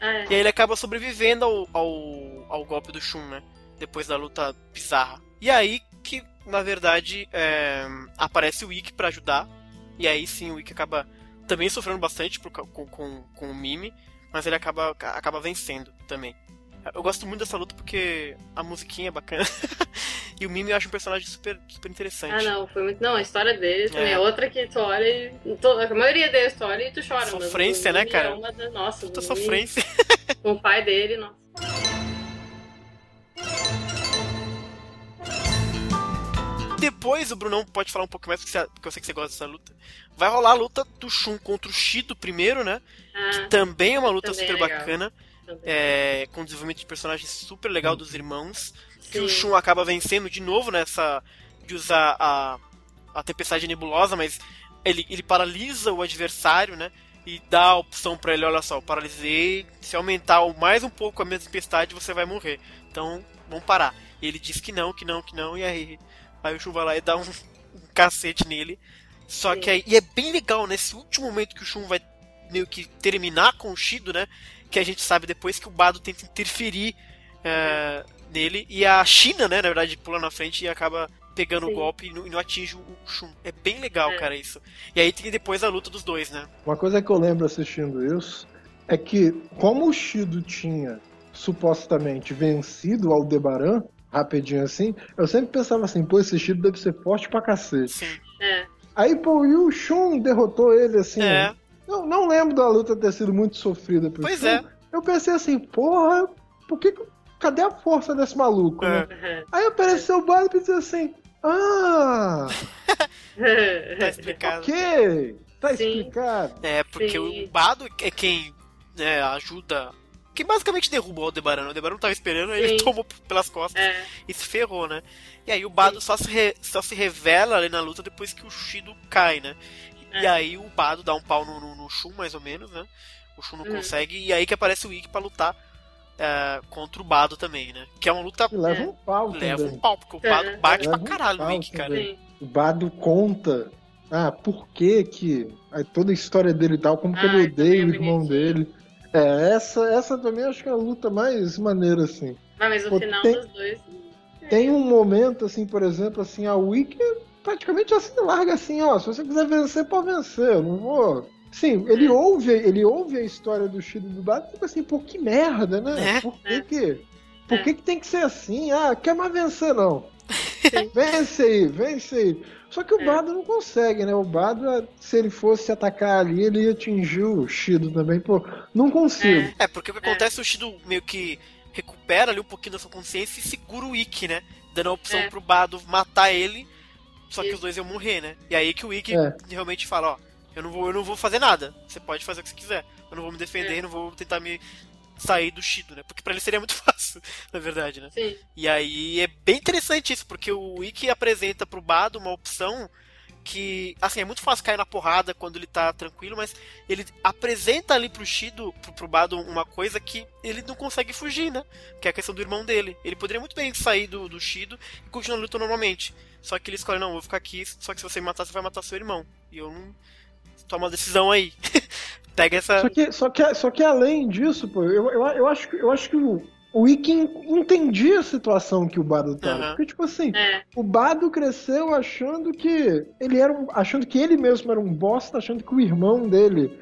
É. E aí ele acaba sobrevivendo ao, ao, ao golpe do Shun, né? Depois da luta bizarra. E aí que, na verdade, é, aparece o Ikki pra ajudar. E aí sim o Ikki acaba também sofrendo bastante por com, com, com o Mimi, mas ele acaba, acaba vencendo também. Eu gosto muito dessa luta porque a musiquinha é bacana. e o Mimi eu acho um personagem super, super interessante. Ah, não, foi muito. Não, a história dele também É. é outra que tu olha e. A maioria deles tu olha e tu chora. Sofrência, né, Mimi cara? É uma da... Nossa, Puta sofrência. Com o pai dele, nossa. Depois o Brunão pode falar um pouco mais, porque você- porque eu sei que você gosta dessa luta. Vai rolar a luta do Shun contra o Shido primeiro, né? Ah, Também é uma luta é super legal. bacana. também. é, com desenvolvimento de personagem super legal dos irmãos. Que o Sim. Shun acaba vencendo de novo nessa. de usar a, a tempestade nebulosa, mas ele, ele paralisa o adversário, né? E dá a opção pra ele, olha só, eu paralisei, se aumentar mais um pouco a minha tempestade, você vai morrer. Então, vamos parar. E ele diz que não, que não, que não, e aí, aí o Shun vai lá e dá um, um cacete nele. Só que aí, e é bem legal, nesse último momento que o Shun vai meio que terminar com o Shido, né? Que a gente sabe depois que o Bado tenta interferir é, nele e a China, né, na verdade, pula na frente e acaba pegando o Sim. golpe e não, e não atinge o Shun. É bem legal, É. cara, isso. E aí tem depois a luta dos dois, né? Uma coisa que eu lembro assistindo isso é que, como o Shido tinha supostamente vencido o Aldebaran, rapidinho assim, eu sempre pensava assim, pô, esse Shido deve ser forte pra cacete. Sim. É. Aí, pô, e o Shun derrotou ele assim. É. Eu não lembro da luta ter sido muito sofrida pro Pois Shun. é. Eu pensei assim, porra, por que. Cadê a força desse maluco, né? Aham. Aí apareceu o Bado e pensei assim, ah, Tá explicado. ok, tá Sim. explicado. É, porque Sim. o Bado é quem né, ajuda. Que basicamente derrubou o Aldebaran. O Aldebaran não tava esperando, aí ele Sim. tomou pelas costas É. e se ferrou, né? E aí o Bado só se, re- só se revela ali na luta depois que o Shido cai, né? E É. aí o Bado dá um pau no, no, no Shun, mais ou menos, né? O Shun não Uhum. consegue, e aí que aparece o Ikki pra lutar é, contra o Bado também, né? Que é uma luta E leva É. um pau leva também. um pau, porque o É. Bado bate Leva pra um caralho no pau Ikki, cara. Sim. O Bado conta, ah, por que que... Aí toda a história dele e tal, como que Ah, ele odeia também o é irmão dele. É, essa, essa também acho que é a luta mais maneira, assim. Ah, mas o Pô, final tem- dos dois. Tem um momento, assim, por exemplo, assim, a Wiki praticamente assim, larga assim, ó, se você quiser vencer, pode vencer, eu não vou... Sim, ele ouve, ele ouve a história do Shido do Bado e fica assim, pô, que merda, né? É. Por que É. que... Por É. que que tem que ser assim? Ah, quer mais vencer, não. Sim. Vence aí, vence aí. Só que o É. Bado não consegue, né? O Bado, se ele fosse atacar ali, ele ia atingir o Shido também. Pô, não consigo. É, porque o que acontece, o Shido meio que recupera ali um pouquinho da sua consciência e segura o Ikki, né? Dando a opção É. pro Bado matar ele, só que Isso. os dois iam morrer, né? E aí que o Ikki É. realmente fala, ó, eu não vou, eu não vou fazer nada. Você pode fazer o que você quiser. Eu não vou me defender, É. não vou tentar me sair do Shido, né? Porque pra ele seria muito fácil, na verdade, né? Sim. E aí é bem interessante isso, porque o Ikki apresenta pro Bado uma opção que, assim, é muito fácil cair na porrada quando ele tá tranquilo, mas ele apresenta ali pro Shido, pro, pro Bado, uma coisa que ele não consegue fugir, né? Que é a questão do irmão dele. Ele poderia muito bem sair do, do Shido e continuar a luta normalmente. Só que ele escolhe, não, vou ficar aqui, só que se você me matar, você vai matar seu irmão. E eu não. Toma uma decisão aí. Pega essa. Só que, só, que, só que além disso, pô, eu, eu, eu, acho, que- eu acho que o, o entendia a situação que o Bado tava. Aham. Porque, tipo assim, É, o Bado cresceu achando que ele era um, achando que ele mesmo era um bosta, achando que o irmão dele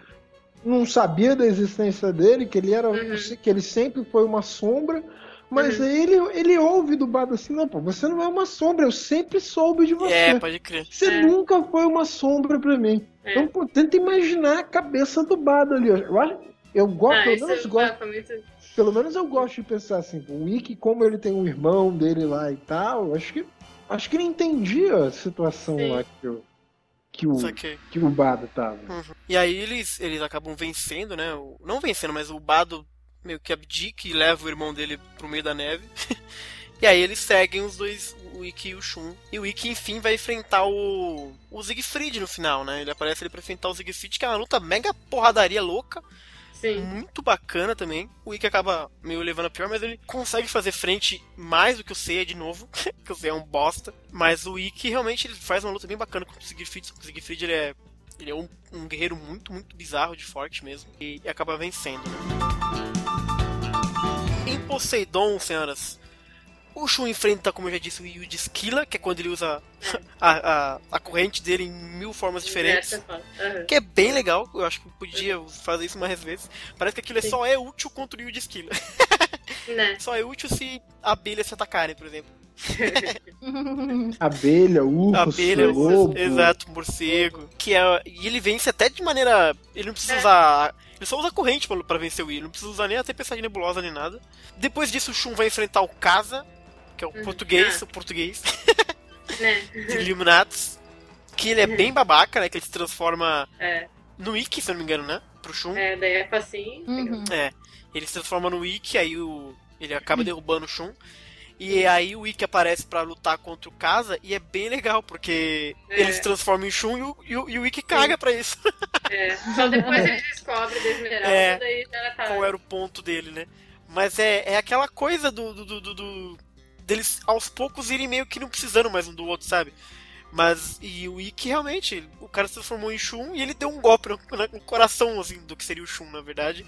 não sabia da existência dele, que ele era Uhum. que ele sempre foi uma sombra. Mas Uhum. aí ele, ele ouve do Bado assim, não, pô, você não é uma sombra, eu sempre soube de você. É, pode crer. Você É. nunca foi uma sombra pra mim. É. Então, pô, tenta imaginar a cabeça do Bado ali. Eu, acho- eu gosto, ah, pelo menos ah, gosto muito. pelo menos eu gosto de pensar assim, o Ikki, como ele tem um irmão dele lá e tal, acho que acho que ele entendia a situação Sim. lá que o que o, que o Bado tava. E aí eles, eles acabam vencendo, né? O- Não vencendo, mas o Bado meio que abdica e leva o irmão dele pro meio da neve. e aí eles seguem os dois, o Ikki e o Shun. E o Ikki, enfim, vai enfrentar o, o Siegfried no final, né? Ele aparece ali pra enfrentar o Siegfried, que é uma luta mega porradaria louca. Sim. Muito bacana também. O Ikki acaba meio levando a pior, mas ele consegue fazer frente mais do que o Seiya de novo. que o Seiya é um bosta. Mas o Ikki realmente ele faz uma luta bem bacana com o Siegfried. O Siegfried ele é, ele é um, um guerreiro muito, muito bizarro de forte mesmo. E, acaba vencendo. Né? Em Poseidon, senhoras. O Shun enfrenta, como eu já disse, o Yu de Esquila, que é quando ele usa a, a, a corrente dele em mil formas diferentes. É. Que é bem legal, eu acho que podia fazer isso mais vezes. Parece que aquilo Sim. só é útil contra o Yu de Esquila. Né? Só é útil se abelhas se atacarem, por exemplo. Abelha, urso, Abelha, lobo. exato, morcego. Que é, e ele vence até de maneira. Ele não precisa É. usar. Ele só usa corrente pra, pra vencer o. Ele não precisa usar nem a tempestade nebulosa nem nada. Depois disso, o Shun vai enfrentar o Kaza, que é o Uhum. português, Ah. o português né? de Illuminatus. Que ele é bem babaca, né? Que ele se transforma É, no Ikki, se eu não me engano, né? Pro Shun. é, daí é facinho. Uhum. É. Ele se transforma no Ikki, aí o, ele acaba derrubando o Shun. E aí o Ikki aparece pra lutar contra o Kaza e é bem legal, porque É. ele se transforma em Shun e o, e o, e o Ikki caga pra isso. É. Só depois ele descobre da Esmeralda, É. daí já tá. Qual era o ponto dele, né? Mas é, é aquela coisa do, do, do, do- do- deles aos poucos irem meio que não precisando mais um do outro, sabe? Mas, e o Ikki realmente, o cara se transformou em Shun e ele deu um golpe no, no coração, assim, do que seria o Shun, na verdade,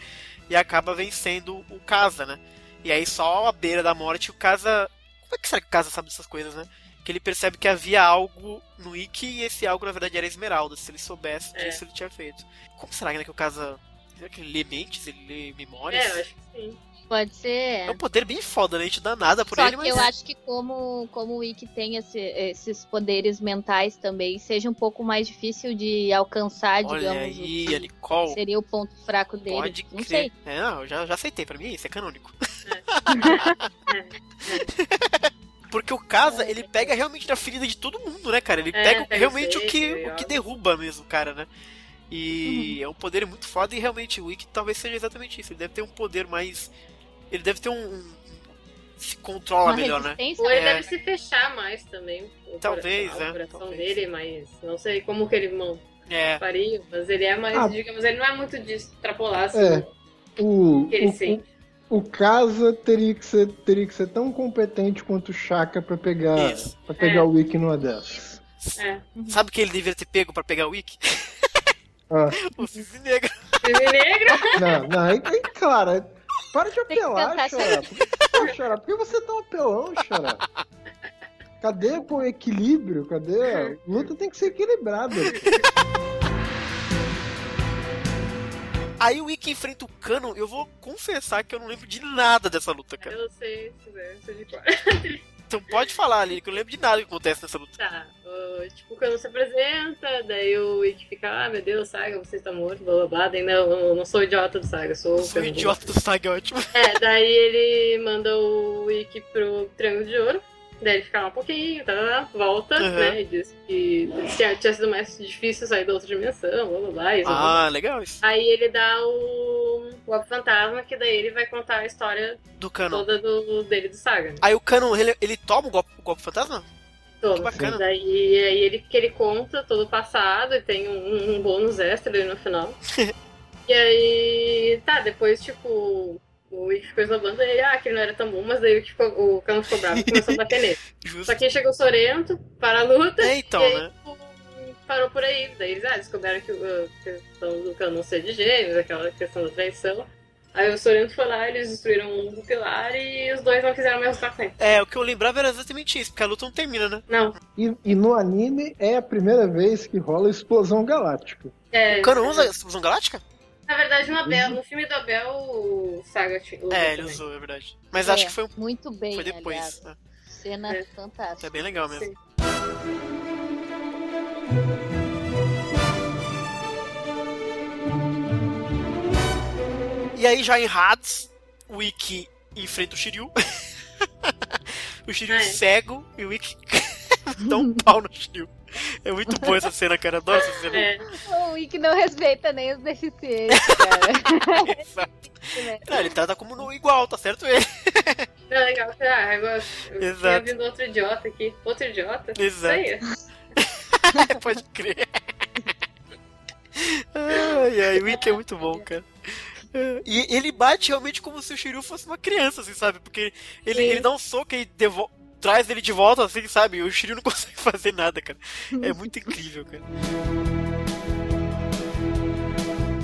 e acaba vencendo o Kaza, né? E aí só à beira da morte o Kaza... Como é que será que o Kaza sabe dessas coisas, né? Que ele percebe que havia algo no Ikki e esse algo, na verdade, era Esmeralda, se ele soubesse É. disso ele tinha feito. Como será né, que o Kaza... Será que ele lê mentes, ele lê memórias? É, eu acho que sim. Pode ser. É um poder bem foda, né? A gente dá nada por Só ele, que mas. eu acho que como, como o Ikki tem esse- esses poderes mentais também, seja um pouco mais difícil de alcançar, Olha digamos, aí, o que a Nicole. seria o ponto fraco dele. Pode Não crer. sei. É, não, eu já, já aceitei. Pra mim, isso é canônico. Porque o Kaza, ele pega realmente na ferida de todo mundo, né, cara? Ele É, pega, realmente o o que, o que derruba mesmo cara, né? E é um poder muito foda e realmente o Ikki talvez seja exatamente isso. Ele deve ter um poder mais. Ele deve ter um. um- se controla Uma melhor, né? Ou ele É. deve se fechar mais também. o Talvez, coração, é, O coração talvez. dele, mas não sei como que ele man- É. faria, mas ele é mais, Ah. digamos, ele não é muito de extrapolar assim. É. O, Que ele o, sente. o, o Kaza teria que, ser, teria que ser tão competente quanto o Shaka pra pegar, Isso. pra pegar É. o Wiki numa dessas. É. Sabe que ele deveria ter pego pra pegar o Ikki? Ah, O Cisne Negro. Cisne negro? não, não, aí, aí, cara, para de apelar, Xará. Por que, por que você é tão apelão, Xará? Cadê o equilíbrio? Cadê? A luta tem que ser equilibrada. Aí o Ikki enfrenta o Cano, eu vou confessar que eu não lembro de nada dessa luta, cara. Eu sei, se quiser, sei de cor. Então pode falar ali, que eu não lembro de nada que acontece nessa luta. Tá, o- tipo, o Cano se apresenta, daí o Ikki fica, ah, meu Deus, Saga, você está morto, blá blá blá. Daí, não, eu não sou idiota do Saga, eu sou sou idiota do Saga, é ótimo. É, daí ele manda o Ikki pro Triângulo de Ouro. Daí ele fica lá um pouquinho, tá, tá, tá, volta, Uhum. né? E diz que tinha, sido mais difícil sair da outra dimensão, blá blá blá. e blá, blá. Ah, legal isso. Aí ele dá o, o Fantasma, que daí ele vai contar a história Do Cano. toda do, dele do Saga. né? Aí o Cano, ele, ele toma o golpe, o golpe fantasma? Toda. que bacana. Daí aí ele, que ele conta todo o passado e tem um, um bônus extra ali no final. e aí, tá, depois, tipo, o Ikki ficou esnobando ele, ah, que ele não era tão bom, mas daí o, Ikki ficou, o Cano ficou bravo e começou a bater nele. Só que aí chegou o Sorento para a luta. É, então, e aí, né? tipo, parou por aí. Daí eles ah, descobriram que a questão do Cano não ser de gêmeos, aquela questão da traição. Aí o Sorento foi lá, eles destruíram o pilar e os dois não quiseram mais lutar com ele. É, o que eu lembrava era exatamente isso, porque a luta não termina, né? Não. E, e no anime é a primeira vez que rola explosão galáctica. É, O Cano usa a explosão galáctica? Na verdade, no Abel, no filme do Abel, o Saga usa É, ele também. usou, é verdade. Mas É, acho que foi, Muito bem, foi depois. né? Cena É. fantástica. É bem legal mesmo. Sim. E aí, já em Hades, o Ikki enfrenta o Shiryu. o Shiryu Ah, é. cego e o Ikki dá um pau no Shiryu. É muito boa essa cena, cara. Adoro essa cena. É, O Wick não respeita nem os deficientes, cara. Exato. Não, ele trata como no igual, tá certo ele. não, é legal. Ah, agora eu tinha Exato. vindo outro idiota aqui. Outro idiota? Exato. Isso aí. Pode crer. Ai, ai, o Ikki é muito bom, cara. E ele bate realmente como se o Shiryu fosse uma criança, assim, sabe? Porque ele, Sim. ele dá um soco e devo- traz ele de volta, assim, sabe? E o Shiryu não consegue fazer nada, cara. É muito incrível, cara.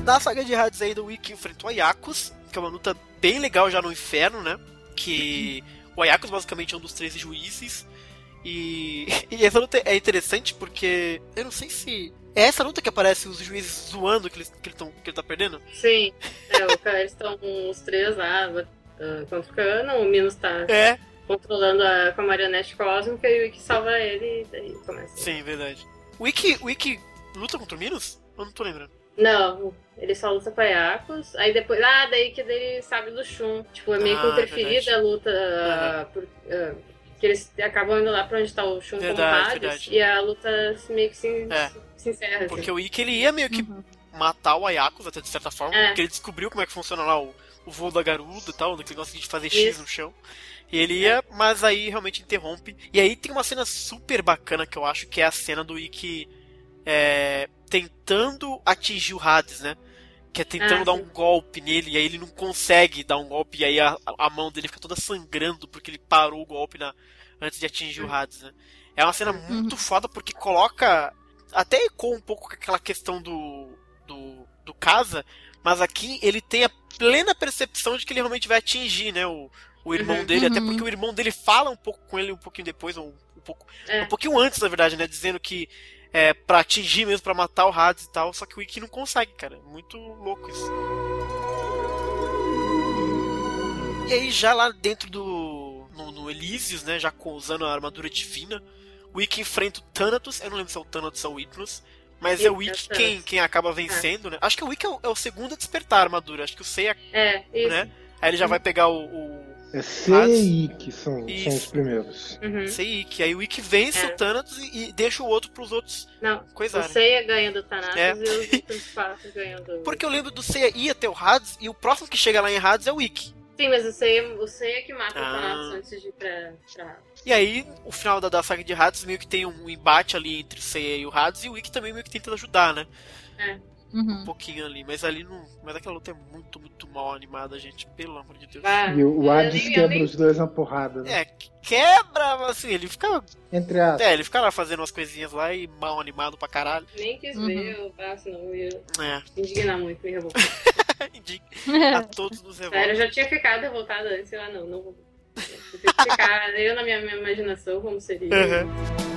Na saga de Hades aí, do Ikki enfrentou a Yakus, que é uma luta bem legal já no inferno, né? Que o Ayakus basicamente é um dos 13 juízes. E, e essa luta é interessante porque eu não sei se. É essa luta que aparece os juízes zoando que, eles, que, ele, tão, que ele tá perdendo? Sim. É, o cara, eles estão os três lá ah, contra o Cano, o Minos tá É, controlando a, com a marionete cósmica e o Ikki salva ele e daí começa. sim, verdade. O Ikki, o Ikki luta contra o Minos? Eu não tô lembrando. Não, ele só luta com a Yakos, aí depois. Ah, daí que ele sabe do Shun. Tipo, é meio que Ah, interferida verdade. a luta. ah, por- ah, que eles acabam indo lá pra onde tá o Shun Verdade, como Hades, e a luta se- meio que se, É. se encerra. assim. Porque o Ikki ele ia meio que Uhum. matar o Ayakus, até de certa forma, É. porque ele descobriu como é que funciona lá o, o voo da garuda e tal, que ele gosta de fazer X Isso. no chão. E ele ia, mas aí realmente interrompe. E aí tem uma cena super bacana que eu acho que é a cena do Ikki é, tentando atingir o Hades, né? Que é tentando Ah, dar um golpe nele, e aí ele não consegue dar um golpe, e aí a, a mão dele fica toda sangrando porque ele parou o golpe na, antes de atingir o Hades, né? É uma cena muito foda porque coloca. Até ecoa um pouco com aquela questão do, do, do Casa, mas aqui ele tem a plena percepção de que ele realmente vai atingir, né? O, o irmão Uhum. dele, até Uhum. porque o irmão dele fala um pouco com ele um pouquinho depois, ou um pouco. É. Um pouquinho antes, na verdade, né? Dizendo que é pra atingir mesmo, pra matar o Hades e tal, só que o Ikki não consegue, cara. Muito louco isso. E aí, já lá dentro do. No, no Elysius, né? Já usando a armadura divina, o Ikki enfrenta o Thanatos. Eu não lembro se é o Thanatos ou o Hypnos. Mas é o é o Thanatos. quem, quem acaba vencendo, né? Acho que o Ikki é o, é o segundo a despertar a armadura. Acho que o Seiya, É, isso. né? Aí ele já vai pegar o. o É CI que são, são os primeiros. Uhum. Seiya. Aí o Ikki vence É. o Thanatos e, e deixa o outro pros outros Não, coisarem. o Seiya ganha do Thanatos É. e os outros ganham do. Porque eu lembro do Seiya ir até o Hades e o próximo que chega lá em Hades é o Ikki. Sim, mas o Seiya, o Seiya que mata Ah. o Thanatos antes de ir pra. pra... E aí, o final da, da saga de Hades meio que tem um embate ali entre o Seiya e o Hades e o Ikki também meio que tenta ajudar, né? Um Uhum. pouquinho ali, mas ali não. Mas aquela luta é muito, muito mal animada, gente. Pelo amor de Deus. Ah, E o Hades nem- quebra nem- os dois na porrada, né? É, quebra, mas assim, ele fica. Entre aspas. É, ele fica lá fazendo umas coisinhas lá e mal animado pra caralho. Nem quis Uhum. ver, eu passo, não. Eu ia É, indignar muito, me revoltar. a todos nos Sério, eu já tinha ficado revoltada antes, eu, ah, não, não vou. Eu tenho que ficar eu na minha, minha imaginação como seria. Uhum.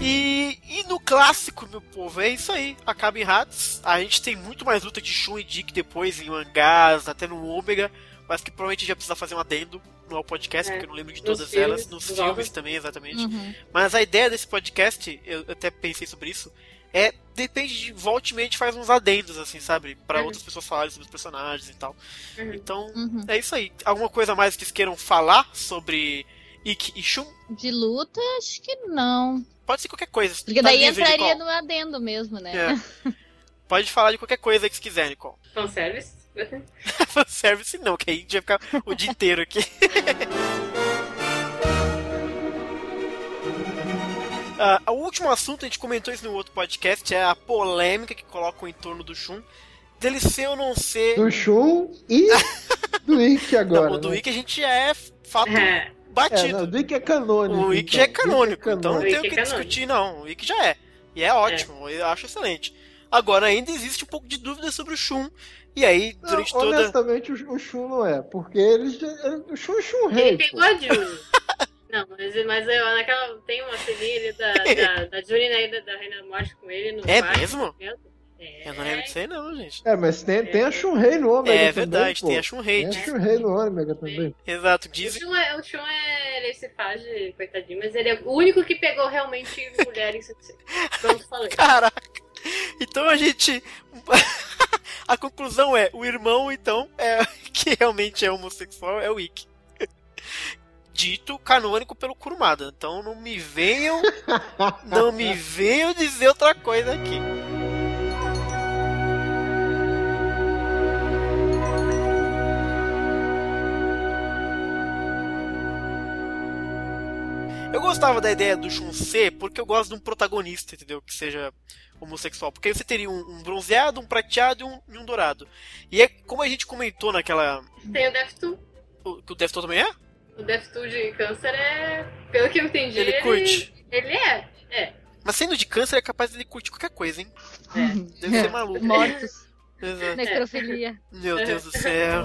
E, e no clássico, meu povo, é isso aí. Acaba em Hades. A gente tem muito mais luta de Shun e Dick depois em mangás, até no Ômega, mas que provavelmente a gente vai precisar fazer um adendo no podcast, É. porque eu não lembro de Nos todas filmes, elas. Nos nos filmes álbuns. também, exatamente. Uhum. Mas a ideia desse podcast, eu até pensei sobre isso, é depende de volte e meia a gente faz uns adendos, assim, sabe? Pra Uhum. outras pessoas falarem sobre os personagens e tal. Uhum. Então, Uhum. é isso aí. Alguma coisa mais que vocês queiram falar sobre Ikki e Shun? De luta, acho que não. Pode ser qualquer coisa. Porque Tá daí entraria no adendo mesmo, né? É. Pode falar de qualquer coisa que vocês quiserem, Nicole. Fanservice? Fanservice não, que aí a gente vai ficar o dia inteiro aqui. Ah, o último assunto, a gente comentou isso no outro podcast, é a polêmica que colocam em torno do Shun. Dele ser ou não ser. Do Shun e do Ikki agora. Não, o do né? Ikki a gente é fato É. É, batido. não, o Wiki é canônico. o Wiki então. já é canônico, é então não tem o que é canônico. discutir, não. O Wiki já é. E é ótimo, eu acho excelente. Agora, ainda existe um pouco de dúvida sobre o Shun. E aí, Não, durante toda. honestamente, o, o Shun não é, porque ele, já- ele- o Shun é Shun Rei. Ele pegou a Juni. Não, mas, mas eu, naquela, tem uma ali da, da, da Juni na Ilha da Reina da Morte com ele no É quarto, mesmo? É. Eu não lembro disso aí, não, gente. É, mas tem, tem a Shun Rei no Ômega É também, verdade, pô. tem a Shun Rei. Tem a diz- Shun Rei no Ômega também. Exato, O dizem. Shun, é, o Shun é, ele se faz de coitadinho, mas ele é o único que pegou realmente mulher em. Pronto, falei. Caraca! Então a gente. a conclusão é: o irmão, então, é que realmente é homossexual é o Ikki. Dito canônico pelo Kurumada. Então não me venham. não me venham dizer outra coisa aqui. Gostava da ideia do Shun ser porque eu gosto de um protagonista, entendeu? Que seja homossexual. Porque aí você teria um, um bronzeado, um prateado e um, e um dourado. E é como a gente comentou naquela. Tem o Deftu. o- Que o Defton também é? O Deftu de câncer é. Pelo que eu entendi. Ele curte. Ele é. É. Mas sendo de câncer, é capaz de ele curtir qualquer coisa, hein? É. Deve ser maluco. Mortos, Exato. necrofilia. Meu Deus do céu.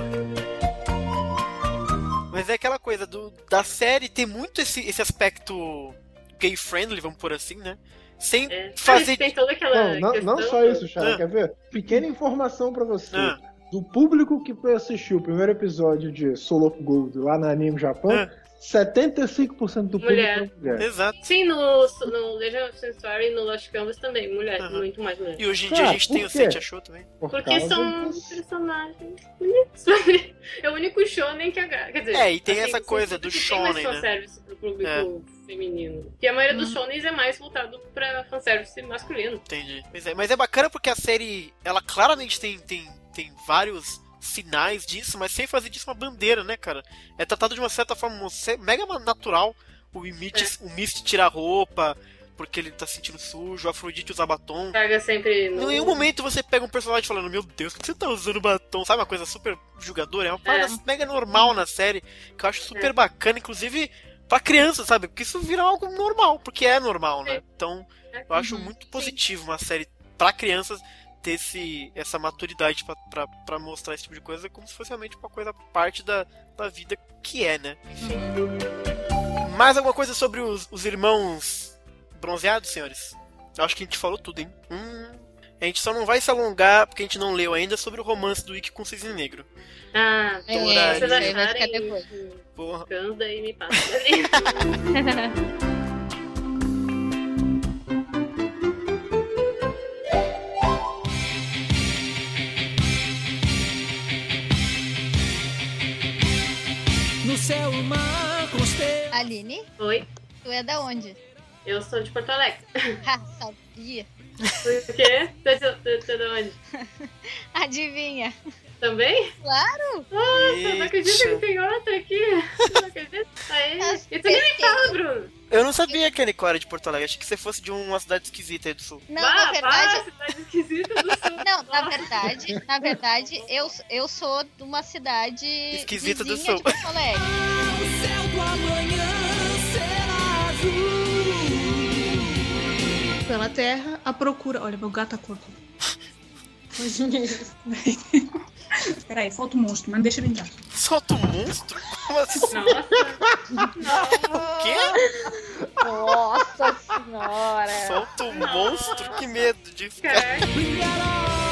Mas é aquela coisa do, da série tem muito esse, esse aspecto gay friendly, vamos por assim, né? Sem é. fazer. Ah, tem toda aquela. Não, não, não só isso, Chara, Ah. quer ver? Pequena informação pra você. Ah. Do público que foi assistir o primeiro episódio de Solo Gold lá na Anime Japão, Ah. 75% do público Mulher. é mulher. Exato. Sim, no, no Legend of Story e no Lost Canvas também. Mulher, Aham. muito mais mulher. E hoje em dia a Ah, gente por tem o quê? Sente Achou também. Por Porque são disso. personagens bonitos. é o único shonen que agrada. Quer dizer, É, e tem assim, essa coisa do que shonen, Tem né? mais fanservice pro público É. feminino. Porque a maioria dos shonens é mais voltado pra fanservice masculino. Entendi. Mas é, mas é bacana porque a série, ela claramente tem, tem, tem vários sinais disso, mas sem fazer disso uma bandeira, né, cara? É tratado de uma certa forma mega natural. O Mist, o Mist tira a roupa porque ele tá se sentindo sujo, o Afrodite usa batom. Carga sempre no. Em nenhum momento você pega um personagem falando, meu Deus, por que você tá usando batom? Sabe uma coisa super julgadora? É uma parada mega normal na série, que eu acho super É. bacana, inclusive pra criança, sabe? Porque isso vira algo normal, porque é normal, né? Então, eu acho Uhum, muito positivo uma série pra crianças ter esse, essa maturidade pra mostrar esse tipo de coisa como se fosse realmente uma coisa parte da, da vida que é, né? Enfim. Mais alguma coisa sobre os, os irmãos bronzeados, senhores? Eu acho que a gente falou tudo, hein? Hum, a gente só não vai se alongar, porque a gente não leu ainda, sobre o romance do Ikki com o Cisne Negro. Ah, É, Toda vocês acharem. Porra. Ganda e me passa. Aline, Oi, tu é da onde? eu sou de Porto Alegre. Ha, sabia. Por quê? Você é de- é de onde? Adivinha. Também? Claro. Nossa, não acredito que tem outra aqui. Não acredito. Aí. Nossa, E tu nem me fala, Bruno. Eu não sabia que a Nicole era de Porto Alegre, achei que você fosse de uma cidade esquisita aí do sul. Não, Vá, na verdade, cidade esquisita do sul. não, na verdade, na verdade, eu, eu sou de uma cidade Esquisita do sul. de Porto Alegre. O céu do amanhã Pela terra, a procura. Olha, meu gato acordou. Peraí, falta um monstro, mas deixa ele entrar. Solta um monstro? Como assim? Nossa. O quê? Nossa senhora. Solta um monstro? Que medo. Caraca. Brilhará